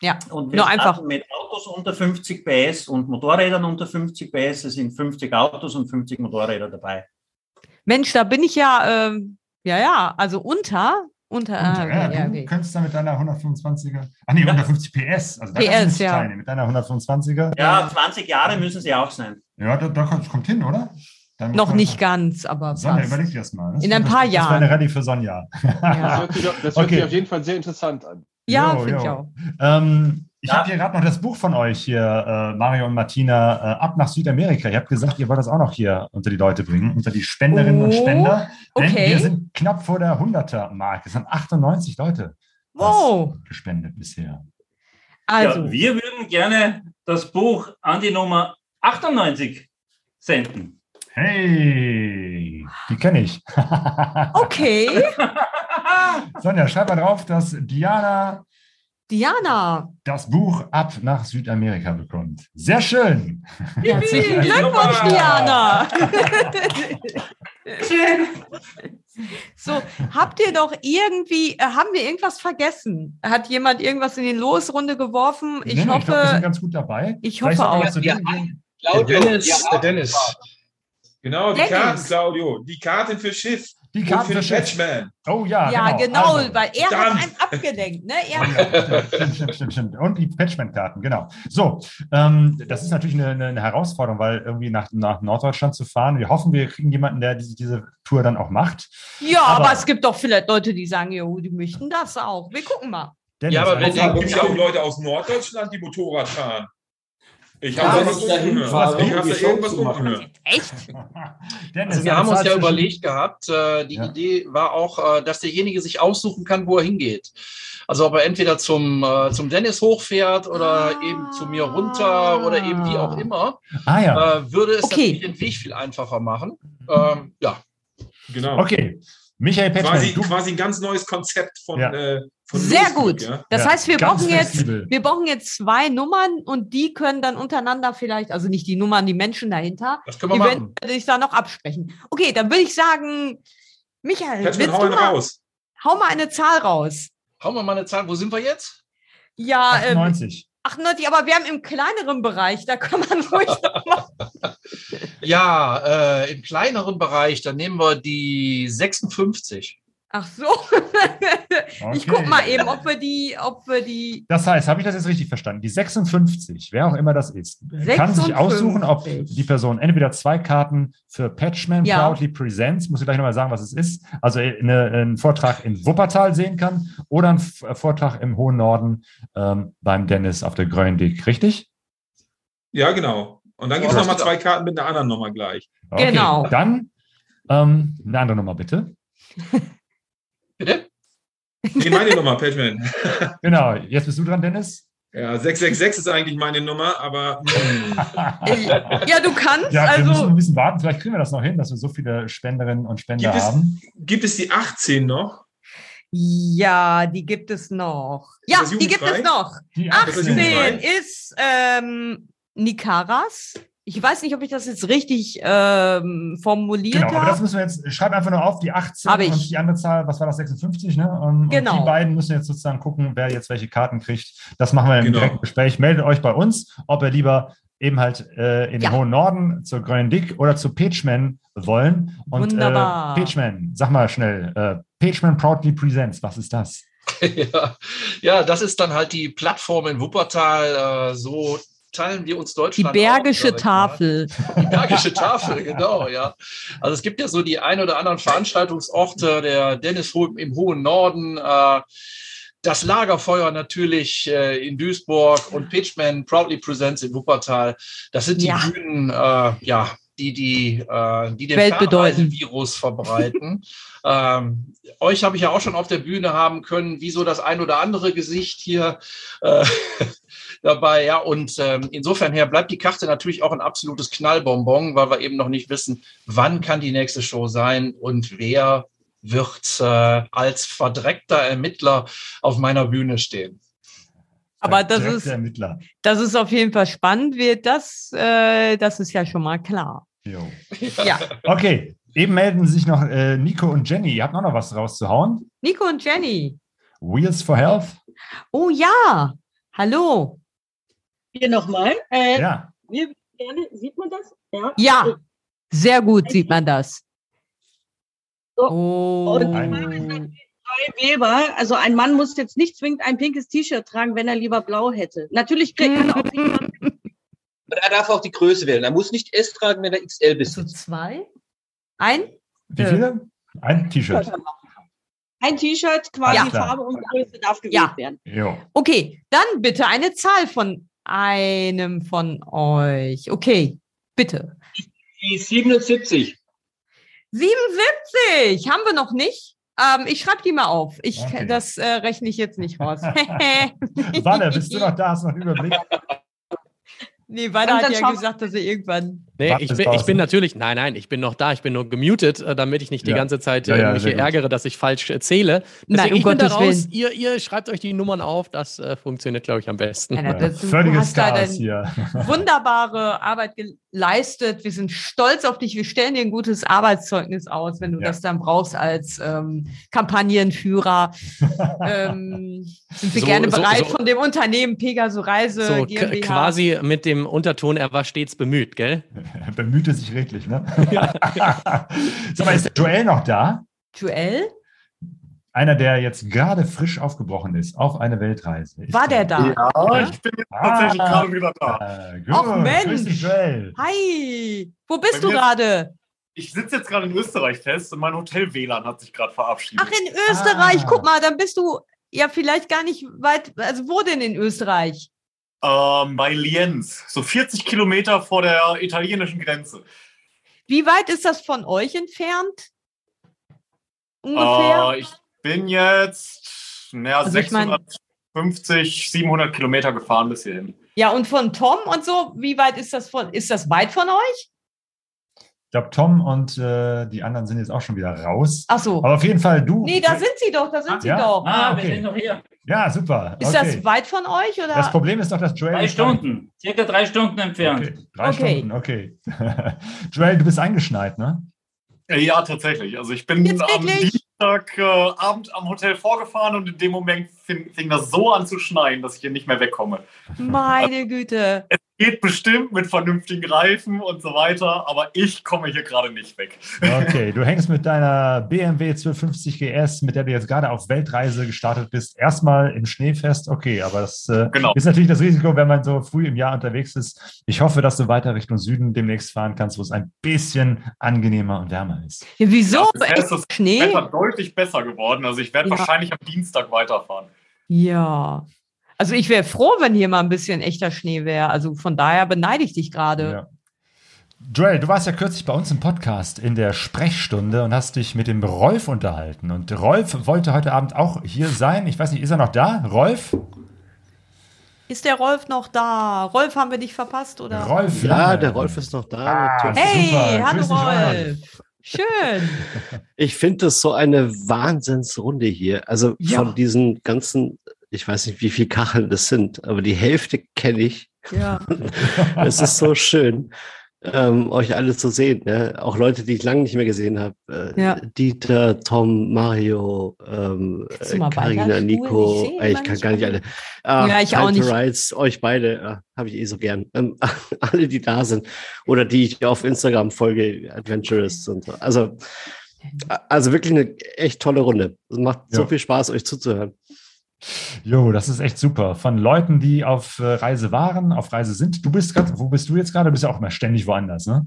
Ja, Und wir nur einfach. mit Autos unter 50 PS und Motorrädern unter 50 PS. Es sind 50 Autos und 50 Motorräder dabei. Mensch, da bin ich ja, ähm, ja, ja, also unter. Unter, ja, okay, ja, du okay. könntest da mit deiner 125er, ach nee, 150 PS, also da PS, kannst du nicht ja. teilnehmen, mit deiner 125er. Ja, 20 Jahre müssen sie auch sein. Ja, da, da kommt, kommt hin, oder? Dann Noch nicht ganz, aber Sonja, fast. überleg dir das mal. Das In ein das, paar Das wäre Jahren. eine Rallye für Sonja. Das hört sich, das hört Okay. sich auf jeden Fall sehr interessant an. Ja, finde ich auch. Ähm, ich habe hier gerade noch das Buch von euch hier, äh, Mario und Martina, äh, ab nach Südamerika. Ihr habt gesagt, ihr wollt das auch noch hier unter die Leute bringen, unter die Spenderinnen und Oh, Spender. Denn okay. wir sind knapp vor der 100er-Marke. Es sind 98 Leute Wow. gespendet bisher. Also, Ja, wir würden gerne das Buch an die Nummer 98 senden. Hey, die kenne ich. Okay. Sonja, schreib mal drauf, dass Diana Diana. das Buch ab nach Südamerika bekommt. Sehr schön. Herzlichen Glückwunsch, Diana. Schön. So, habt ihr doch irgendwie, äh, haben wir irgendwas vergessen? Hat jemand irgendwas in die Losrunde geworfen? Ich Nee, hoffe, ich glaube, wir sind ganz gut dabei. ich hoffe auch. Ja. Claudio, Der Dennis, der Dennis. Genau, die Dennis. Karten, Claudio. Die Karten für Schiff. Die Karten für den Schiff. Patchman. Oh ja, Ja, genau, Also, weil er hat Verdammt. einem abgelenkt, ne? Er stimmt, stimmt, stimmt, stimmt. Und die Patchman-Karten, genau. So, ähm, das ist natürlich eine, eine, Herausforderung, weil irgendwie nach, nach Norddeutschland zu fahren. Wir hoffen, wir kriegen jemanden, der diese, diese Tour dann auch macht. Ja, aber, Aber- es gibt doch vielleicht Leute, die sagen, jo, die möchten das auch. Wir gucken mal. Dennis, Ja, aber wenn gibt ja auch Leute aus Norddeutschland, die Motorrad fahren. Ich Ja, habe Show irgendwas ungehört. Echt? Dennis, Also wir haben uns ja überlegt gehabt, äh, die Idee war auch, äh, dass derjenige sich aussuchen kann, wo er hingeht. Also ob er entweder zum, äh, zum Dennis hochfährt oder eben zu mir runter oder eben wie auch immer, Ah ja. äh, würde es Okay. natürlich den Weg viel einfacher machen. Ähm, ja. Genau. Okay. Michael Patchman, Quasi, du, quasi ein ganz neues Konzept von, Ja. äh, von Sehr gut. Ja? Das Ja, heißt, wir brauchen jetzt, wir brauchen jetzt zwei Nummern und die können dann untereinander vielleicht, also nicht die Nummern, die Menschen dahinter, Das können wir die machen. werden sich da noch absprechen. Okay, dann würde ich sagen, Michael, willst hau mal, raus. hau mal eine Zahl raus. Wir mal eine Zahl. Wo sind wir jetzt? Ja, ähm, 98. 98, aber wir haben im kleineren Bereich, da kann man ruhig noch. Ja, äh, im kleineren Bereich, dann nehmen wir die 56. Ach so. Ich guck mal eben, ob wir die, ob wir die. Das heißt, habe ich das jetzt richtig verstanden? Die 56, wer auch immer das ist, kann sich 56. aussuchen, ob die Person entweder zwei Karten für Patchman Ja. Proudly Presents, muss ich gleich nochmal sagen, was es ist, also eine, einen Vortrag in Wuppertal sehen kann oder einen F- Vortrag im hohen Norden ähm, beim Dennis auf der Gröndick, richtig? Ja, genau. Und dann gibt es Ja, noch mal das- zwei Karten mit einer anderen Nummer gleich. Okay, Genau. Dann ähm, eine andere Nummer bitte. Bitte? Nee, meine Nummer, Patchman. Genau, jetzt bist du dran, Dennis. Ja, 666 ist eigentlich meine Nummer, aber Ja, du kannst. Ja, wir müssen also, ein bisschen warten. Vielleicht kriegen wir das noch hin, dass wir so viele Spenderinnen und Spender gibt, es, haben. gibt es die 18 noch? ja, die gibt es noch. Ja, das die gibt es noch. Die 18 jugendfrei? ist ähm, Nikaras. Ich weiß nicht, ob ich das jetzt richtig ähm, formuliert Genau, aber das habe. müssen wir jetzt, schreib einfach nur auf, die 18 Hab ich. und die andere Zahl, was war das, 56, ne? Und, Genau. und die beiden müssen jetzt sozusagen gucken, wer jetzt welche Karten kriegt. Das machen wir im Genau. direkten Gespräch. Meldet euch bei uns, ob ihr lieber eben halt äh, in den Ja. hohen Norden zur Grünen Dick oder zu Peachman wollen. Und Wunderbar. Äh, Peachman, sag mal schnell, äh, Peachman Proudly Presents, was ist das? ja. ja, das ist dann halt die Plattform in Wuppertal. Äh, so teilen wir uns Die Deutschland. Bergische auf, ich mal. Tafel. Die Bergische Tafel, genau, ja. Also es gibt ja so die ein oder anderen Veranstaltungsorte, der Dennis im hohen Norden, äh, das Lagerfeuer natürlich äh, in Duisburg und Pitchman Proudly Presents in Wuppertal. Das sind die Ja. Bühnen, äh, ja, die, die, äh, die den. Virus verbreiten. ähm, euch habe ich ja auch schon auf der Bühne haben können, wie so das ein oder andere Gesicht hier. Äh, dabei, ja. Und ähm, insofern her bleibt die Karte natürlich auch ein absolutes Knallbonbon, weil wir eben noch nicht wissen, wann kann die nächste Show sein und wer wird äh, als verdreckter Ermittler auf meiner Bühne stehen. Aber das ist, Ermittler. das ist auf jeden Fall spannend, wird das, äh, das ist ja schon mal klar. Jo. Ja. Okay, eben melden sich noch äh, Nico und Jenny. Ihr habt auch noch was rauszuhauen. Nico und Jenny. Wheels for Health? Oh ja. Hallo. Hier nochmal. Äh, Ja. Wir gerne, sieht man das? Ja. Ja. Sehr gut sieht man das. So. Oh. Und Frei Weber, also ein Mann muss jetzt nicht zwingend ein pinkes T-Shirt tragen, wenn er lieber blau hätte. Natürlich kriegt man auch Und er darf auch die Größe wählen. Er muss nicht S tragen, wenn er XL besitzt. zwei? Ein? Wie viele? Ein T-Shirt. ein T-Shirt, quasi Ja. Farbe und Größe darf gewählt Ja. werden. Jo. Okay, dann bitte eine Zahl von einem von euch. Okay, bitte. Die 77. 77 haben wir noch nicht. Ähm, ich schreibe die mal auf. Ich, Okay. Das äh, rechne ich jetzt nicht raus. Wanne, bist du noch da? Hast du noch einen Überblick? nee, Walle Und hat ja gesagt, dass er irgendwann. Nee, ich bin, ich bin natürlich, nein, nein, ich bin noch da, ich bin nur gemutet, äh, damit ich nicht die Ja. ganze Zeit Ja, äh, ja, mich hier ärgere, dass ich falsch erzähle. Nein, Deswegen, um ich bin da Gottes raus. Willen. Ihr, ihr schreibt euch die Nummern auf, das äh, funktioniert, glaube ich, am besten. Ja, das- du Völlige hast da hier. Wunderbare Arbeit geleistet. Wir sind stolz auf dich. Wir stellen dir ein gutes Arbeitszeugnis aus, wenn du Ja. das dann brauchst als ähm, Kampagnenführer. ähm, sind wir So- gerne so- bereit so- von dem Unternehmen Pegaso Reise So, GmbH. quasi mit dem Unterton, er war stets bemüht, gell? Bemühte sich redlich, ne? Sag mal, ist der Joel noch da? Joel? Einer, der jetzt gerade frisch aufgebrochen ist auf eine Weltreise. Ist War der da? Ja, ich bin jetzt tatsächlich Ah. gerade wieder da. Äh. Ach Grüß dich, Mensch. Joel. Hi. Wo bist Bei du gerade? Ich sitze jetzt gerade in Österreich fest und mein Hotel WLAN hat sich gerade verabschiedet. Ach, in Österreich. Guck mal, dann bist du ja vielleicht gar nicht weit. Also wo denn in Österreich? Ähm, bei Lienz, so 40 Kilometer vor der italienischen Grenze. Wie weit ist das von euch entfernt? Ungefähr? Äh, ich bin jetzt naja, Also ich mein- 650, 700 Kilometer gefahren bis hierhin. Ja, und von Tom und so, wie weit ist das von, ist das weit von euch? Ich glaube, Tom und äh, die anderen sind jetzt auch schon wieder raus. Ach so. Aber auf jeden Fall du. Nee, da sind sie doch, da sind sie ja? doch. Ah, wir okay. sind noch hier. Ja, super. Ist okay. das weit von euch oder? Das Problem ist doch, dass Joel. Drei Stunden, circa drei Stunden entfernt. Okay, drei Okay. Stunden, okay. Joel, du bist eingeschneit, ne? Äh, Ja, tatsächlich. Also ich bin Jetzt am wirklich? Dienstagabend am Hotel vorgefahren und in dem Moment fing, fing das so an zu schneien, dass ich hier nicht mehr wegkomme. Meine Güte. Es geht bestimmt mit vernünftigen Reifen und so weiter, aber ich komme hier gerade nicht weg. Okay, du hängst mit deiner BMW 1250 GS, mit der du jetzt gerade auf Weltreise gestartet bist, erstmal im Schnee fest. Okay, aber das äh, Genau. ist natürlich das Risiko, wenn man so früh im Jahr unterwegs ist. Ich hoffe, dass du weiter Richtung Süden demnächst fahren kannst, wo es ein bisschen angenehmer und wärmer ist. Ja, wieso? Bisher ist das Schnee? Wetter deutlich besser geworden. Also ich werde Ja. wahrscheinlich am Dienstag weiterfahren. Ja. Also ich wäre froh, wenn hier mal ein bisschen echter Schnee wäre. Also von daher beneide ich dich gerade. Ja. Joel, du warst ja kürzlich bei uns im Podcast in der Sprechstunde und hast dich mit dem Rolf unterhalten. Und Rolf wollte heute Abend auch hier sein. Ich weiß nicht, ist er noch da? Rolf? Ist der Rolf noch da? Rolf, haben wir dich verpasst, oder? Rolf Ja, Lange. der Rolf ist noch da. Ah. Hey, Super, hallo. Rolf. Schön. Ich finde das so eine Wahnsinnsrunde hier. Also Ja. von diesen ganzen, ich weiß nicht, wie viele Kacheln das sind, aber die Hälfte kenne ich. Ja. Es ist so schön, ähm, euch alle zu sehen. Ne? Auch Leute, die ich lange nicht mehr gesehen habe. Äh, Ja. Dieter, Tom, Mario, ähm, äh, weiterspulen? Nico. Ich Äh, Ich kann gar nicht alle. Ah, Ja, ich auch Time nicht. Rides, euch beide, äh, habe ich eh so gern. Ähm, alle, die da sind. Oder die ich auf Instagram folge, Adventurous und so. Also, also wirklich eine echt tolle Runde. Es macht so Ja. viel Spaß, euch zuzuhören. Jo, das ist echt super. Von Leuten, die auf äh, Reise waren, auf Reise sind. Du bist ganz, wo bist du jetzt gerade? Du bist ja auch immer ständig woanders, ne?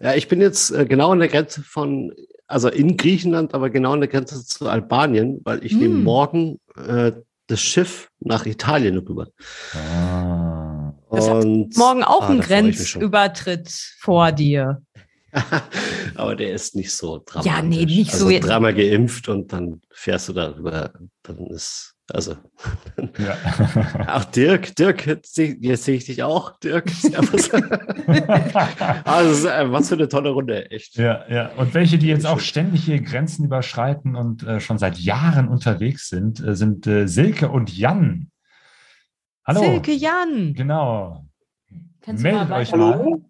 Ja, ich bin jetzt äh, genau an der Grenze von, also in Griechenland, aber genau an der Grenze zu Albanien, weil ich nehme Hm. morgen äh, das Schiff nach Italien rüber. Ah. Das heißt, Und Morgen auch ah, ein. Grenzübertritt vor dir. Aber der ist nicht so dramatisch. Ja, nee, nicht so also jetzt- dreimal geimpft und dann fährst du darüber. Dann ist, also. Ja. Ach, Dirk, Dirk, jetzt sehe jetzt sehe ich dich auch. Dirk, servus. also, äh, was für eine tolle Runde, echt. Ja, ja. Und welche, die jetzt auch ständig hier Grenzen überschreiten und äh, schon seit Jahren unterwegs sind, äh, sind äh, Silke und Jan. Hallo. Silke Jan. Genau. Kannst du Meldet mal euch mal.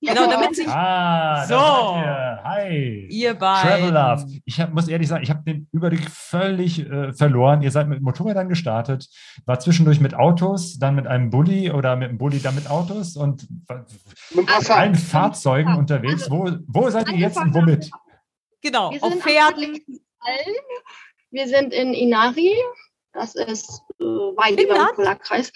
Genau, damit sich. Ah, So. ihr. Hi. Ihr beiden. Travel Love. Ich hab, muss ehrlich sagen, ich habe den Überblick völlig äh, verloren. Ihr seid mit Motorrädern gestartet, war zwischendurch mit Autos, dann mit einem Bulli oder mit einem Bulli, dann mit Autos und Mit allen Fahrzeugen unterwegs. Wo, wo seid ihr jetzt und womit? Genau, Wir auf sind Pferden. Wir sind in Inari. Das ist äh, weit über dem Polarkreis.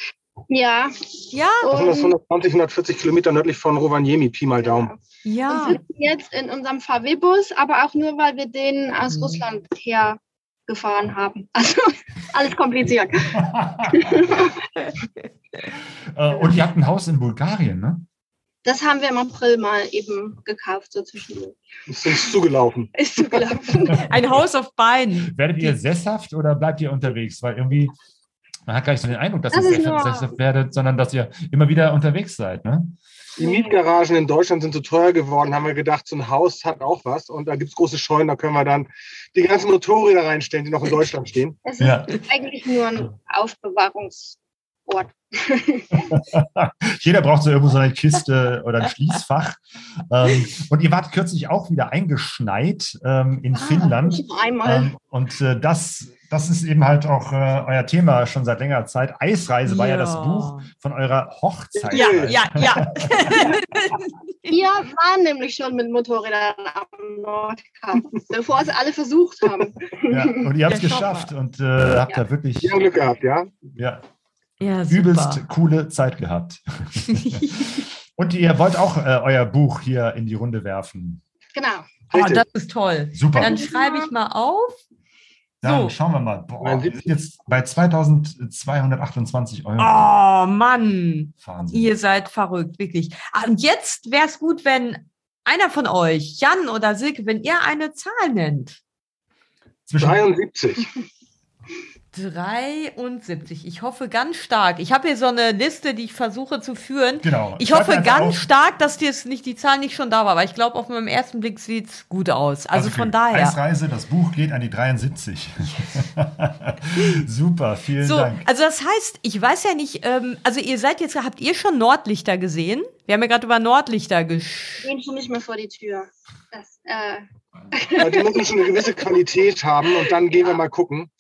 Ja. Ja. Das sind das Und 120, 140 Kilometer nördlich von Rovaniemi, Pi mal Daumen. Ja. wir sitzen jetzt in unserem VW-Bus, aber auch nur, weil wir den aus Russland hergefahren haben. Also alles kompliziert. Äh, und ihr habt ein Haus in Bulgarien, ne? Das haben wir im April mal eben gekauft, so zwischendurch. Ist uns zugelaufen. Ist zugelaufen. Ein Haus auf Beinen. Werdet ihr sesshaft oder bleibt ihr unterwegs? Weil irgendwie, man hat gar nicht so den Eindruck, dass Das ihr sesshaft werdet, sondern dass ihr immer wieder unterwegs seid, ne? Die Mietgaragen in Deutschland sind so teuer geworden, haben wir gedacht, so ein Haus hat auch was. Und da gibt es große Scheunen, da können wir dann die ganzen Motorräder reinstellen, die noch in Deutschland stehen. Es ist eigentlich nur ein Aufbewahrungsort. Jeder braucht so irgendwo so eine Kiste oder ein Schließfach. Ähm, und ihr wart kürzlich auch wieder eingeschneit ähm, in Finnland. nicht nur einmal. Ähm, und äh, das, das ist eben halt auch äh, euer Thema schon seit längerer Zeit. Eisreise war ja das Ja. Buch von eurer Hochzeit. Ja, ja, ja. Wir waren nämlich schon mit Motorrädern am Nordkap, bevor es alle versucht haben. Ja, und ihr habt es geschafft und äh, habt da wirklich Wir haben Glück gehabt, ja. ja, Ja, übelst super. coole Zeit gehabt. und ihr wollt auch äh, euer Buch hier in die Runde werfen. Genau. Oh, das ist toll. Super. Dann schreibe ich mal auf. Dann So. schauen wir mal. Boah, wir sind jetzt bei 2228 Euro. Oh Mann, Wahnsinn. ihr seid verrückt, wirklich. Ah, Und jetzt wäre es gut, wenn einer von euch, Jan oder Silke, wenn ihr eine Zahl nennt. 73. 73. Ich hoffe ganz stark. Ich habe hier so eine Liste, die ich versuche zu führen. Genau. Ich hoffe ganz auf. stark, dass dir nicht die Zahl nicht schon da war, weil ich glaube, auf meinem ersten Blick sieht es gut aus. Also, okay. von daher. Eisreise, das Buch geht an die 73. Super, vielen So, Dank. also das heißt, ich weiß ja nicht, ähm, also ihr seid jetzt, habt ihr schon Nordlichter gesehen? Wir haben ja gerade über Nordlichter gesch. Gehen schon nicht mehr vor die Tür. Das, äh, Ja, die müssen schon eine gewisse Qualität haben und dann gehen wir mal gucken.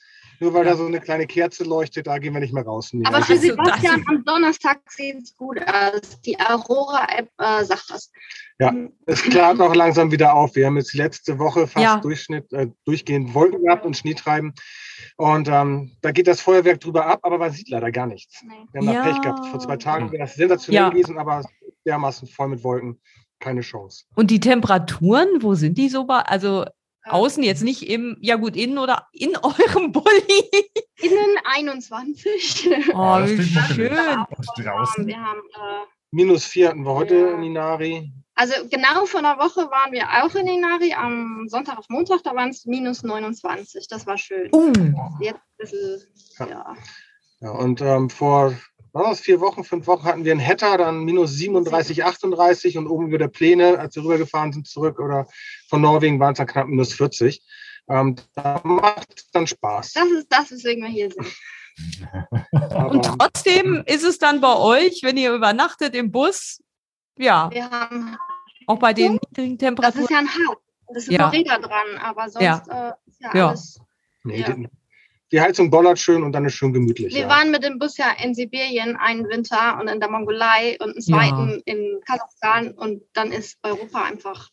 Nur weil da so eine kleine Kerze leuchtet, da gehen wir nicht mehr raus. Nee, aber also- für Sebastian am Donnerstag sieht es gut aus. Die Aurora-App äh, sagt das. Ja, es klart auch langsam wieder auf. Wir haben jetzt letzte Woche fast Ja. Durchschnitt, äh, durchgehend Wolken gehabt und Schneetreiben. Und ähm, da geht das Feuerwerk drüber ab, aber man sieht leider gar nichts. Wir haben Ja. da Pech gehabt. Vor zwei Tagen wäre das sensationell Ja. gewesen, aber dermaßen voll mit Wolken. Keine Chance. Und die Temperaturen, wo sind die so? Also außen jetzt nicht im, ja gut, innen oder in eurem Bulli. Innen 21. Oh, das wie schön. Draußen? Wir haben, äh, Minus vier hatten wir heute in Inari. also genau vor einer Woche waren wir auch in Inari. Am Sonntag auf Montag, da waren es minus 29. Das war schön. Uh. Jetzt ein bisschen, ja. Ja, und ähm, vor war das, vier Wochen, fünf Wochen hatten wir einen Hetter, dann minus 37, 38 und oben wieder Pläne, als wir rübergefahren sind zurück oder von Norwegen waren es dann knapp minus 40. Ähm, da macht es dann Spaß. Das ist das, weswegen wir hier sind. Und trotzdem ist es dann bei euch, wenn ihr übernachtet im Bus, ja, Wir haben, auch bei den niedrigen das Temperaturen. ist ja ein Haus. Das sind Ja. noch Räder dran, aber sonst Ja. äh, ist ja, Ja. alles. Nee, Ja. die, die Heizung bollert schön und dann ist schön gemütlich. Wir ja. waren mit dem Bus ja in Sibirien einen Winter und in der Mongolei und einen Ja. zweiten in Kasachstan und dann ist Europa einfach.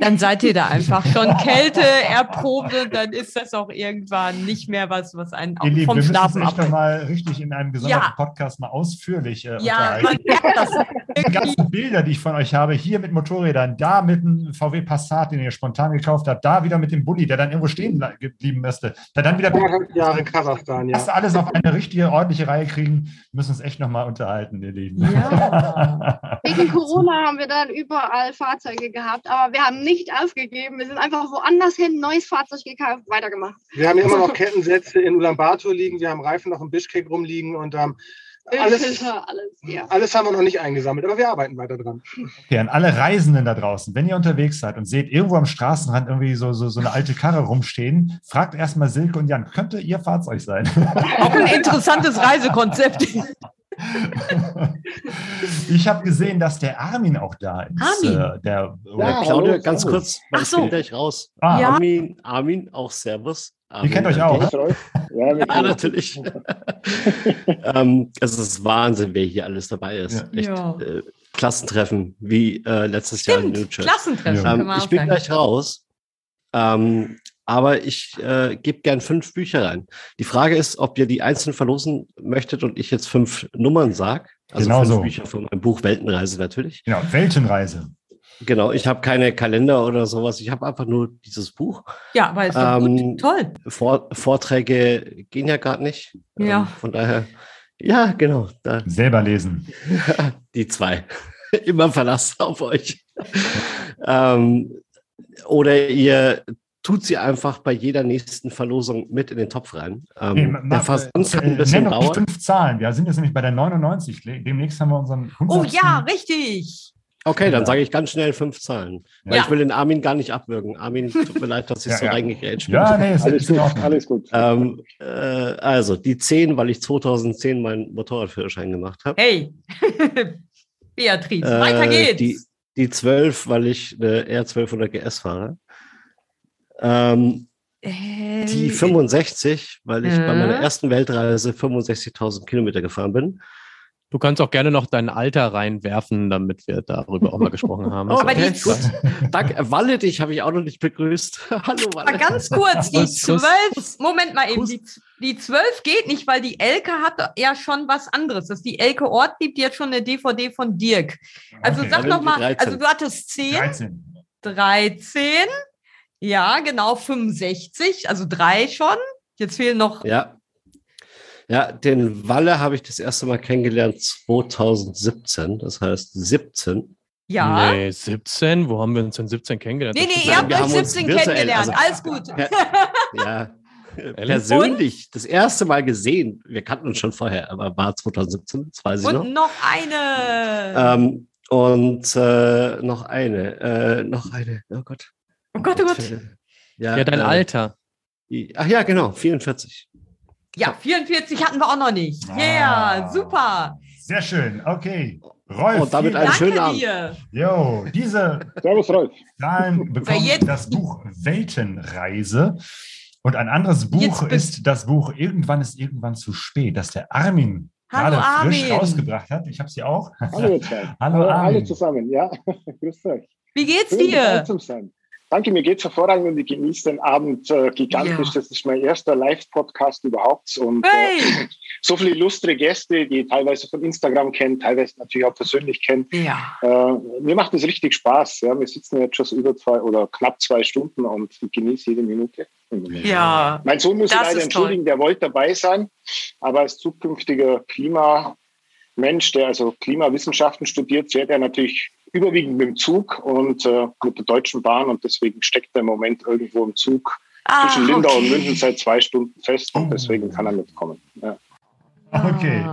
Dann seid ihr da einfach schon Kälte erprobt und dann ist das auch irgendwann nicht mehr was, was einen auch Lieben, vom wir müssen uns Schlafen echt noch abhält. mal richtig in einem gesonderten Ja. Podcast mal ausführlich äh, Ja, unterhalten. Die ganzen Bilder, die ich von euch habe, hier mit Motorrädern, da mit einem VW Passat, den ihr spontan gekauft habt, da wieder mit dem Bulli, der dann irgendwo stehen geblieben müsste, da dann wieder Jahre in Kasachstan, ja. das alles auf eine richtige, ordentliche Reihe kriegen, wir müssen uns echt nochmal unterhalten, ihr Lieben. Wegen Corona haben wir dann überall Fahrzeuge gehabt, aber wir haben nicht aufgegeben. Wir sind einfach woanders hin, neues Fahrzeug gekauft, weitergemacht. Wir haben hier immer noch Kettensätze in Ulaanbaatar liegen, wir haben Reifen noch in Bischkek rumliegen und ähm, alles, alles, ja. alles haben wir noch nicht eingesammelt, aber wir arbeiten weiter dran. Okay, an alle Reisenden da draußen, wenn ihr unterwegs seid und seht irgendwo am Straßenrand irgendwie so, so, so eine alte Karre rumstehen, fragt erstmal Silke und Jan, könnte ihr Fahrzeug sein? Auch ein interessantes Reisekonzept. Ich habe gesehen, dass der Armin auch da ist. Armin? Äh, der, Ja, Claudia, ganz kurz, weil Ach ich so. bin gleich raus. Ah. Ja. Armin, Armin, auch Servus. Armin, kennt euch auch, dich. ne? Ja, wir ja natürlich. ähm, es ist Wahnsinn, wer hier alles dabei ist. Echt, Ja. äh, Klassentreffen, wie äh, letztes Jahr in New Church. Klassentreffen, Ähm, ich bin gleich raus. Ähm, aber ich äh, gebe gern fünf Bücher rein. Die Frage ist, ob ihr die einzeln verlosen möchtet und ich jetzt fünf Nummern sage. Also Genau fünf so. Bücher von meinem Buch Weltenreise natürlich. Genau, Weltenreise. Genau, ich habe keine Kalender oder sowas. Ich habe einfach nur dieses Buch. Ja, aber ist doch Ähm, gut. Toll. Vor, Vorträge gehen ja gerade nicht. Ja. Ähm, von daher, ja, genau. Da, Selber lesen. die zwei. Immer Verlass auf euch. ähm, oder ihr tut sie einfach bei jeder nächsten Verlosung mit in den Topf rein. Ähm, Nee, der ma- Versand kann äh, ein bisschen nenn doch die dauern. fünf Zahlen. Wir sind jetzt nämlich bei der 99. Le- Demnächst haben wir unseren 100. Oh ja, richtig. Okay, dann sage ich ganz schnell fünf Zahlen. Weil Ja. ich will den Armin gar nicht abwürgen. Armin, tut mir leid, dass ich Ja, so ja. reingegrätscht bin. Ja, nee, ist- Alles gut, alles gut. Ähm, äh, also, die 10, weil ich 2010 meinen Motorradführerschein gemacht habe. Hey, Beatrice, weiter geht's. Äh, Die, die 12, weil ich eine R1200 GS fahre. Ähm, Äh, die 65, weil ich bei Mhm. meiner ersten Weltreise 65.000 Kilometer gefahren bin. Du kannst auch gerne noch dein Alter reinwerfen, damit wir darüber auch mal gesprochen haben. Oh, Aber die- okay, gut. Danke. Walle, dich habe ich auch noch nicht begrüßt. Hallo, Walle. Mal ganz kurz, die zwölf, Moment mal eben, die, die zwölf geht nicht, weil die Elke hat ja schon was anderes. Das ist die Elke Ortlieb, die hat schon eine DVD von Dirk. Also Okay. sag Dann noch die mal, 13. also du hattest 10, 13. 13, ja genau, 65, also drei schon. Jetzt fehlen noch, Ja. Ja, den Walle habe ich das erste Mal kennengelernt 2017, das heißt 17. ja. Nee, 17? Wo haben wir uns denn 17 kennengelernt? Nee, nee, ihr habt euch haben uns 17 virtuell, kennengelernt, also- alles gut. Ja, persönlich, das erste Mal gesehen. Wir kannten uns schon vorher, aber war 2017, das weiß ich noch. Und noch eine. Ähm, und äh, noch eine, äh, noch eine, oh Gott. Oh Gott, oh Gott. Ja, dein äh, Alter. Ach ja, genau, 44. Ja, 44 hatten wir auch noch nicht. Yeah, super. Sehr schön, okay. Rolf, Und damit vielen einen schönen Danke Abend. dir. Jo, diese Servus, Rolf. Zahlen bekommen jetzt- das Buch Weltenreise. Und ein anderes Buch ist das Buch Irgendwann ist irgendwann zu spät, das der Armin Hallo, gerade frisch Armin. rausgebracht hat. Ich habe sie auch. Hallo, zwei. Hallo, alle zusammen, ja. Grüßt euch. Wie geht's Schön, dir? Danke, mir geht's hervorragend und ich genieße den Abend äh, gigantisch. Ja. Das ist mein erster Live-Podcast überhaupt. Und Hey. äh, so viele illustre Gäste, die ich teilweise von Instagram kennen, teilweise natürlich auch persönlich kennen. Ja. Äh, mir macht es richtig Spaß. Ja. Wir sitzen jetzt schon über zwei oder knapp zwei Stunden und ich genieße jede Minute. Ja. Mein Sohn muss ich Das leider entschuldigen, der wollte dabei sein, aber als zukünftiger Klimamensch, der also Klimawissenschaften studiert, fährt er natürlich überwiegend mit dem Zug und äh, mit der Deutschen Bahn und deswegen steckt er im Moment irgendwo im Zug Ah, zwischen Lindau und okay. München seit zwei Stunden fest Oh. und deswegen kann er mitkommen. Ja. Okay.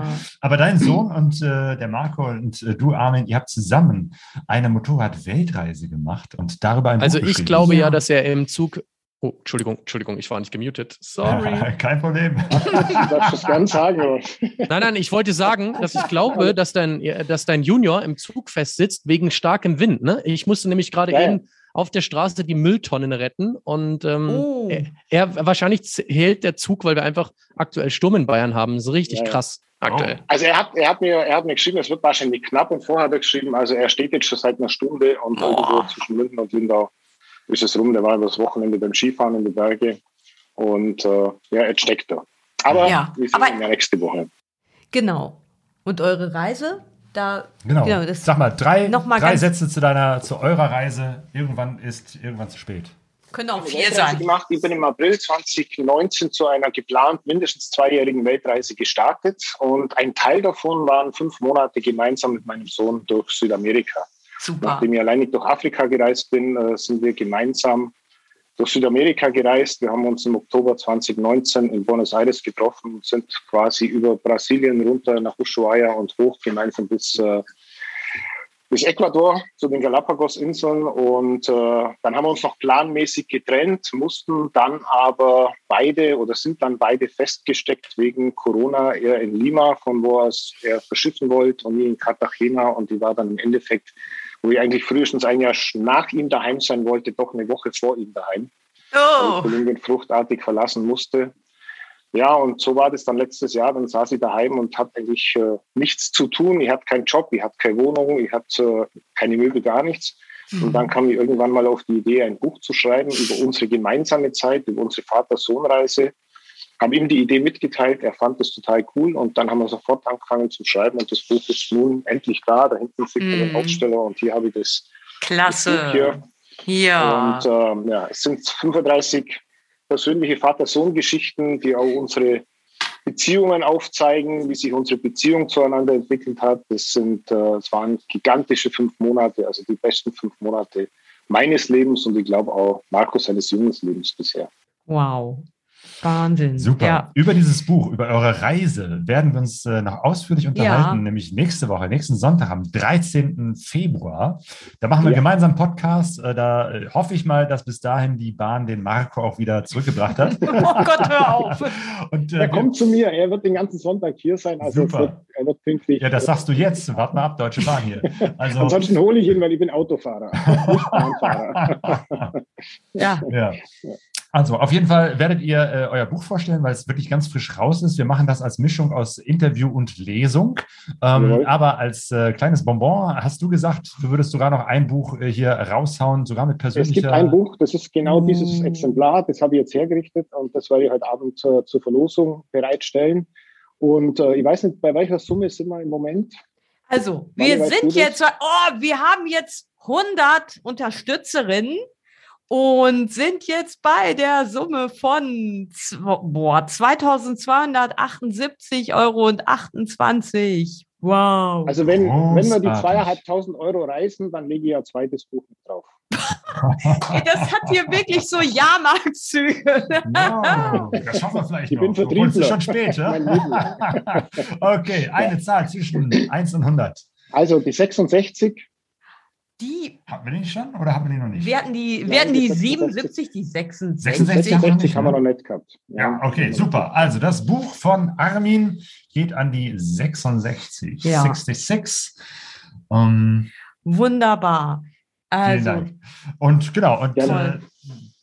Aber dein Sohn und äh, der Marco und äh, du, Armin, ihr habt zusammen eine Motorrad-Weltreise gemacht und darüber ein Also Buch ich glaube ja, dass er im Zug. Oh, Entschuldigung, Entschuldigung, ich war nicht gemutet. Sorry. Kein Problem. Du darfst es gern sagen. Nein, nein, ich wollte sagen, dass ich glaube, dass dein, dass dein Junior im Zug festsitzt wegen starkem Wind. Ne? Ich musste nämlich gerade Ja, eben auf der Straße die Mülltonnen retten und ähm, Oh. er, er wahrscheinlich hält der Zug, weil wir einfach aktuell Sturm in Bayern haben. So richtig Ja, krass aktuell. Also er hat, er hat mir, er hat mir geschrieben, es wird wahrscheinlich knapp und vorher hat er geschrieben, also er steht jetzt schon seit einer Stunde und irgendwo zwischen München und Lindau ist es rum. Der war über das Wochenende beim Skifahren in die Berge und äh, ja, jetzt steckt er. Aber Ja, wir sehen aber- ihn ja nächste Woche. Genau. Und eure Reise? Da, Genau. das, Sag mal, drei, Noch mal drei Sätze zu deiner, zu eurer Reise. Irgendwann ist irgendwann zu spät. können auch vier sein. gemacht. Ich bin im April 2019 zu einer geplant mindestens zweijährigen Weltreise gestartet und ein Teil davon waren fünf Monate gemeinsam mit meinem Sohn durch Südamerika. Super. Nachdem ich alleinig durch Afrika gereist bin, äh, sind wir gemeinsam durch Südamerika gereist. Wir haben uns im Oktober 2019 in Buenos Aires getroffen und sind quasi über Brasilien runter nach Ushuaia und hoch gemeinsam bis äh, bis Ecuador zu den Galapagos-Inseln und äh, dann haben wir uns noch planmäßig getrennt, mussten dann aber beide oder sind dann beide festgesteckt wegen Corona. Er in Lima, von wo aus er verschiffen wollte und ich in Cartagena und die war dann im Endeffekt, wo ich eigentlich frühestens ein Jahr nach ihm daheim sein wollte, doch eine Woche vor ihm daheim. Oh. Kolumbien fruchtartig verlassen musste. Ja, und so war das dann letztes Jahr. Dann saß ich daheim und hatte eigentlich äh, nichts zu tun. Ich hatte keinen Job, ich hatte keine Wohnung, ich hatte äh, keine Möbel, gar nichts. Und dann kam ich irgendwann mal auf die Idee, ein Buch zu schreiben über unsere gemeinsame Zeit, über unsere Vater-Sohn-Reise. Habe ihm die Idee mitgeteilt, er fand das total cool und dann haben wir sofort angefangen zu schreiben und das Buch ist nun endlich da. Da hinten sieht man den Mhm. Aufsteller und hier habe ich das, das Buch Klasse. hier. Ja. Und ähm, ja, es sind 35 persönliche Vater-Sohn-Geschichten, die auch unsere Beziehungen aufzeigen, wie sich unsere Beziehung zueinander entwickelt hat. Das sind, äh, es waren gigantische fünf Monate, also die besten fünf Monate meines Lebens und ich glaube auch Markus seines jungen Lebens bisher. Wow. Wahnsinn. Super. Ja. Über dieses Buch, über eure Reise werden wir uns äh, noch ausführlich unterhalten, Ja. nämlich nächste Woche, nächsten Sonntag am 13. Februar. Da machen wir Ja. gemeinsam einen Podcast. Äh, da äh, hoffe ich mal, dass bis dahin die Bahn den Marco auch wieder zurückgebracht hat. Oh Gott, hör auf. Und, äh, er kommt zu mir, er wird den ganzen Sonntag hier sein, also Super. wird, er wird pünktlich. Ja, das sagst du jetzt. Warte mal ab, Deutsche Bahn hier. Also, Ansonsten hole ich ihn, weil ich bin Autofahrer, nicht Bahnfahrer. Ja. ja. Also, auf jeden Fall werdet ihr äh, euer Buch vorstellen, weil es wirklich ganz frisch raus ist. Wir machen das als Mischung aus Interview und Lesung. Ähm, Jawohl. aber als äh, kleines Bonbon hast du gesagt, du würdest sogar noch ein Buch äh, hier raushauen, sogar mit Es persönlicher. gibt ein Buch, das ist genau dieses Exemplar, das habe ich jetzt hergerichtet und das werde ich heute Abend zur, zur Verlosung bereitstellen. Und äh, ich weiß nicht, bei welcher Summe sind wir im Moment? Also, wir sind jetzt, oh, wir haben jetzt 100 Unterstützerinnen und sind jetzt bei der Summe von boah, 2278 Euro und 28. Wow. Also wenn, wenn wir die zweieinhalbtausend Euro reißen, dann lege ich ein zweites Buch mit drauf. Das hat hier wirklich so Jahrmarktzüge. Ja, das schaffen wir vielleicht Ich noch. bin Obwohl, es ist Vertriebler. schon spät, ja? okay, eine Zahl zwischen 1 und 100. Also die 66. Die, Hatten wir die nicht schon oder haben wir die noch nicht? wir hatten die, Ja, wir hatten die die 77, die 66. 66 haben wir noch 66 nicht, haben wir ne? noch nicht gehabt. Ja, okay, super. Also das Buch von Armin geht an die 66. Ja. 66. Um, Wunderbar. vielen Also, Dank. Und genau, und äh,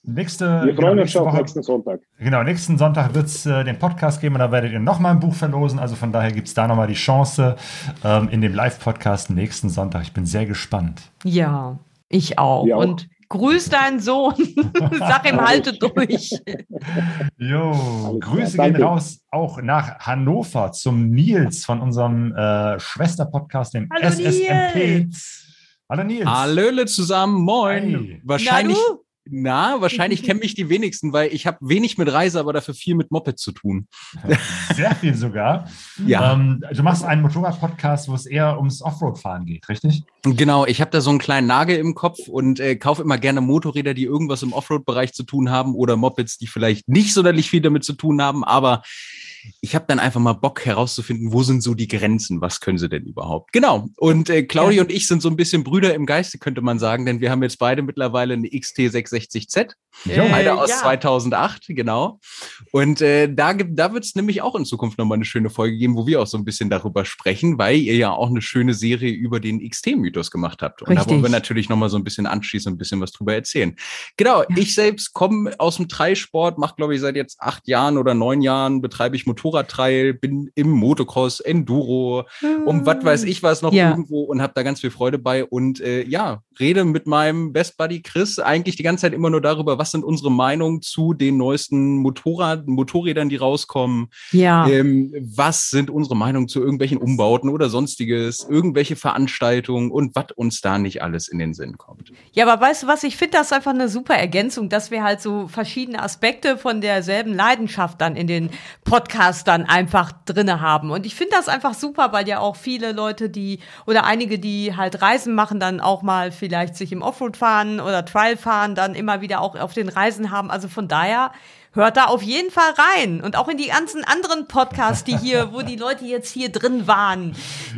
nächste, Wir genau, freuen uns nächste schon auf Woche, nächsten Sonntag. genau, nächsten Sonntag wird es äh, den Podcast geben und da werdet ihr nochmal ein Buch verlosen. Also von daher gibt es da nochmal die Chance ähm, in dem Live-Podcast nächsten Sonntag. Ich bin sehr gespannt. ja, ich auch. Auch. Und grüß deinen Sohn. Sag ihm, halte durch. Jo, Grüße klar, gehen raus auch nach Hannover zum Nils von unserem äh, Schwesterpodcast, dem Hallo, SSMP. Nils. Hallo Nils. Hallöle zusammen, moin. Hey. Wahrscheinlich, Na? Na, wahrscheinlich kennen mich die wenigsten, weil ich habe wenig mit Reise, aber dafür viel mit Moped zu tun. Sehr viel sogar. Ja. Ähm, du machst einen Motorrad-Podcast, wo es eher ums Offroad-Fahren geht, richtig? Genau, ich habe da so einen kleinen Nagel im Kopf und äh, kaufe immer gerne Motorräder, die irgendwas im Offroad-Bereich zu tun haben oder Mopeds, die vielleicht nicht sonderlich viel damit zu tun haben, aber ich habe dann einfach mal Bock herauszufinden, wo sind so die Grenzen, was können sie denn überhaupt? Genau. Und äh, Claudia und ich sind so ein bisschen Brüder im Geiste, könnte man sagen, denn wir haben jetzt beide mittlerweile eine XT660Z, Ja. beide Äh, aus ja. 2008, genau. Und äh, da, da wird es nämlich auch in Zukunft nochmal eine schöne Folge geben, wo wir auch so ein bisschen darüber sprechen, weil ihr ja auch eine schöne Serie über den XT-Mythos gemacht habt. Und da wollen wir Richtig. natürlich nochmal so ein bisschen anschließen und ein bisschen was drüber erzählen. Genau, ich selbst komme aus dem Trailsport, mache, glaube ich, seit jetzt acht Jahren oder neun Jahren betreibe ich Motorradtrail, bin im Motocross, Enduro, um was weiß ich was noch Ja. irgendwo und habe da ganz viel Freude bei und äh, ja, rede mit meinem Best Buddy Chris eigentlich die ganze Zeit immer nur darüber, was sind unsere Meinungen zu den neuesten Motorrad, Motorrädern, die rauskommen. Ja. Ähm, was sind unsere Meinungen zu irgendwelchen Umbauten oder sonstiges, irgendwelche Veranstaltungen und was uns da nicht alles in den Sinn kommt. Ja, aber weißt du was? Ich finde das einfach eine super Ergänzung, dass wir halt so verschiedene Aspekte von derselben Leidenschaft dann in den Podcast dann einfach drinne haben. Und ich finde das einfach super, weil ja auch viele Leute, die oder einige, die halt Reisen machen, dann auch mal vielleicht sich im Offroad fahren oder Trial fahren, dann immer wieder auch auf den Reisen haben. Also von daher hört da auf jeden Fall rein und auch in die ganzen anderen Podcasts, die hier, wo die Leute jetzt hier drin waren.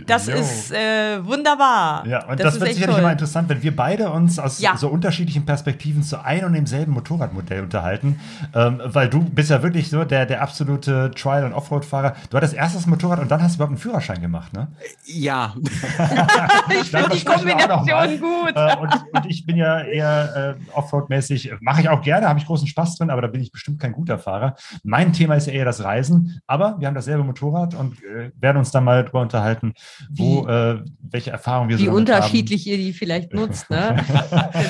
Das Jo. ist äh, wunderbar. Ja, und das, ist wird sicherlich toll. immer interessant, wenn wir beide uns aus Ja. so unterschiedlichen Perspektiven zu einem und demselben Motorradmodell unterhalten. Ähm, weil du bist ja wirklich so der, der absolute Trial- und Offroad-Fahrer. Du hattest erst das Motorrad und dann hast du überhaupt einen Führerschein gemacht, ne? Ja. ich finde die Kombination gut. Äh, und, und ich bin ja eher äh, Offroad-mäßig, mache ich auch gerne, habe ich großen Spaß drin, aber da bin ich bestimmt kein guter Fahrer. Mein Thema ist ja eher das Reisen, aber wir haben dasselbe Motorrad und äh, werden uns dann mal drüber unterhalten, wo, äh, welche Erfahrungen wir Wie so damit unterschiedlich ihr die vielleicht nutzt, ne?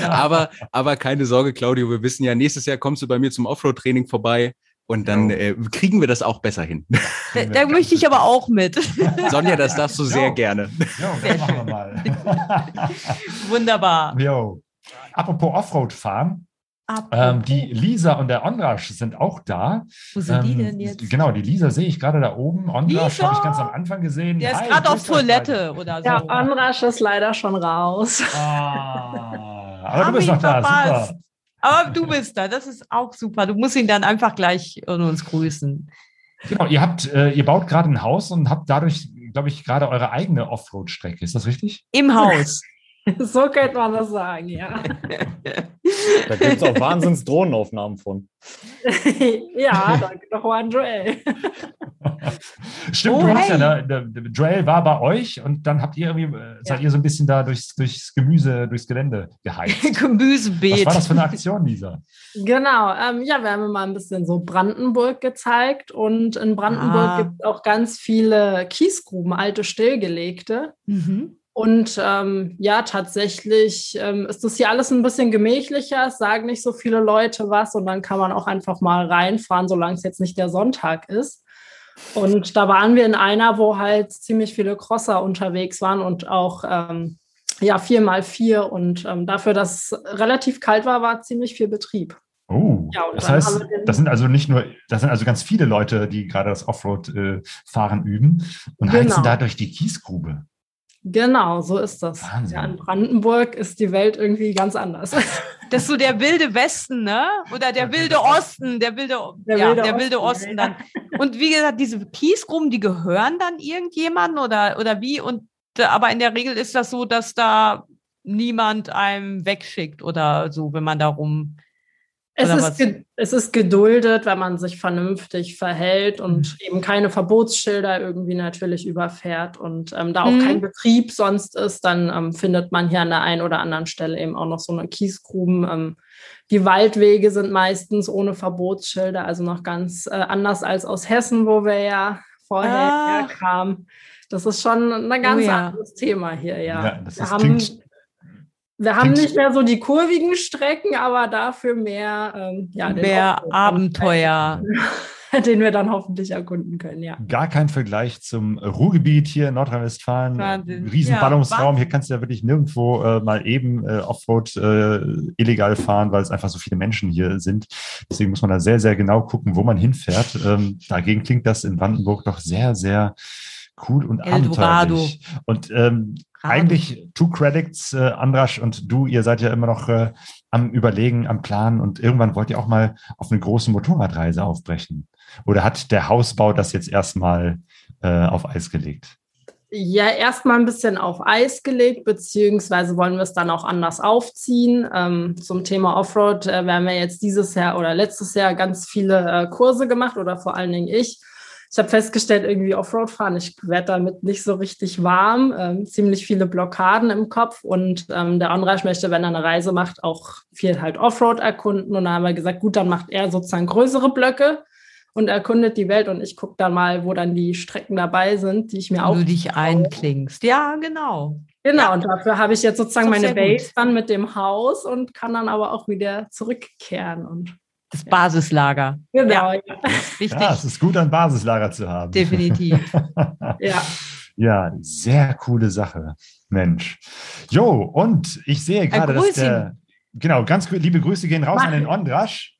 aber, aber keine Sorge, Claudio, wir wissen ja, nächstes Jahr kommst du bei mir zum Offroad-Training vorbei und dann äh, kriegen wir das auch besser hin. Da, da möchte ich aber auch mit. Sonja, das darfst du sehr gerne. Jo, das machen wir mal. Wunderbar. Jo. Apropos Offroad fahren. Ähm, die Lisa und der Ondrasch sind auch da. Wo sind die Ähm, denn jetzt? Genau, die Lisa sehe ich gerade da oben. Ondrasch Lisa! habe ich ganz am Anfang gesehen. Der ist Hi, gerade auf Toilette oder so. Der Onrasch ist leider schon raus. Ah, aber du bist noch da, verpasst. super. Aber du bist da, das ist auch super. Du musst ihn dann einfach gleich und uns grüßen. Genau, ihr habt, äh, ihr baut gerade ein Haus und habt dadurch, glaube ich, gerade eure eigene Offroad-Strecke. Ist das richtig? Im Haus. So könnte man das sagen, ja. Da gibt es auch wahnsinns Drohnenaufnahmen von. ja, danke doch an Joel. Stimmt, Oh, du hast ja, hey. ne, der, der Joel war bei euch und dann habt ihr irgendwie, äh, seid ihr so ein bisschen da durchs, durchs Gemüse, durchs Gelände geheizt. Gemüsebeet. Was war das für eine Aktion, Lisa? Genau, ähm, ja, wir haben mal ein bisschen so Brandenburg gezeigt und in Brandenburg Ah. gibt es auch ganz viele Kiesgruben, alte stillgelegte. Mhm. Und ähm, ja, tatsächlich ähm, ist das hier alles ein bisschen gemächlicher. Es sagen nicht so viele Leute was und dann kann man auch einfach mal reinfahren, solange es jetzt nicht der Sonntag ist. Und da waren wir in einer, wo halt ziemlich viele Crosser unterwegs waren und auch ähm, ja, vier mal vier. Und ähm, dafür, dass es relativ kalt war, war ziemlich viel Betrieb. Oh, Ja, das heißt, das sind also nicht nur, das sind also ganz viele Leute, die gerade das Offroad-Fahren üben und Genau. heizen dadurch die Kiesgrube. Genau, so ist das. Wahnsinn. Ja, in Brandenburg ist die Welt irgendwie ganz anders. Das ist so der wilde Westen, ne? Oder der wilde Osten, der wilde, Der ja, wilde der wilde Osten, dann. Und wie gesagt, diese Kiesgruben, die gehören dann irgendjemandem oder, oder wie? Und äh, aber in der Regel ist das so, dass da niemand einem wegschickt oder so, wenn man da rum. Es ist, es ist geduldet, wenn man sich vernünftig verhält und Mhm. eben keine Verbotsschilder irgendwie natürlich überfährt und ähm, da auch Mhm. kein Betrieb sonst ist, dann ähm, findet man hier an der einen oder anderen Stelle eben auch noch so eine Kiesgruben. Ähm, die Waldwege sind meistens ohne Verbotsschilder, also noch ganz äh, anders als aus Hessen, wo wir ja vorher Ah. herkamen. Das ist schon ein ganz Oh ja. anderes Thema hier, ja. Ja, das wir ist- haben, klingt- wir haben nicht mehr so die kurvigen Strecken, aber dafür mehr, ähm, ja, Mehr Abenteuer. den wir dann hoffentlich erkunden können, ja. Gar kein Vergleich zum Ruhrgebiet hier in Nordrhein-Westfalen. Wahnsinn. Riesen Ja, Ballungsraum. Hier kannst du ja wirklich nirgendwo äh, mal eben äh, Offroad äh, illegal fahren, weil es einfach so viele Menschen hier sind. Deswegen muss man da sehr, sehr genau gucken, wo man hinfährt. Ähm, dagegen klingt das in Brandenburg doch sehr, sehr cool und Eldorado. abenteuerlich. Und ähm, eigentlich Two Credits, äh, Andrasch und du, ihr seid ja immer noch äh, am Überlegen, am Plan und irgendwann wollt ihr auch mal auf eine große Motorradreise aufbrechen. Oder hat der Hausbau das jetzt erstmal äh, auf Eis gelegt? Ja, erstmal ein bisschen auf Eis gelegt, beziehungsweise wollen wir es dann auch anders aufziehen. Ähm, zum Thema Offroad äh, wir haben ja jetzt dieses Jahr oder letztes Jahr ganz viele äh, Kurse gemacht oder vor allen Dingen ich. Ich habe festgestellt, irgendwie Offroad fahren, ich werde damit nicht so richtig warm, ähm, ziemlich viele Blockaden im Kopf und ähm, der Anreich möchte, wenn er eine Reise macht, auch viel halt Offroad erkunden und dann haben wir gesagt, gut, dann macht er sozusagen größere Blöcke und erkundet die Welt und ich gucke dann mal, wo dann die Strecken dabei sind, die ich mir auch du dich einklingst. Ja, genau. Genau, und dafür habe ich jetzt sozusagen meine Base dann mit dem Haus und kann dann aber auch wieder zurückkehren. Und Das Basislager. Genau, ja. Richtig. Ja, es ist gut, ein Basislager zu haben. Definitiv. ja. Ja, sehr coole Sache. Mensch. Jo, und ich sehe gerade, dass der. Genau, ganz liebe Grüße gehen raus Mach an den Ondrasch.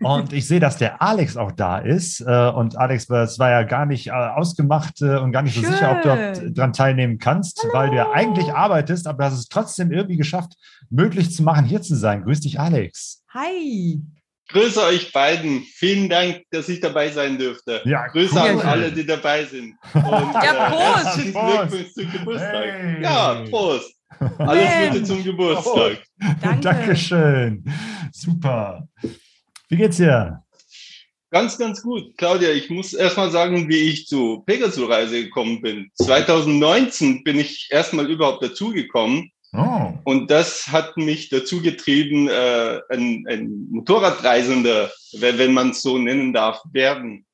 Und ich sehe, dass der Alex auch da ist. Äh, Und Alex, es war ja gar nicht äh, ausgemacht äh, und gar nicht so sicher, ob du Schön. dran teilnehmen kannst, weil du ja eigentlich arbeitest, aber du hast es trotzdem irgendwie geschafft, möglich zu machen, hier zu sein. Grüß dich, Alex. Hi. Grüße euch beiden. Vielen Dank, dass ich dabei sein dürfte. Ja, Grüße cool. an alle, die dabei sind. Und, Ja, Prost. herzlichen Prost. Glückwunsch zum Geburtstag. Hey. Ja, Prost. Alles Gute zum Geburtstag. Danke. Dankeschön. Super. Wie geht's dir? Ganz, ganz gut. Claudia, ich muss erstmal sagen, wie ich zu Pegasus-Reise gekommen bin. 2019 bin ich erstmal überhaupt dazugekommen. Oh. Und das hat mich dazu getrieben, äh, ein, ein Motorradreisender, wenn, wenn man es so nennen darf, werden.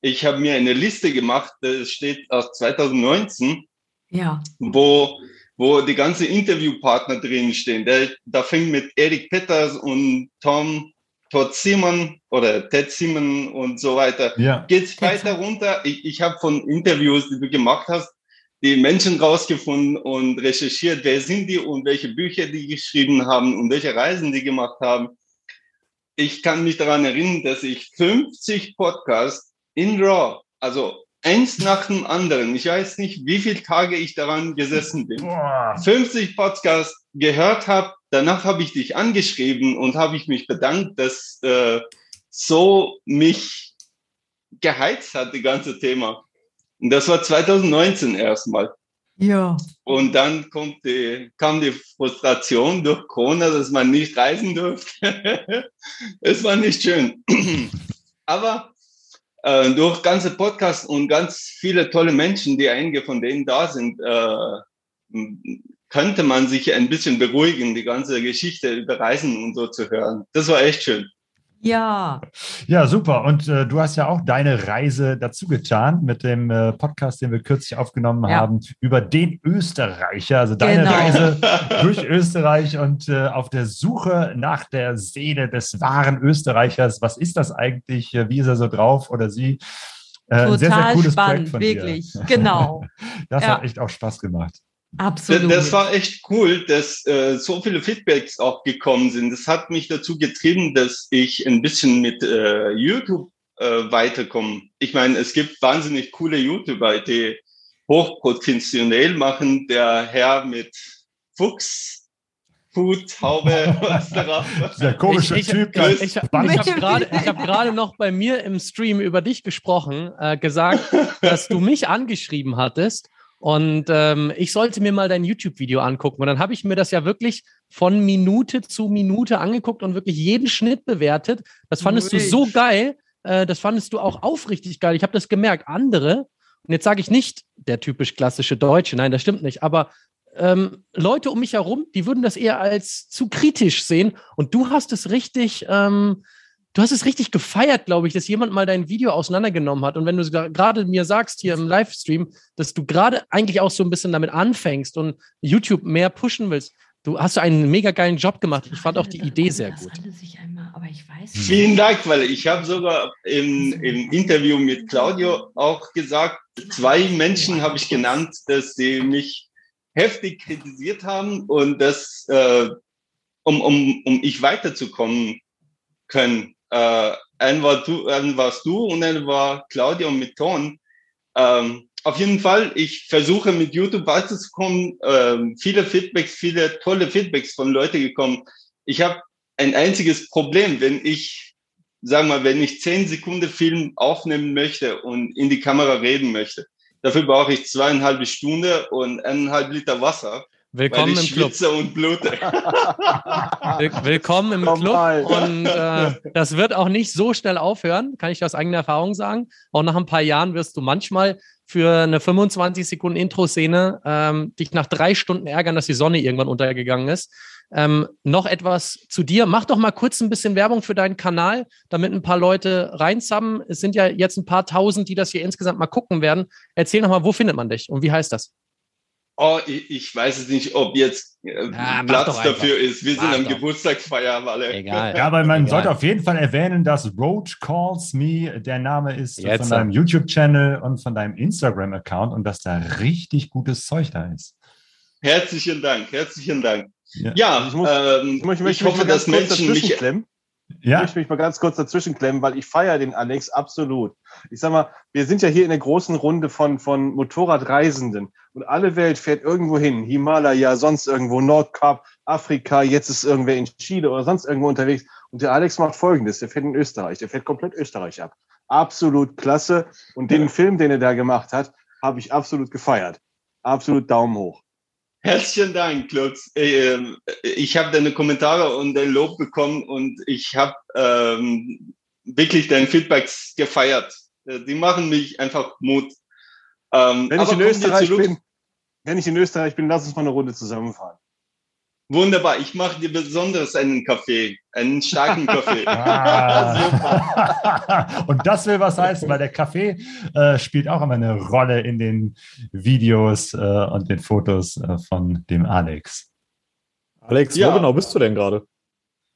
Ich habe mir eine Liste gemacht, das steht aus 2019, Ja. wo, wo die ganzen Interviewpartner drin stehen. Der, da fängt mit Erik Petters und Tom Todd Simon oder Ted Simon und so weiter. Ja. Geht's weiter runter? Ich, ich habe von Interviews, die du gemacht hast, die Menschen rausgefunden und recherchiert, wer sind die und welche Bücher die geschrieben haben und welche Reisen die gemacht haben. Ich kann mich daran erinnern, dass ich 50 Podcasts in RAW, also eins nach dem anderen, ich weiß nicht, wie viele Tage ich daran gesessen bin, 50 Podcasts gehört habe danach habe ich dich angeschrieben und habe ich mich bedankt, dass äh, so mich geheizt hat, das ganze Thema. Und das war 2019 erstmal. Ja. Und dann kommt die, kam die Frustration durch Corona, dass man nicht reisen durfte. es war nicht schön. Aber äh, durch ganze Podcasts und ganz viele tolle Menschen, die einige von denen da sind, äh, könnte man sich ein bisschen beruhigen, die ganze Geschichte über Reisen und so zu hören. Das war echt schön. Ja. Ja, super. Und äh, du hast ja auch deine Reise dazu getan mit dem äh, Podcast, den wir kürzlich aufgenommen Ja. haben, über den Österreicher, also deine Genau. Reise durch Österreich und äh, auf der Suche nach der Seele des wahren Österreichers. Was ist das eigentlich? Äh, Wie ist er so drauf oder sie? Äh, ein sehr, sehr Total cooles spannend, Projekt von wirklich. Genau. Das Ja. hat echt auch Spaß gemacht. Absolut. Das, das war echt cool, dass äh, so viele Feedbacks auch gekommen sind. Das hat mich dazu getrieben, dass ich ein bisschen mit äh, YouTube äh, weiterkomme. Ich meine, es gibt wahnsinnig coole YouTuber, die hochprofessionell machen. Der Herr mit Fuchs, Hut, Haube, was darauf. Der komische ich, ich, Typ. Ich, ich, ich habe gerade hab noch bei mir im Stream über dich gesprochen, äh, gesagt, dass du mich angeschrieben hattest und ähm, ich sollte mir mal dein YouTube-Video angucken. Und dann habe ich mir das ja wirklich von Minute zu Minute angeguckt und wirklich jeden Schnitt bewertet. Das fandest du so Mensch. geil. Äh, das fandest du auch aufrichtig geil. Ich habe das gemerkt. Andere, und jetzt sage ich nicht der typisch klassische Deutsche, nein, das stimmt nicht, aber ähm, Leute um mich herum, die würden das eher als zu kritisch sehen. Und du hast es richtig, ähm, du hast es richtig gefeiert, glaube ich, dass jemand mal dein Video auseinandergenommen hat. Und wenn du gerade mir sagst hier im Livestream, dass du gerade eigentlich auch so ein bisschen damit anfängst und YouTube mehr pushen willst, du hast einen mega geilen Job gemacht. Ich fand auch die Idee sehr gut. Vielen Dank, weil ich habe sogar im, im Interview mit Claudio auch gesagt, zwei Menschen habe ich genannt, dass sie mich heftig kritisiert haben und dass, äh, um, um, um ich weiterzukommen können. Äh, ein, war du, ein warst du und ein war Claudio mit Ton. Ähm, auf jeden Fall, ich versuche mit YouTube weiterzukommen. Ähm, viele Feedbacks, viele tolle Feedbacks von Leuten gekommen. Ich habe ein einziges Problem, wenn ich, wir mal, wenn ich zehn Sekunden Film aufnehmen möchte und in die Kamera reden möchte. Dafür brauche ich zweieinhalb Stunden und eineinhalb Liter Wasser. Willkommen im Club. und blute. Will- Willkommen im Club und äh, das wird auch nicht so schnell aufhören, kann ich aus eigener Erfahrung sagen. Auch nach ein paar Jahren wirst du manchmal für eine 25 Sekunden Intro-Szene ähm, dich nach drei Stunden ärgern, dass die Sonne irgendwann untergegangen ist. Ähm, noch etwas zu dir. Mach doch mal kurz ein bisschen Werbung für deinen Kanal, damit ein paar Leute reinsubben. Es sind ja jetzt ein paar tausend, die das hier insgesamt mal gucken werden. Erzähl noch mal, wo findet man dich und wie heißt das? Oh, ich, ich weiß es nicht, ob jetzt äh, mach Platz dafür ist. Wir sind Mach am doch. Geburtstagsfeier, alle. Ja, aber man sollte auf jeden Fall erwähnen, dass Roach Calls Me der Name ist Jetzt, von deinem YouTube-Channel und von deinem Instagram-Account und dass da richtig gutes Zeug da ist. Herzlichen Dank, herzlichen Dank. Ja. Ja, Ich muss- ähm, Ich, ich hoffe, dass Menschen mich klemmen. Ja. Ich möchte mich mal ganz kurz dazwischen klemmen, weil ich feiere den Alex absolut. Ich sag mal, wir sind ja hier in der großen Runde von, von Motorradreisenden und alle Welt fährt irgendwo hin. Himalaya, sonst irgendwo, Nordkap, Afrika, jetzt ist irgendwer in Chile oder sonst irgendwo unterwegs. Und der Alex macht folgendes, der fährt in Österreich, der fährt komplett Österreich ab. Absolut klasse. Und den Film, den er da gemacht hat, habe ich absolut gefeiert. Absolut Daumen hoch. Herzlichen Dank, Lutz. Ähm, Ich habe deine Kommentare und dein Lob bekommen und ich habe ähm, wirklich deine Feedbacks gefeiert. Äh, Die machen mich einfach Mut. Ähm, Wenn ich in Österreich bin, wenn ich in Österreich bin, lass uns mal eine Runde zusammenfahren. Wunderbar, ich mache dir besonders einen Kaffee, einen starken Kaffee. Ah. und das will was heißen, weil der Kaffee äh, spielt auch immer eine Rolle in den Videos äh, und den Fotos äh, von dem Alex. Alex, Ja. wo genau bist du denn gerade?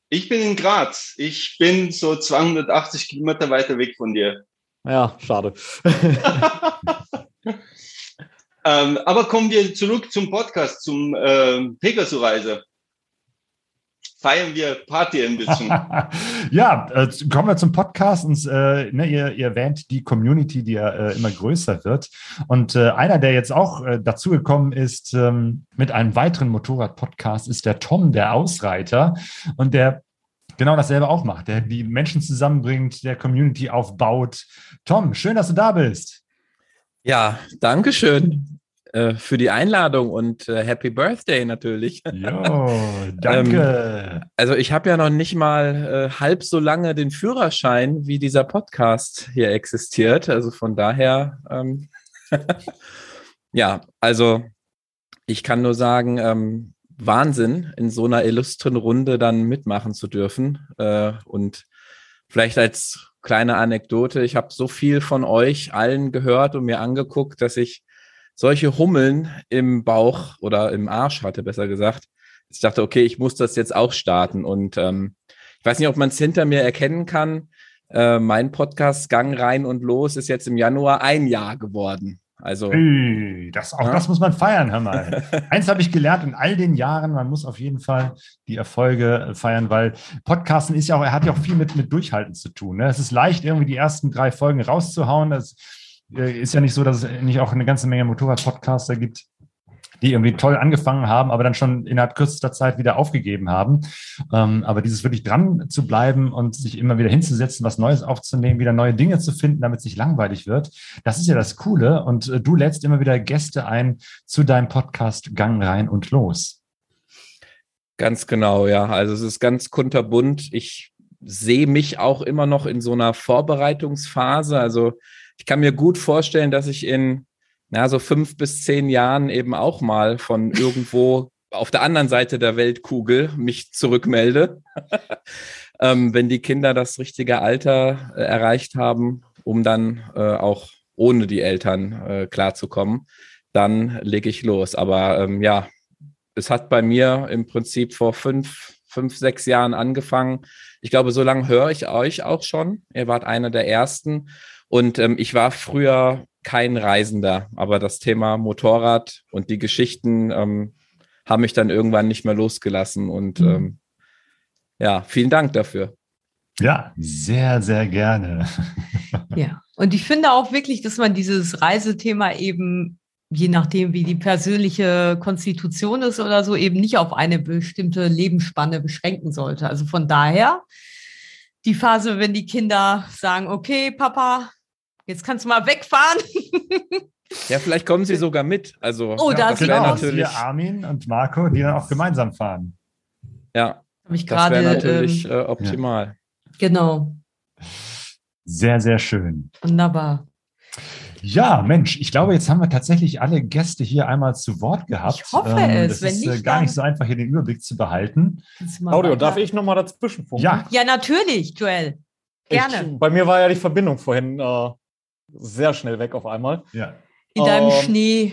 Ich bin in Graz. Ich bin so 280 Kilometer weiter weg von dir. Ja, schade. Ähm, aber kommen wir zurück zum Podcast, zum ähm, Pegasus-Reise. feiern wir Party ein bisschen. ja, äh, kommen wir zum Podcast. Und, äh, ne, ihr, ihr erwähnt die Community, die ja äh, immer größer wird. Und äh, einer, der jetzt auch äh, dazugekommen ist ähm, mit einem weiteren Motorrad-Podcast, ist der Tom, der Ausreiter. Und der genau dasselbe auch macht, der die Menschen zusammenbringt, der Community aufbaut. Tom, schön, dass du da bist. Ja, danke schön äh, für die Einladung und äh, Happy Birthday natürlich. Jo, danke. ähm, also ich habe ja noch nicht mal äh, halb so lange den Führerschein, wie dieser Podcast hier existiert. Also von daher, ähm, ja, also ich kann nur sagen, ähm, Wahnsinn, in so einer illustren Runde dann mitmachen zu dürfen. Äh, und vielleicht als kleine Anekdote, ich habe so viel von euch allen gehört und mir angeguckt, dass ich solche Hummeln im Bauch oder im Arsch hatte, besser gesagt. Ich dachte, okay, ich muss das jetzt auch starten. Und ähm, ich weiß nicht, ob man es hinter mir erkennen kann. Äh, mein Podcast Gang rein und los ist jetzt im Januar ein Jahr geworden. Also das, auch ja. das muss man feiern, hör mal. Eins habe ich gelernt in all den Jahren, man muss auf jeden Fall die Erfolge feiern, weil Podcasten ist ja auch, er hat ja auch viel mit, mit Durchhalten zu tun. Ne? Es ist leicht, irgendwie die ersten drei Folgen rauszuhauen. Das äh, ist ja nicht so, dass es nicht auch eine ganze Menge Motorrad-Podcaster gibt, die irgendwie toll angefangen haben, aber dann schon innerhalb kürzester Zeit wieder aufgegeben haben. Ähm, aber dieses wirklich dran zu bleiben und sich immer wieder hinzusetzen, was Neues aufzunehmen, wieder neue Dinge zu finden, damit es nicht langweilig wird, das ist ja das Coole. Und äh, du lädst immer wieder Gäste ein zu deinem Podcast Gang rein und los. Ganz genau, ja. Also es ist ganz kunterbunt. Ich sehe mich auch immer noch in so einer Vorbereitungsphase. Also ich kann mir gut vorstellen, dass ich in na, so fünf bis zehn Jahren eben auch mal von irgendwo auf der anderen Seite der Weltkugel mich zurückmelde, ähm, wenn die Kinder das richtige Alter äh, erreicht haben, um dann äh, auch ohne die Eltern äh, klarzukommen, dann lege ich los. Aber ähm, ja, es hat bei mir im Prinzip vor fünf, fünf, sechs Jahren angefangen. Ich glaube, so lange höre ich euch auch schon. Ihr wart einer der ersten. Und ähm, ich war früher kein Reisender, aber das Thema Motorrad und die Geschichten ähm, haben mich dann irgendwann nicht mehr losgelassen. Und mhm. ähm, ja, vielen Dank dafür. Ja, sehr, sehr gerne. Ja, und ich finde auch wirklich, dass man dieses Reisethema eben, je nachdem, wie die persönliche Konstitution ist oder so, eben nicht auf eine bestimmte Lebensspanne beschränken sollte. Also von daher, die Phase, wenn die Kinder sagen, okay, Papa, Jetzt kannst du mal wegfahren. Ja, vielleicht kommen sie sogar mit. Also, oh, da das wäre natürlich Armin und Marco, die dann auch gemeinsam fahren. Ja, ich das wäre natürlich ähm, äh, optimal. Ja. Genau. Sehr, sehr schön. Wunderbar. Ja, Mensch, ich glaube, jetzt haben wir tatsächlich alle Gäste hier einmal zu Wort gehabt. Ich hoffe ähm, es. Das ist nicht, gar nicht so einfach, hier den Überblick zu behalten. Claudio, darf ich nochmal dazwischen funken? Ja. ja, natürlich, Joel. Gerne. Ich, bei mir war ja die Verbindung vorhin äh, sehr schnell weg auf einmal. Ja. In deinem ähm, Schnee.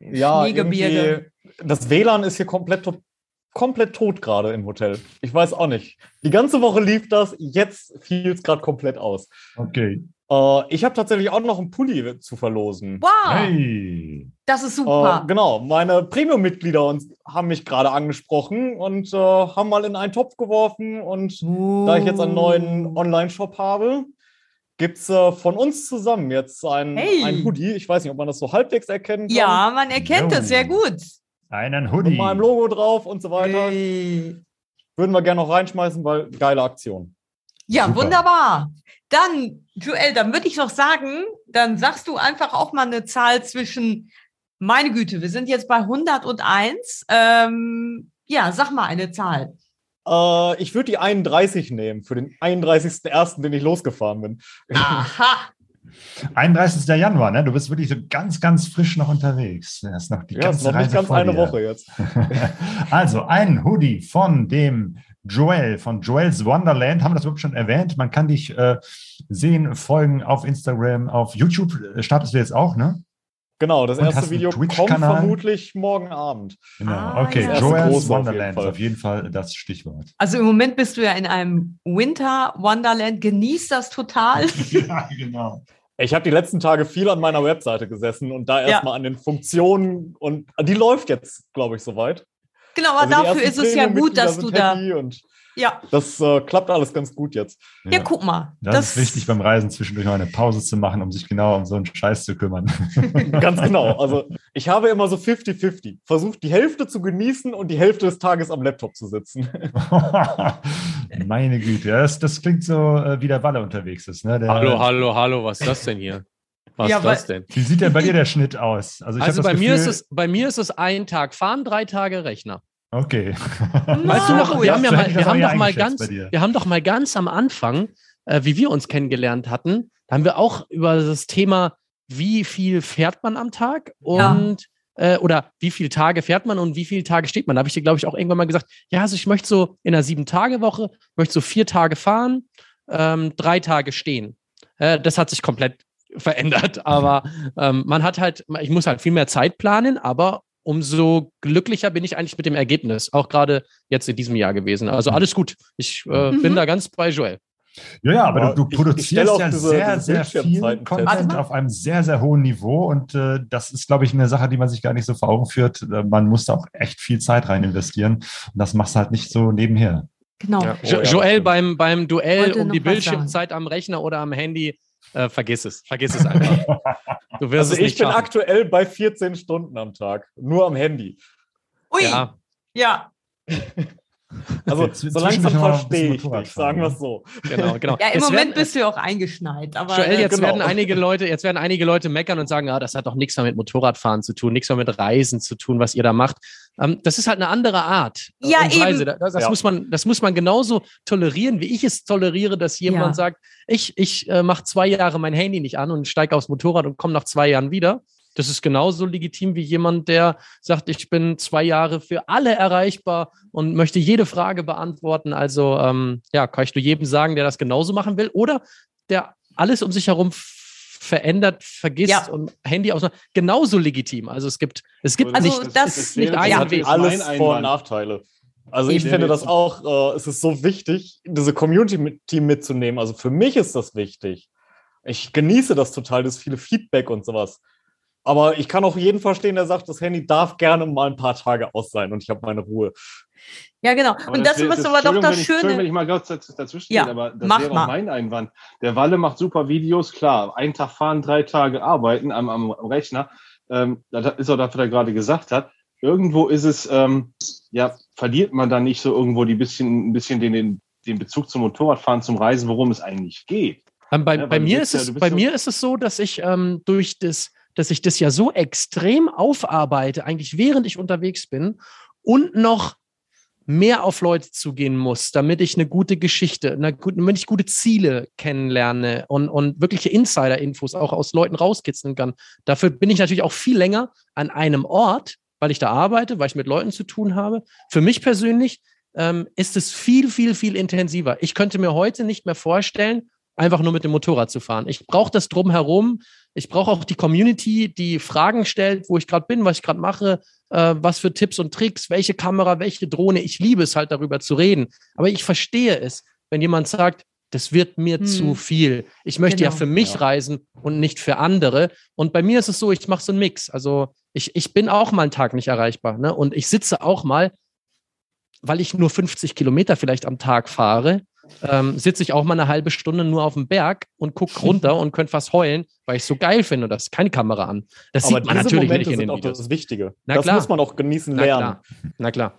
Ja, Schneegebirge. Das WLAN ist hier komplett, komplett tot gerade im Hotel. Ich weiß auch nicht. Die ganze Woche lief das, jetzt fiel es gerade komplett aus. Okay. Äh, ich habe tatsächlich auch noch einen Pulli zu verlosen. Wow! Hey. Das ist super. Äh, genau, meine Premium-Mitglieder haben mich gerade angesprochen und äh, haben mal in einen Topf geworfen. Und uh. da ich jetzt einen neuen Online-Shop habe, gibt es äh, von uns zusammen jetzt ein, hey. ein Hoodie. Ich weiß nicht, ob man das so halbwegs erkennen kann. Ja, man erkennt es sehr gut. Einen Hoodie. Mit meinem Logo drauf und so weiter. Hey. Würden wir gerne noch reinschmeißen, weil geile Aktion. Ja, Super. wunderbar. Dann, Joel, dann würde ich doch sagen, dann sagst du einfach auch mal eine Zahl zwischen, meine Güte, wir sind jetzt bei 101. Ähm, ja, sag mal eine Zahl. Äh, ich würde die 31 nehmen für den 31.01., den ich losgefahren bin. Aha. 31. Januar, ne? Du bist wirklich so ganz, ganz frisch noch unterwegs. Das ist noch die ja, ganze noch Reise nicht ganz vor eine dir. Woche jetzt. also ein Hoodie von dem Joel, von Joel's Wonderland. Haben wir das überhaupt schon erwähnt? Man kann dich äh, sehen, folgen auf Instagram, auf YouTube startest du jetzt auch, ne? Genau, das Und erste Video kommt vermutlich morgen Abend. Genau, Ah, okay. ja. Joel's große auf jeden Wonderland ist auf jeden Fall das Stichwort. Also im Moment bist du ja in einem Winter Wonderland. Genieß das total. ja, genau. Ich habe die letzten Tage viel an meiner Webseite gesessen und da erstmal an den Funktionen und die läuft jetzt, glaube ich, soweit. Genau, aber Also dafür ist es ja gut, dass du da. Ja. das äh, klappt alles ganz gut jetzt. Ja, guck mal. Das, Das- ist wichtig beim Reisen, zwischendurch mal eine Pause zu machen, um sich genau um so einen Scheiß zu kümmern. Ganz genau. Also ich habe immer so 50-50. Versucht die Hälfte zu genießen und die Hälfte des Tages am Laptop zu sitzen. Meine Güte, ja, das, das klingt so, äh, wie der Walle unterwegs ist. Ne? Der, Hallo, hallo, hallo, was ist das denn hier? Was Ja, ist das denn? Wie sieht denn bei dir der Schnitt aus? Also, ich Also bei mir, ist Gefühl- es, bei mir ist es ein Tag fahren, drei Tage Rechner. Okay. Weißt du noch, wir haben ja mal, wir haben doch mal ganz, wir haben doch mal ganz am Anfang, äh, wie wir uns kennengelernt hatten, da haben wir auch über das Thema, wie viel fährt man am Tag und äh, oder wie viele Tage fährt man und wie viele Tage steht man. Da habe ich dir, glaube ich, auch irgendwann mal gesagt, ja, also ich möchte so in einer Sieben-Tage-Woche, möchte so vier Tage fahren, ähm, drei Tage stehen. Äh, das hat sich komplett verändert, aber ähm, man hat halt, ich muss halt viel mehr Zeit planen, aber umso glücklicher bin ich eigentlich mit dem Ergebnis, auch gerade jetzt in diesem Jahr gewesen. Also alles gut. Ich äh, bin Mhm. da ganz bei Joel. Ja, ja, aber, Aber du, du produzierst ja diese- sehr, diese sehr viel. Content auf einem sehr, sehr hohen Niveau und äh, das ist, glaube ich, eine Sache, die man sich gar nicht so vor Augen führt. Äh, Man muss da auch echt viel Zeit rein investieren und das machst du halt nicht so nebenher. Genau. Ja. Jo Joel beim, beim Duell Wollte um die Bildschirmzeit am Rechner oder am Handy, äh, vergiss es. Vergiss es einfach. Du wirst Also es ich nicht bin schaffen. aktuell bei 14 Stunden am Tag. Nur am Handy. Ui. Ja. Ja. Also so langsam verstehe bisschen ich dich, sagen wir es so. Genau, genau. Ja, im Jetzt Moment werden- bist du ja auch eingeschneit. Aber Joel, jetzt genau. werden einige Leute, jetzt werden einige Leute meckern und sagen, ah, das hat doch nichts mehr mit Motorradfahren zu tun, nichts mehr mit Reisen zu tun, was ihr da macht. Ähm, das ist halt eine andere Art. äh, Ja, und Weise. eben. Das, das Ja. muss man, das muss man genauso tolerieren, wie ich es toleriere, dass jemand Ja. sagt, ich, ich äh, mache zwei Jahre mein Handy nicht an und steige aufs Motorrad und komme nach zwei Jahren wieder. Das ist genauso legitim wie jemand, der sagt, ich bin zwei Jahre für alle erreichbar und möchte jede Frage beantworten. Also ähm, ja, kann ich nur jedem sagen, der das genauso machen will oder der alles um sich herum verändert, vergisst Ja. und Handy aus. Genauso legitim. Also es gibt, es gibt Also nicht, das- nicht das einen hat Weg. alles Vor- und. Nachteile. Also ich finde das auch, äh, es ist so wichtig, diese Community-Team mitzunehmen. Also für mich ist das wichtig. Ich genieße das total, das viele Feedback und sowas. Aber ich kann auch jeden verstehen, der sagt, das Handy darf gerne mal ein paar Tage aus sein und ich habe meine Ruhe. ja, genau. Aber Und das, wär- ist aber doch das wenn ich, Entschuldigung, wenn Schöne. ich mal kurz daz- dazwischen Ja, gehe, aber das mach wäre mal. auch mein Einwand. Der Walle macht super Videos, klar. Einen Tag fahren, drei Tage arbeiten am, am Rechner. Ähm, das ist auch das, was er gerade gesagt hat. Irgendwo ist es, ähm, ja, verliert man dann nicht so irgendwo die bisschen, ein bisschen den, den, den Bezug zum Motorradfahren, zum Reisen, worum es eigentlich geht. Ähm, bei, Ja, bei, mir ist ja- es, bei ja- mir ist es so, dass ich ähm, durch das, dass ich das ja so extrem aufarbeite, eigentlich während ich unterwegs bin und noch mehr auf Leute zugehen muss, damit ich eine gute Geschichte, eine gute, damit ich gute Ziele kennenlerne und, und wirkliche Insider-Infos auch aus Leuten rauskitzeln kann. Dafür bin ich natürlich auch viel länger an einem Ort, weil ich da arbeite, weil ich mit Leuten zu tun habe. Für mich persönlich ähm, ist es viel, viel, viel intensiver. Ich könnte mir heute nicht mehr vorstellen, einfach nur mit dem Motorrad zu fahren. Ich brauche das drumherum. Ich brauche auch die Community, die Fragen stellt, wo ich gerade bin, was ich gerade mache, äh, was für Tipps und Tricks, welche Kamera, welche Drohne. Ich liebe es halt darüber zu reden. Aber ich verstehe es, wenn jemand sagt, das wird mir Hm. zu viel. Ich möchte ja Genau. für mich Ja. reisen und nicht für andere. Und bei mir ist es so, ich mache so einen Mix. Also ich, ich bin auch mal einen Tag nicht erreichbar. Ne? Und ich sitze auch mal, weil ich nur 50 Kilometer vielleicht am Tag fahre, ähm, sitze ich auch mal eine halbe Stunde nur auf dem Berg und gucke runter und könnte fast heulen, weil ich es so geil finde. Und da ist keine Kamera an. Das Aber sieht man natürlich Momente nicht in den Videos. das Wichtige. Na das klar. muss man auch genießen Na lernen. klar. Na klar.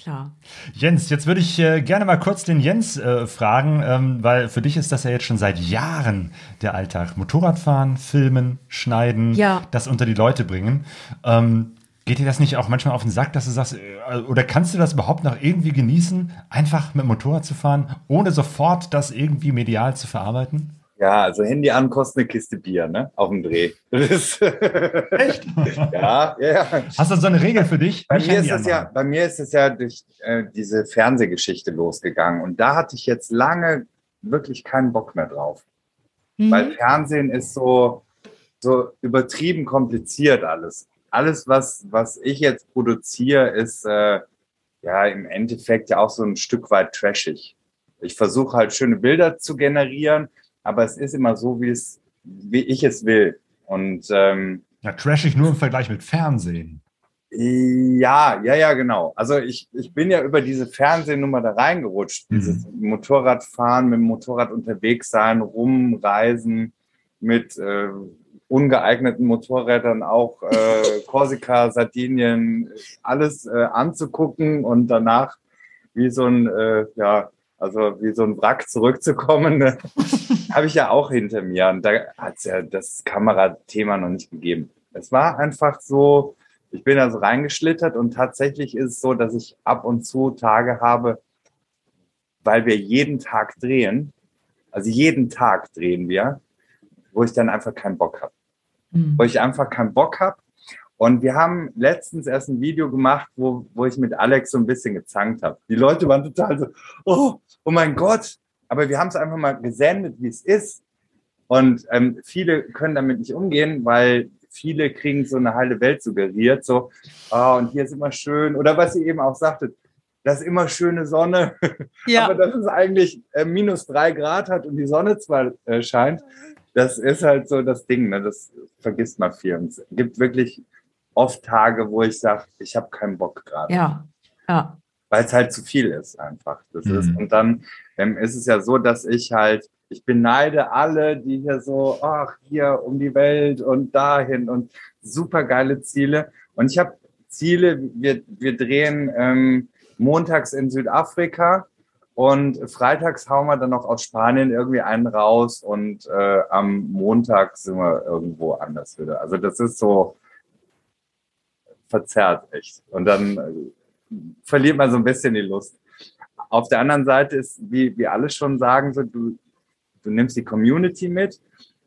Klar. Jens, jetzt würde ich äh, gerne mal kurz den Jens äh, fragen, ähm, weil für dich ist das ja jetzt schon seit Jahren der Alltag. Motorradfahren, filmen, schneiden, Ja. das unter die Leute bringen. Ähm, geht dir das nicht auch manchmal auf den Sack, dass du sagst, äh, oder kannst du das überhaupt noch irgendwie genießen, einfach mit dem Motorrad zu fahren, ohne sofort das irgendwie medial zu verarbeiten? Ja, also Handy an kostet eine Kiste Bier, ne? Auf dem Dreh. Echt? ja, ja, ja. Hast du so eine Regel für dich? Bei Nicht mir, ist es ja, bei mir ist es ja durch äh, diese Fernsehgeschichte losgegangen. Und da hatte ich jetzt lange wirklich keinen Bock mehr drauf. Mhm. Weil Fernsehen ist so, so übertrieben kompliziert alles. Alles, was, was ich jetzt produziere, ist äh, ja im Endeffekt ja auch so ein Stück weit trashig. Ich versuche halt schöne Bilder zu generieren, aber es ist immer so, wie es, wie ich es will. Und ähm, Ja, trashig nur im Vergleich mit Fernsehen. Ja, ja, ja, genau. Also ich, ich bin ja über diese Fernsehnummer da reingerutscht. Dieses Motorradfahren, mit dem Motorrad unterwegs sein, rumreisen, mit äh, ungeeigneten Motorrädern auch äh, Korsika, Sardinien, alles äh, anzugucken und danach wie so ein, äh, ja, also wie so ein Wrack zurückzukommen, ne? habe ich ja auch hinter mir. Und da hat es ja das Kamerathema noch nicht gegeben. Es war einfach so, ich bin da so reingeschlittert und tatsächlich ist es so, dass ich ab und zu Tage habe, weil wir jeden Tag drehen, also jeden Tag drehen wir, wo ich dann einfach keinen Bock habe. Wo ich einfach keinen Bock habe. Und wir haben letztens erst ein Video gemacht, wo, wo ich mit Alex so ein bisschen gezankt habe. Die Leute waren total so, oh, oh mein Gott. Aber wir haben es einfach mal gesendet, wie es ist. Und ähm, viele können damit nicht umgehen, weil viele kriegen so eine heile Welt suggeriert, so, ah, und hier ist immer schön. Oder was sie eben auch sagte, das ist immer schöne Sonne. Ja. Aber dass es eigentlich äh, minus drei Grad hat und die Sonne zwar äh, scheint, das ist halt so das Ding, ne? das vergisst man viel. Und es gibt wirklich oft Tage, wo ich sage, ich habe keinen Bock gerade. Ja, ja. Weil es halt zu viel ist einfach. Das ist, und dann ähm, ist es ja so, dass ich halt, ich beneide alle, die hier so, ach, hier um die Welt und dahin und super geile Ziele. Und ich habe Ziele, wir, wir drehen ähm, montags in Südafrika und freitags hauen wir dann noch aus Spanien irgendwie einen raus und äh, am Montag sind wir irgendwo anders wieder. Also das ist so verzerrt echt. Und dann äh, verliert man so ein bisschen die Lust. Auf der anderen Seite ist, wie, wie alle schon sagen, so, du, du nimmst die Community mit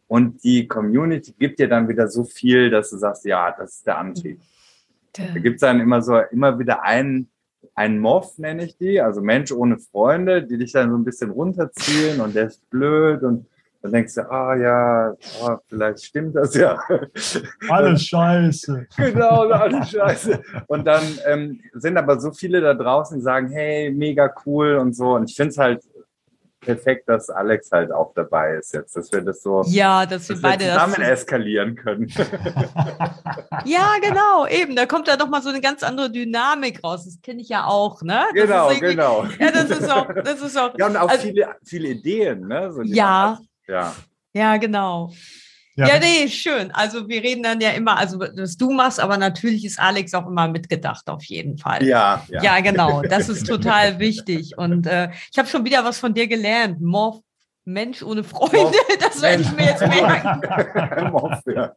und die Community gibt dir dann wieder so viel, dass du sagst, ja, das ist der Antrieb. Da gibt es dann immer so, immer wieder einen, einen Moff, nenne ich die, also Mensch ohne Freunde, die dich dann so ein bisschen runterziehen und der ist blöd und dann denkst du, ah ja, oh, vielleicht stimmt das ja. Alles scheiße. Genau, alles scheiße. Und dann ähm, sind aber so viele da draußen, die sagen, hey, mega cool und so. Und ich finde es halt perfekt, dass Alex halt auch dabei ist jetzt, dass wir das so Ja, dass wir beide das- zusammen eskalieren können. Ja, genau, eben. Da kommt da doch mal so eine ganz andere Dynamik raus. Das kenne ich ja auch, ne? Das genau, genau. Ja, das ist auch, das ist auch. Ja, und auch also- viele, viele Ideen, ne? So, Ja. Ja. Ja, genau. Ja. Ja, nee, schön. Also wir reden dann ja immer, also was du machst, aber natürlich ist Alex auch immer mitgedacht, auf jeden Fall. Ja, ja. Ja, genau. Das ist total wichtig. Und äh, ich habe schon wieder was von dir gelernt. Morph, Mensch ohne Freunde, das werde ich mir jetzt merken. Ja.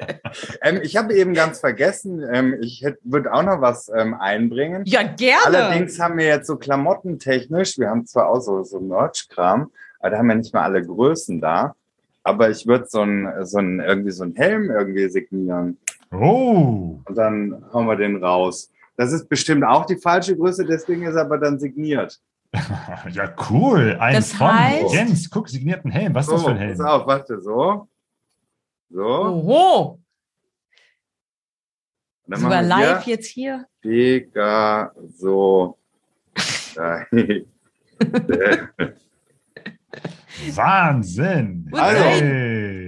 ähm, ich habe eben ganz vergessen, ähm, ich würde auch noch was ähm, einbringen. Ja, gerne. Allerdings haben wir jetzt so klamottentechnisch, wir haben zwar auch so, so Merch-Kram, aber da haben wir nicht mal alle Größen da. Aber ich würde so ein, so ein, irgendwie so einen Helm irgendwie signieren. Oh. Und dann hauen wir den raus. Das ist bestimmt auch die falsche Größe, deswegen ist er aber dann signiert. Ja, cool. Ein Das von heißt- Jens. Guck, signierten Helm. Was ist das So, für ein Helm? Pass auf, warte, so. So. Oho. Sogar live hier jetzt hier. Digga, so. Wahnsinn. Also, Hey.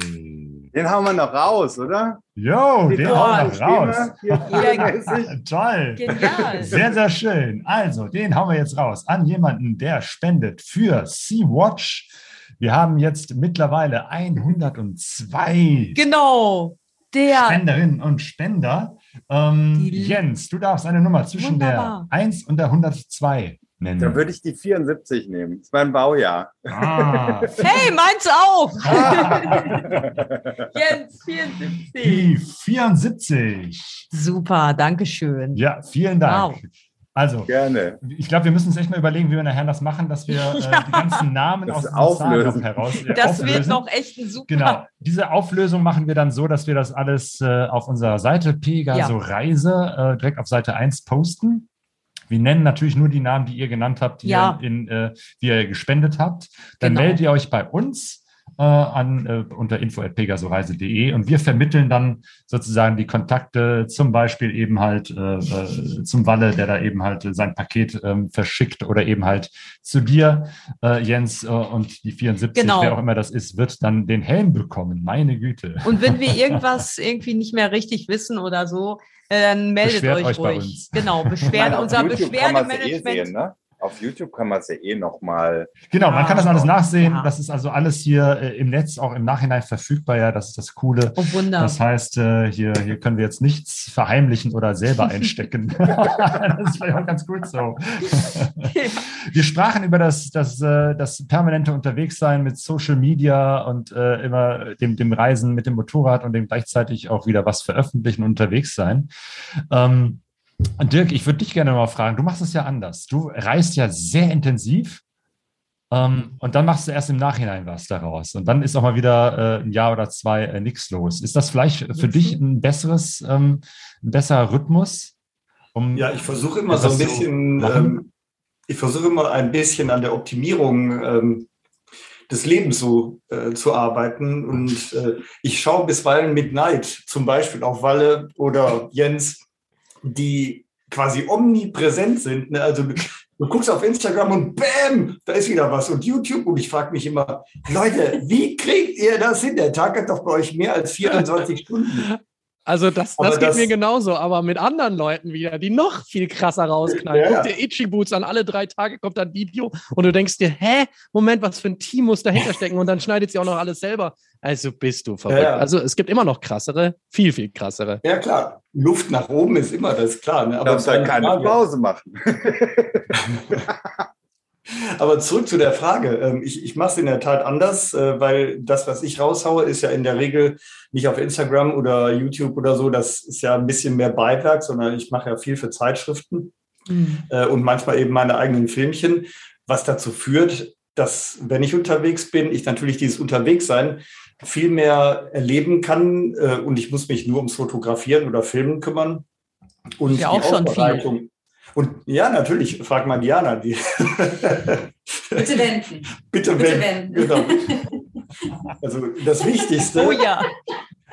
den hauen wir noch raus, oder? Jo, den hauen wir Stimme, raus. mäßig. Toll. Genial. Sehr, sehr schön. Also, den hauen wir jetzt raus an jemanden, der spendet für Sea-Watch. Wir haben jetzt mittlerweile 102 Genau. Der. Spenderinnen und Spender. Ähm, Jens, du darfst eine Nummer zwischen Wunderbar. der 1 und der 102 nennen. Da würde ich die 74 nehmen. Das ist mein Baujahr. Ah. Hey, meins auch. Jens, 74. Die 74. Super, danke schön. Ja, vielen Dank. Wow. Also, Gerne. ich glaube, wir müssen uns echt mal überlegen, wie wir nachher das machen, dass wir äh, die ganzen Namen Das aus noch auflösen. heraus äh, Das wird auflösen. noch echt ein super. Genau. Diese Auflösung machen wir dann so, dass wir das alles äh, auf unserer Seite Pegaso Reise äh, direkt auf Seite 1 posten. Wir nennen natürlich nur die Namen, die ihr genannt habt, die, Ja. ihr, in, äh, die ihr gespendet habt. Dann Genau. meldet ihr euch bei uns. Äh, an äh, unter info.pegasoreise.de und wir vermitteln dann sozusagen die Kontakte zum Beispiel eben halt äh, äh, zum Walle, der da eben halt sein Paket ähm, verschickt oder eben halt zu dir, äh, Jens, äh, und die 74, Genau. wer auch immer das ist, wird dann den Helm bekommen. Meine Güte. Und wenn wir irgendwas irgendwie nicht mehr richtig wissen oder so, äh, dann meldet Beschwert euch, euch bei ruhig. uns. Genau, beschwert unser eh Beschwerdemanagement. sehen, ne? Auf YouTube kann man es ja eh nochmal. Genau, man kann das alles nachsehen. Ja. Das ist also alles hier äh, im Netz auch im Nachhinein verfügbar. Ja, das ist das Coole. Oh, Wunder. Das heißt, äh, hier, hier können wir jetzt nichts verheimlichen oder selber einstecken. das ist vielleicht auch ganz gut so. Wir sprachen über das, das, äh, das permanente Unterwegssein mit Social Media und äh, immer dem, dem Reisen mit dem Motorrad und dem gleichzeitig auch wieder was veröffentlichen und unterwegs sein. Ähm, Dirk, ich würde dich gerne mal fragen, du machst es ja anders. Du reist ja sehr intensiv ähm, und dann machst du erst im Nachhinein was daraus. Und dann ist auch mal wieder äh, ein Jahr oder zwei äh, nichts los. Ist das vielleicht für dich ein besseres, ähm, ein besserer Rhythmus? Um Ja, ich versuche immer so ein bisschen, ähm, ich versuche immer ein bisschen an der Optimierung ähm, des Lebens so äh, zu arbeiten. Und äh, ich schaue bisweilen mit Neid, zum Beispiel auf Walle oder Jens, die quasi omnipräsent sind. Ne? Also du, guckst auf Instagram und bam, da ist wieder was. Und YouTube und ich frage mich immer, Leute, wie kriegt ihr das hin? Der Tag hat doch bei euch mehr als 24 Stunden. Also das, Aber das geht das- mir genauso, aber mit anderen Leuten wieder, die noch viel krasser rausknallen. Ja. Guck dir Itchy Boots an, alle drei Tage kommt ein Video und du denkst dir, hä, Moment, was für ein Team muss dahinter stecken und dann schneidet sie auch noch alles selber. Also bist du verrückt. Ja, ja. Also es gibt immer noch krassere, viel, viel krassere. Ja, klar. Luft nach oben ist immer, das ist klar. Ne? Aber darfst halt keine Frage- Pause machen. Aber zurück zu der Frage. Ähm, Ich, ich mache es in der Tat anders, äh, weil das, was ich raushaue, ist ja in der Regel nicht auf Instagram oder YouTube oder so. Das ist ja ein bisschen mehr Beiwerk, sondern ich mache ja viel für Zeitschriften äh, und manchmal eben meine eigenen Filmchen, was dazu führt, dass, wenn ich unterwegs bin, ich natürlich dieses Unterwegssein viel mehr erleben kann äh, und ich muss mich nur ums Fotografieren oder Filmen kümmern. Und ja auch schon viel. Aufbereitung. Und ja, natürlich, frag mal Diana, die Bitte wenden. Bitte, Bitte wenden. wenden. Genau. Also das Wichtigste. Oh ja.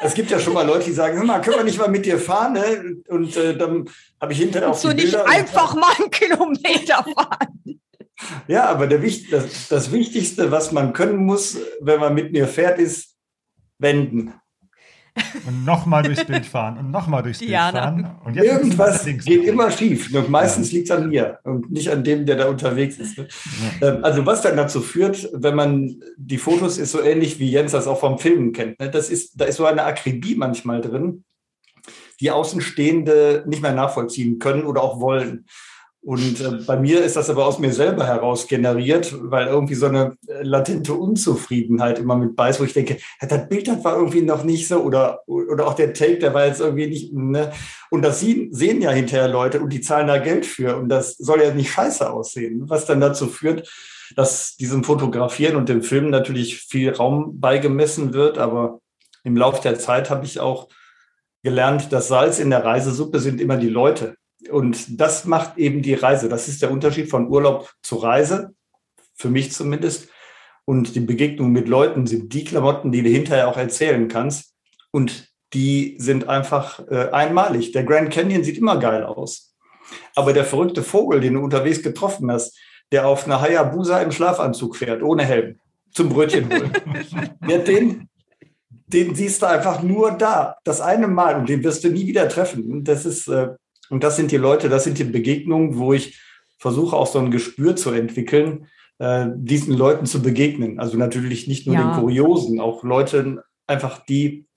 Es gibt ja schon mal Leute, die sagen, hör mal, können wir nicht mal mit dir fahren? Ne? Und äh, dann habe ich hinterher auf So nicht Bilder. einfach mal einen Kilometer fahren. Ja, aber der, das, das Wichtigste, was man können muss, wenn man mit mir fährt, ist wenden. Und nochmal durchs Bild fahren und nochmal durchs Bild Diana. fahren. Und jetzt Irgendwas geht immer schief. Und meistens liegt es an mir und nicht an dem, der da unterwegs ist. ne? Ähm, Also was dann dazu führt, wenn man die Fotos ist so ähnlich wie Jens das auch vom Filmen kennt. ne? Das ist, da ist so eine Akribie manchmal drin, die Außenstehende nicht mehr nachvollziehen können oder auch wollen. Und äh, bei mir ist das aber aus mir selber heraus generiert, weil irgendwie so eine äh, latente Unzufriedenheit immer mit bei ist, wo ich denke, das Bild das war irgendwie noch nicht so oder, oder auch der Take, der war jetzt irgendwie nicht. Ne? Und das sehen, sehen ja hinterher Leute und die zahlen da Geld für. Und das soll ja nicht scheiße aussehen, was dann dazu führt, dass diesem Fotografieren und dem Filmen natürlich viel Raum beigemessen wird. Aber im Laufe der Zeit habe ich auch gelernt, das Salz in der Reisesuppe sind immer die Leute. Und das macht eben die Reise. Das ist der Unterschied von Urlaub zu Reise, für mich zumindest. Und die Begegnung mit Leuten sind die Klamotten, die du hinterher auch erzählen kannst. Und die sind einfach äh, einmalig. Der Grand Canyon sieht immer geil aus. Aber der verrückte Vogel, den du unterwegs getroffen hast, der auf einer Hayabusa im Schlafanzug fährt, ohne Helm, zum Brötchen holen, ja, den, den siehst du einfach nur da, das eine Mal und den wirst du nie wieder treffen. Und das ist, äh, und das sind die Leute, das sind die Begegnungen, wo ich versuche auch so ein Gespür zu entwickeln, äh, diesen Leuten zu begegnen. Also natürlich nicht nur Ja. den Kuriosen, auch Leuten einfach die,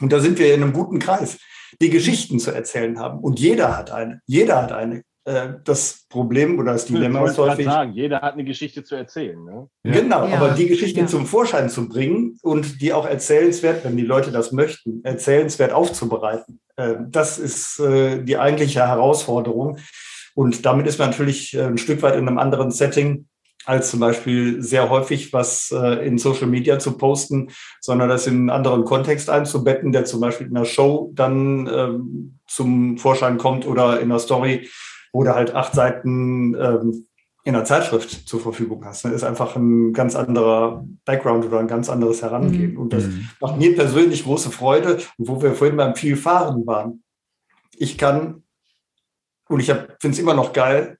und da sind wir in einem guten Kreis, die Geschichten zu erzählen haben. Und jeder hat eine. Jeder hat eine. Äh, Das Problem oder das Dilemma ich ist häufig, sagen, jeder hat eine Geschichte zu erzählen. Ne? Genau, Ja. aber die Geschichte Ja. zum Vorschein zu bringen und die auch erzählenswert, wenn die Leute das möchten, erzählenswert aufzubereiten, äh, das ist äh, die eigentliche Herausforderung. Und damit ist man natürlich ein Stück weit in einem anderen Setting als zum Beispiel sehr häufig was äh, in Social Media zu posten, sondern das in einen anderen Kontext einzubetten, der zum Beispiel in einer Show dann ähm, zum Vorschein kommt oder in einer Story, wo du halt acht Seiten ähm, in einer Zeitschrift zur Verfügung hast. Das ist einfach ein ganz anderer Background oder ein ganz anderes Herangehen. Mhm. Und das macht mir persönlich große Freude. Und wo wir vorhin beim Vielfahren waren, ich kann, und ich finde es immer noch geil,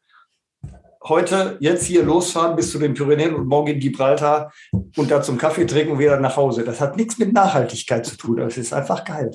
heute jetzt hier losfahren bis zu den Pyrenäen und morgen in Gibraltar und da zum Kaffee trinken und wieder nach Hause. Das hat nichts mit Nachhaltigkeit zu tun. Das ist einfach geil.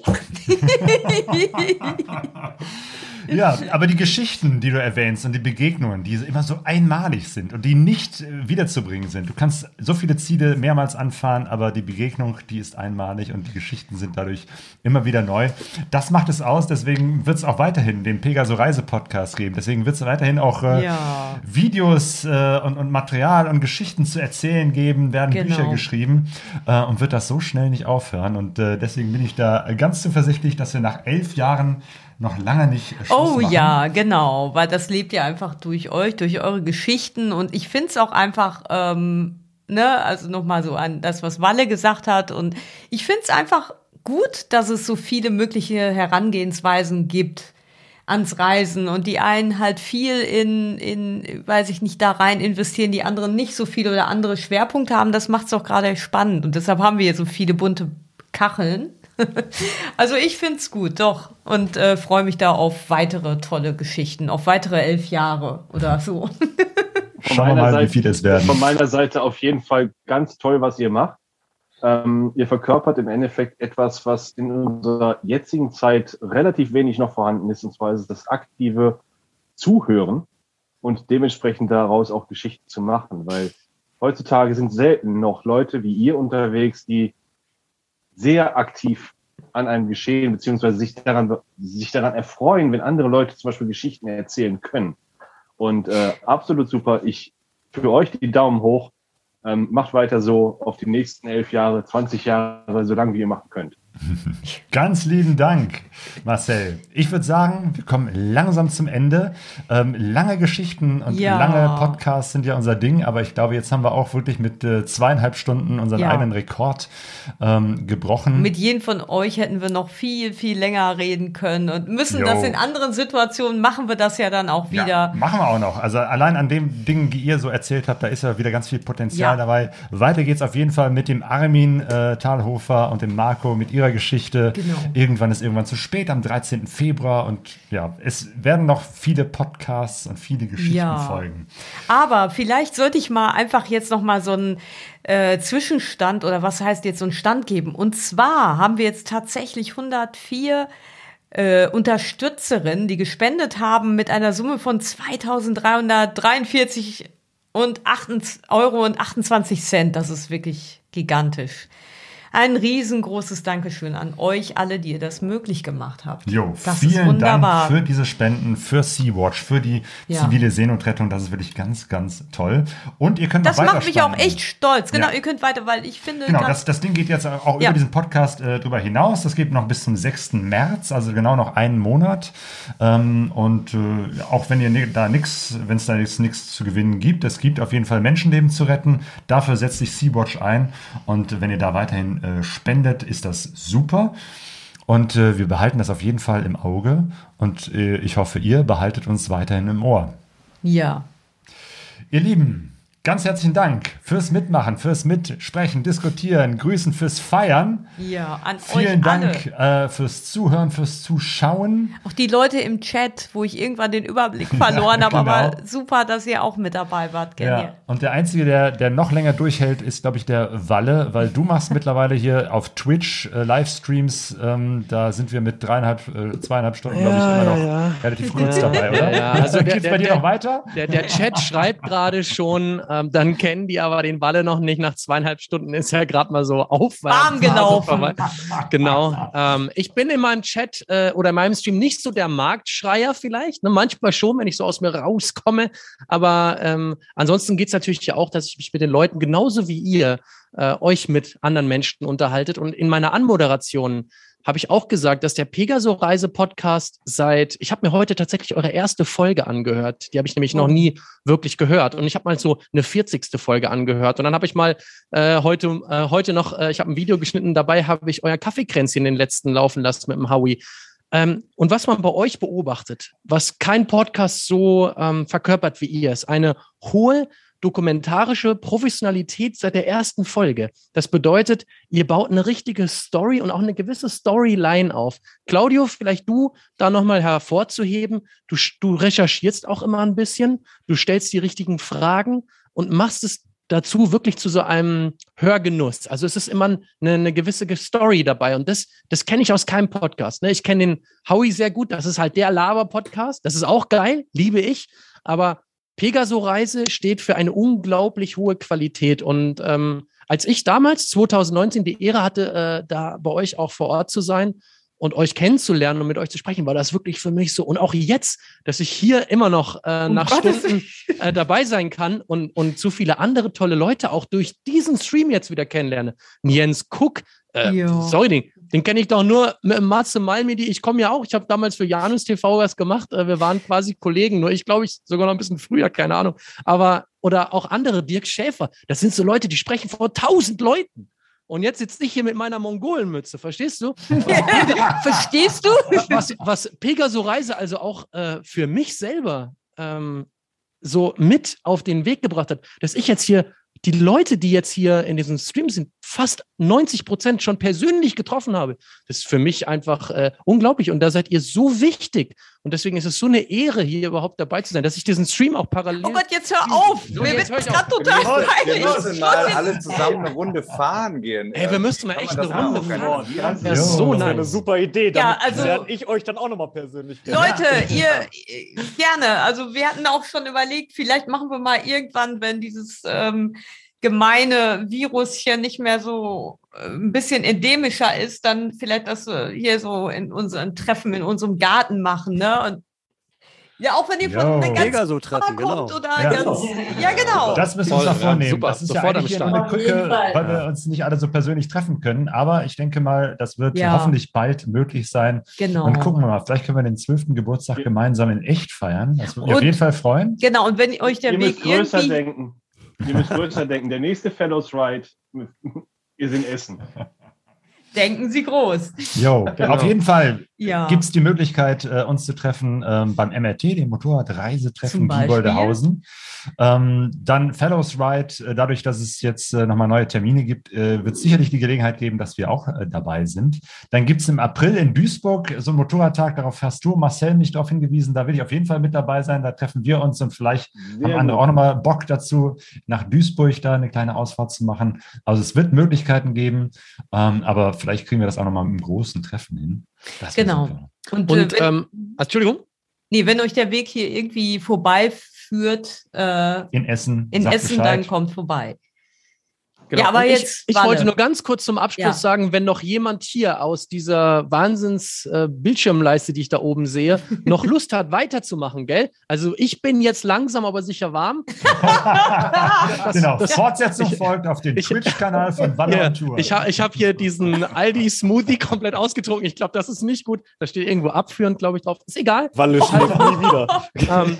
Ja, aber die Geschichten, die du erwähnst und die Begegnungen, die immer so einmalig sind und die nicht äh, wiederzubringen sind. Du kannst so viele Ziele mehrmals anfahren, aber die Begegnung, die ist einmalig und die Geschichten sind dadurch immer wieder neu. Das macht es aus, deswegen wird es auch weiterhin den Pegaso Reise Podcast geben. Deswegen wird es weiterhin auch äh, Ja. Videos äh, und, und Material und Geschichten zu erzählen geben, werden Genau. Bücher geschrieben äh, und wird das so schnell nicht aufhören. Und äh, deswegen bin ich da ganz zuversichtlich, dass wir nach elf Jahren noch lange nicht Schluss Oh machen. ja, genau, weil das lebt ja einfach durch euch, durch eure Geschichten. Und ich finde es auch einfach, ähm, ne, also nochmal so an das, was Walle gesagt hat. Und ich finde es einfach gut, dass es so viele mögliche Herangehensweisen gibt ans Reisen. Und die einen halt viel in, in, weiß ich nicht, da rein investieren, die anderen nicht so viel oder andere Schwerpunkte haben, das macht es auch gerade spannend. Und deshalb haben wir hier so viele bunte Kacheln. Also ich find's gut, doch. Und äh, freue mich da auf weitere tolle Geschichten, auf weitere elf Jahre oder so. Von Schauen wir meiner mal, wie Seite- viele es werden. Von meiner Seite auf jeden Fall ganz toll, was ihr macht. Ähm, ihr verkörpert im Endeffekt etwas, was in unserer jetzigen Zeit relativ wenig noch vorhanden ist, und zwar ist es das aktive Zuhören und dementsprechend daraus auch Geschichten zu machen, weil heutzutage sind selten noch Leute wie ihr unterwegs, die sehr aktiv an einem Geschehen beziehungsweise sich daran, sich daran erfreuen, wenn andere Leute zum Beispiel Geschichten erzählen können. Und äh, absolut super. Ich für euch die Daumen hoch. Ähm, macht weiter so auf die nächsten elf Jahre, 20 Jahre, so lange wie ihr machen könnt. Ganz lieben Dank, Marcel. Ich würde sagen, wir kommen langsam zum Ende. Ähm, lange Geschichten und Ja. lange Podcasts sind ja unser Ding, aber ich glaube, jetzt haben wir auch wirklich mit äh, zweieinhalb Stunden unseren Ja. eigenen Rekord ähm, gebrochen. Mit jedem von euch hätten wir noch viel, viel länger reden können und müssen Jo. das in anderen Situationen machen wir das ja dann auch wieder. Ja, machen wir auch noch. Also allein an den Dingen, die ihr so erzählt habt, da ist ja wieder ganz viel Potenzial dabei. Weiter geht's auf jeden Fall mit dem Armin äh, Thalhofer und dem Marco mit ihrer Geschichte. Genau. Irgendwann ist irgendwann zu spät, am 13. Februar. Und ja, es werden noch viele Podcasts und viele Geschichten Ja. folgen. Aber vielleicht sollte ich mal einfach jetzt noch mal so einen äh, Zwischenstand oder was heißt jetzt so einen Stand geben. Und zwar haben wir jetzt tatsächlich 104 äh, Unterstützerinnen, die gespendet haben mit einer Summe von 2.343 und 28 Euro und 28 Cent. Das ist wirklich gigantisch. Ein riesengroßes Dankeschön an euch alle, die ihr das möglich gemacht habt. Jo, das vielen wunderbar. Dank für diese Spenden, für Sea-Watch, für die Ja. zivile Seenotrettung. Das ist wirklich ganz, ganz toll. Und ihr könnt Das macht mich auch echt stolz. Genau, Ja. ihr könnt weiter, weil ich finde, Genau, das, das Ding geht jetzt auch über diesen Podcast äh, drüber hinaus. Das geht noch bis zum 6. März, also genau noch einen Monat. Ähm, und äh, auch wenn ihr da nichts, wenn es da nichts zu gewinnen gibt, es gibt auf jeden Fall Menschenleben zu retten. Dafür setzt sich Sea-Watch ein. Und wenn ihr da weiterhin äh, spendet, ist das super. Und äh, wir behalten das auf jeden Fall im Auge. Und äh, ich hoffe, ihr behaltet uns weiterhin im Ohr. ja. Ihr Lieben, ganz herzlichen Dank fürs Mitmachen, fürs Mitsprechen, Diskutieren, Grüßen, fürs Feiern. Ja, an Vielen euch alle. Dank äh, fürs Zuhören, fürs Zuschauen. Auch die Leute im Chat, wo ich irgendwann den Überblick verloren habe, Genau. aber super, dass ihr auch mit dabei wart, Ja. Genial. Und der Einzige, der, der noch länger durchhält, ist, glaube ich, der Walle, weil du machst mittlerweile hier auf Twitch äh, Livestreams. Ähm, da sind wir mit dreieinhalb, äh, zweieinhalb Stunden, glaube ich, Ja, immer noch ja, ja. relativ kurz dabei, oder? Ja, ja. Also der, Geht's der, bei dir der, noch weiter? Der, der Chat schreibt gerade schon, ähm, dann kennen die aber den Walle noch nicht. Nach zweieinhalb Stunden ist er gerade mal so aufwärmen. Warm gelaufen. Genau. Ähm, ich bin in meinem Chat äh, oder in meinem Stream nicht so der Marktschreier vielleicht. Ne? Manchmal schon, wenn ich so aus mir rauskomme. Aber ähm, ansonsten geht es natürlich ja auch, dass ich mich mit den Leuten genauso wie ihr äh, euch mit anderen Menschen unterhaltet. Und in meiner Anmoderation habe ich auch gesagt, dass der Pegaso-Reise-Podcast seit, ich habe mir heute tatsächlich eure erste Folge angehört. Die habe ich nämlich noch nie wirklich gehört. Und ich habe mal so eine 40. Folge angehört. Und dann habe ich mal äh, heute, äh, heute noch, äh, ich habe ein Video geschnitten, dabei habe ich euer Kaffeekränzchen den letzten laufen lassen mit dem Howie. Ähm, und was man bei euch beobachtet, was kein Podcast so ähm, verkörpert wie ihr, ist eine hohe dokumentarische Professionalität seit der ersten Folge. Das bedeutet, ihr baut eine richtige Story und auch eine gewisse Storyline auf. Claudio, vielleicht du da nochmal hervorzuheben. Du, du recherchierst auch immer ein bisschen, du stellst die richtigen Fragen und machst es dazu wirklich zu so einem Hörgenuss. Also es ist immer eine, eine gewisse Story dabei und das, das kenne ich aus keinem Podcast. Ne? Ich kenne den Howie sehr gut, das ist halt der Laber-Podcast. Das ist auch geil, liebe ich, aber Pegaso-Reise steht für eine unglaublich hohe Qualität. Und ähm, als ich damals, 2019, die Ehre hatte, äh, da bei euch auch vor Ort zu sein und euch kennenzulernen und mit euch zu sprechen, war das wirklich für mich so. Und auch jetzt, dass ich hier immer noch äh, Um nach Gottes Stunden äh, dabei sein kann und, und so viele andere tolle Leute auch durch diesen Stream jetzt wieder kennenlerne. Jens Cook, äh, sorry, den, den kenne ich doch nur mit Matze Malmedi. Ich komme ja auch, ich habe damals für Janus TV was gemacht. Äh, wir waren quasi Kollegen, nur ich glaube ich sogar noch ein bisschen früher, keine Ahnung. Aber, oder auch andere, Dirk Schäfer. Das sind so Leute, die sprechen vor tausend Leuten. Und jetzt sitze ich hier mit meiner Mongolenmütze, verstehst du? Verstehst du? Was, was Pegaso Reise also auch äh, für mich selber ähm, so mit auf den Weg gebracht hat, dass ich jetzt hier die Leute, die jetzt hier in diesem Stream sind, fast 90 Prozent schon persönlich getroffen habe. Das ist für mich einfach äh, unglaublich. Und da seid ihr so wichtig. Und deswegen ist es so eine Ehre, hier überhaupt dabei zu sein, dass ich diesen Stream auch parallel. Oh Gott, jetzt hör auf! So, hör ich gerade total Wir peinlich. müssen mal alle zusammen eine Runde fahren gehen. Ey, wir müssen mal echt eine Runde fahren. organisieren? Das ist so das wäre eine nice. super Idee. Ja, Damit also- lerne ich euch dann auch nochmal persönlich kennen. Leute, ihr äh, gerne. Also wir hatten auch schon überlegt, vielleicht machen wir mal irgendwann, wenn dieses ähm, gemeine Virus hier nicht mehr so äh, ein bisschen endemischer ist, dann vielleicht das äh, hier so in unseren Treffen in unserem Garten machen, ne? Und ja, auch wenn ihr von einer ganz Pegaso-Treffen, kommt genau. oder Ja. ganz, ja genau. Das müssen wir uns ja, vornehmen. super. Das ist ja eigentlich eine Krücke, weil wir uns nicht alle so persönlich treffen können. Aber ich denke mal, das wird Ja. hoffentlich bald möglich sein. Genau. Und gucken wir mal, vielleicht können wir den zwölften Geburtstag gemeinsam in echt feiern. Das würde mich auf jeden Fall freuen. Genau, und wenn euch der Ihr Weg irgendwie denken. Ihr müsst größer denken. Der nächste Fellows Ride ist in Essen. Denken Sie groß. Jo, Genau. auf jeden Fall Ja. gibt es die Möglichkeit, äh, uns zu treffen ähm, beim MRT, dem Motorradreisetreffen. Giegoldehausen. Ähm, dann Fellows Ride, äh, dadurch, dass es jetzt äh, nochmal neue Termine gibt, äh, wird es sicherlich die Gelegenheit geben, dass wir auch äh, dabei sind. Dann gibt es im April in Duisburg so einen Motorradtag, darauf hast du, Marcel, mich darauf hingewiesen, da will ich auf jeden Fall mit dabei sein, da treffen wir uns und vielleicht Sehr haben andere gut. auch nochmal Bock dazu, nach Duisburg da eine kleine Ausfahrt zu machen. Also es wird Möglichkeiten geben, ähm, aber vielleicht kriegen wir das auch nochmal mit einem großen Treffen hin. Das Genau. Und, Und äh, wenn, ähm, Entschuldigung? nee, wenn euch der Weg hier irgendwie vorbeiführt, äh, In Essen. in Essen, Bescheid. dann kommt vorbei. Genau. Ja, aber Und jetzt, Ich, ich wollte nur ganz kurz zum Abschluss Ja. sagen, wenn noch jemand hier aus dieser Wahnsinns äh, die ich da oben sehe, noch Lust hat, weiterzumachen, gell? Also ich bin jetzt langsam, aber sicher warm. Das- genau, das- Fortsetzung ich- folgt auf den Twitch-Kanal von Walle Ja, und Tour. ich ha, ich habe hier diesen Aldi-Smoothie komplett ausgetrunken. Ich glaube, das ist nicht gut. Da steht irgendwo abführend, glaube ich, drauf. Ist egal. Walle schmeckt nie wieder. ähm,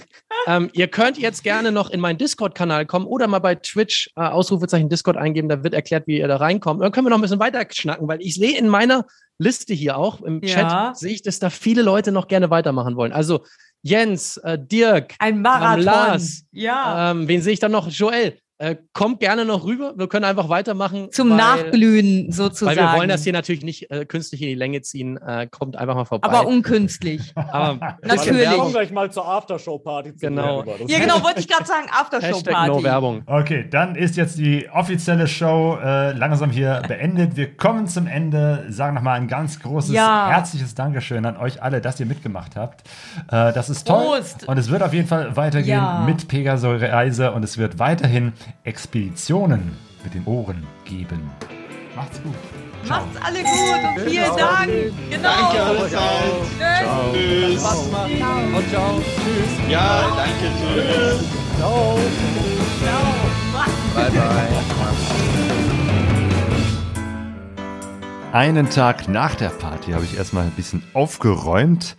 ähm, ihr könnt jetzt gerne noch in meinen Discord-Kanal kommen oder mal bei Twitch äh, Ausrufezeichen Discord eingeben. Da wird erklärt, wie ihr da reinkommt. Dann können wir noch ein bisschen weiter schnacken, weil ich sehe in meiner Liste hier auch im Ja. Chat, sehe ich, dass da viele Leute noch gerne weitermachen wollen. Also Jens, äh, Dirk, Ein Marathon. Ähm, Lars, Ja. ähm, wen sehe ich dann noch? Joel. Äh, kommt gerne noch rüber. Wir können einfach weitermachen. Zum weil- Nachglühen sozusagen. Weil wir wollen das hier natürlich nicht äh, künstlich in die Länge ziehen. Äh, kommt einfach mal vorbei. aber unkünstlich. Aber Natürlich. Wir kommen gleich mal zur Aftershow-Party. zu Genau. Ja, genau, wollte ich gerade sagen, Aftershow-Party. No Werbung. Okay, dann ist jetzt die offizielle Show äh, langsam hier beendet. Wir kommen zum Ende. Sagen nochmal ein ganz großes, Ja. herzliches Dankeschön an euch alle, dass ihr mitgemacht habt. Äh, das ist toll. Prost. Und es wird auf jeden Fall weitergehen Ja. mit Pegaso Reise und es wird weiterhin Expeditionen mit den Ohren geben. Macht's gut. Macht's alle gut und vielen Dank. Genau. Danke allerseits. Tschüss. Tschüss. Und ciao. Tschüss. Ja, danke, tschüss. Ciao. Bye, bye. Einen Tag nach der Party habe ich erstmal ein bisschen aufgeräumt.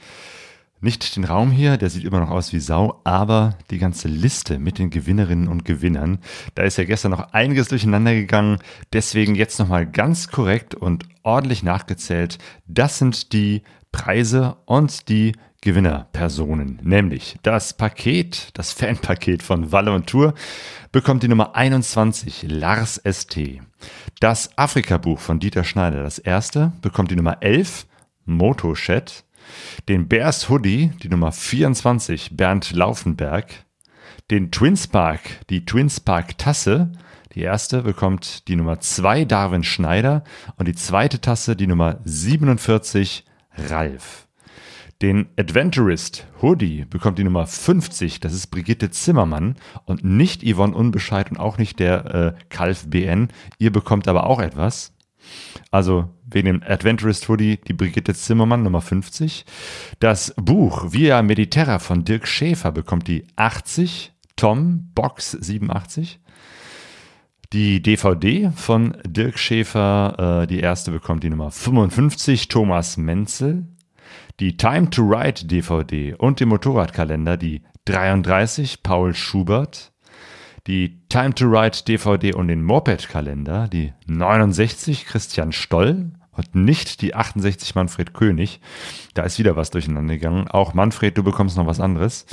Nicht den Raum hier, der sieht immer noch aus wie Sau, aber die ganze Liste mit den Gewinnerinnen und Gewinnern. Da ist ja gestern noch einiges durcheinander gegangen. Deswegen jetzt nochmal ganz korrekt und ordentlich nachgezählt. Das sind die Preise und die Gewinnerpersonen, nämlich das Paket, das Fanpaket von Walle und Tour, bekommt die Nummer 21, Lars ST. Das Afrika-Buch von Dieter Schneider, das erste, bekommt die Nummer 11, Motochat. Den Bears Hoodie, die Nummer 24, Bernd Laufenberg. Den Twinspark, die Twinspark Tasse, die erste bekommt die Nummer 2 Darwin Schneider und die zweite Tasse die Nummer 47 Ralf. Den Adventurist Hoodie bekommt die Nummer 50, das ist Brigitte Zimmermann und nicht Yvonne Unbescheid und auch nicht der äh, Kalf BN. Ihr bekommt aber auch etwas. Also wegen dem Adventurist Hoodie die Brigitte Zimmermann Nummer 50. Das Buch Via Mediterra von Dirk Schäfer bekommt die 80, Tom Box 87. Die DVD von Dirk Schäfer, äh, die erste bekommt die Nummer 55, Thomas Menzel. Die Time to Ride DVD und den Motorradkalender, die 33, Paul Schubert. Die Time to Ride DVD und den Moped-Kalender, die 69, Christian Stoll. Und nicht die 68 Manfred König. Da ist wieder was durcheinander gegangen. Auch Manfred, du bekommst noch was anderes.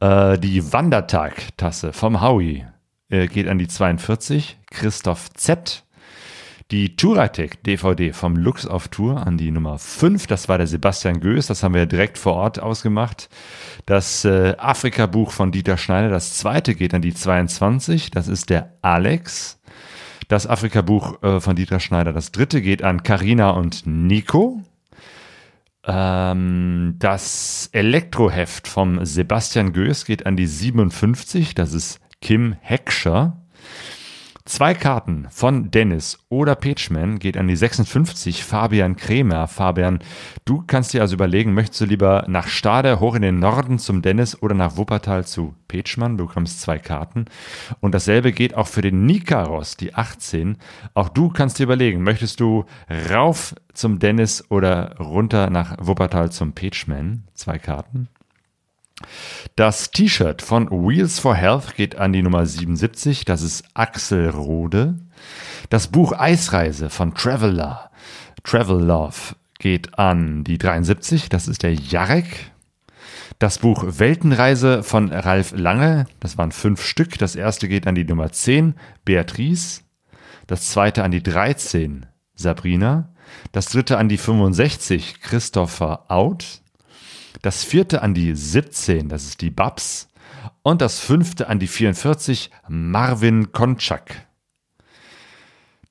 Äh, die Wandertag-Tasse vom Howie äh, geht an die 42. Christoph Z. Die Touratec DVD vom Lux auf Tour an die Nummer 5, das war der Sebastian Göß, das haben wir direkt vor Ort ausgemacht. Das äh, Afrika-Buch von Dieter Schneider, das zweite geht an die 22, das ist der Alex. Das Afrika-Buch äh, von Dieter Schneider, das dritte geht an Karina und Nico. Ähm, das Elektroheft vom Sebastian Göß geht an die 57, das ist Kim Heckscher. Zwei Karten von Dennis oder Peachman geht an die 56 Fabian Kremer. Fabian, du kannst dir also überlegen, möchtest du lieber nach Stade hoch in den Norden zum Dennis oder nach Wuppertal zu Peachmann? Du bekommst zwei Karten. Und dasselbe geht auch für den Nikaros, die 18. Auch du kannst dir überlegen, möchtest du rauf zum Dennis oder runter nach Wuppertal zum Peachman? Zwei Karten. Das T-Shirt von Wheels for Health geht an die Nummer 77, das ist Axel Rode. Das Buch Eisreise von Traveler, Travel Love, geht an die 73, das ist der Jarek. Das Buch Weltenreise von Ralf Lange, das waren fünf Stück. Das erste geht an die Nummer 10, Beatrice. Das zweite an die 13, Sabrina. Das dritte an die 65, Christopher Out. Das vierte an die 17, das ist die Babs. Und das fünfte an die 44, Marvin Konczak.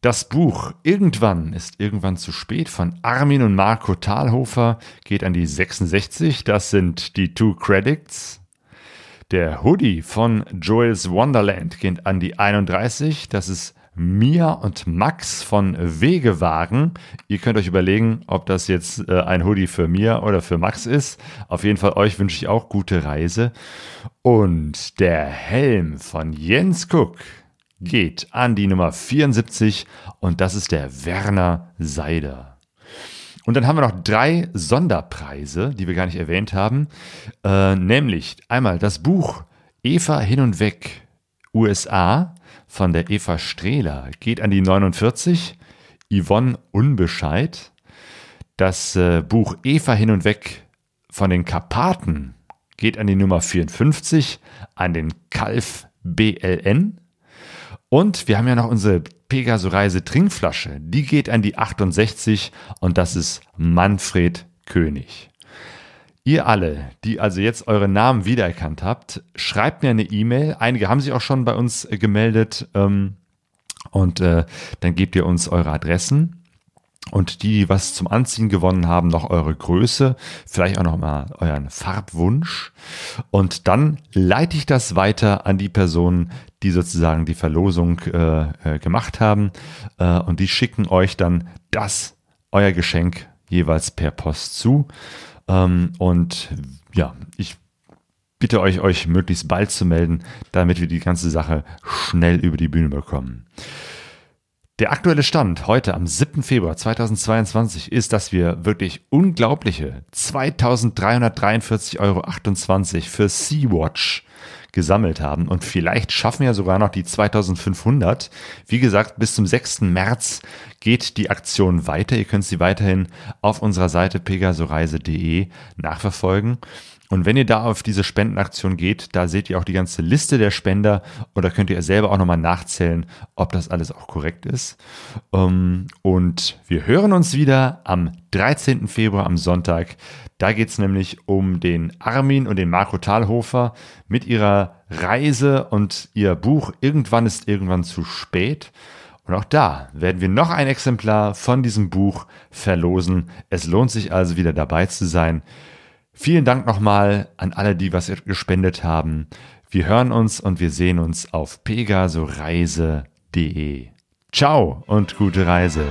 Das Buch Irgendwann ist irgendwann zu spät von Armin und Marco Thalhofer geht an die 66, das sind die Two Credits. Der Hoodie von Joel's Wonderland geht an die 31, das ist Mia und Max von Wegewagen. Ihr könnt euch überlegen, ob das jetzt äh, ein Hoodie für Mia oder für Max ist. Auf jeden Fall euch wünsche ich auch gute Reise. Und der Helm von Jens Cook geht an die Nummer 74 und das ist der Werner Seider. Und dann haben wir noch drei Sonderpreise, die wir gar nicht erwähnt haben, äh, nämlich einmal das Buch Eva hin und weg USA von der Eva Strehler geht an die 49, Yvonne Unbescheid. Das äh, Buch Eva hin und weg von den Karpaten geht an die Nummer 54, an den Kalf BLN. Und wir haben ja noch unsere Pegaso-Reise Trinkflasche. Die geht an die 68 und das ist Manfred König. Ihr alle, die also jetzt eure Namen wiedererkannt habt, schreibt mir eine E-Mail. Einige haben sich auch schon bei uns äh, gemeldet. Ähm, und äh, dann gebt ihr uns eure Adressen. Und die, die was zum Anziehen gewonnen haben, noch eure Größe, vielleicht auch noch mal euren Farbwunsch. Und dann leite ich das weiter an die Personen, die sozusagen die Verlosung äh, äh, gemacht haben. Äh, und die schicken euch dann das, euer Geschenk, jeweils per Post zu. Ähm, und ja, ich bitte euch, euch möglichst bald zu melden, damit wir die ganze Sache schnell über die Bühne bekommen. Der aktuelle Stand heute am 7. Februar 2022 ist, dass wir wirklich unglaubliche 2343,28 Euro für Sea-Watch gesammelt haben und vielleicht schaffen wir sogar noch die 2500. Wie gesagt, bis zum 6. März geht die Aktion weiter. Ihr könnt sie weiterhin auf unserer Seite pegasoreise.de nachverfolgen. Und wenn ihr da auf diese Spendenaktion geht, da seht ihr auch die ganze Liste der Spender und da könnt ihr selber auch nochmal nachzählen, ob das alles auch korrekt ist. Ähm, und wir hören uns wieder am 13. Februar am Sonntag. Da geht es nämlich um den Armin und den Marco Thalhofer mit ihrer Reise und ihr Buch Irgendwann ist irgendwann zu spät. Und auch da werden wir noch ein Exemplar von diesem Buch verlosen. Es lohnt sich also wieder dabei zu sein. Vielen Dank nochmal an alle, die was gespendet haben. Wir hören uns und wir sehen uns auf pegasoreise.de. Ciao und gute Reise.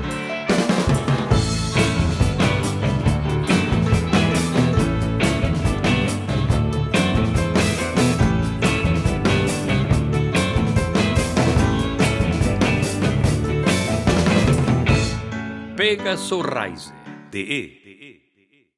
pegasoreise.de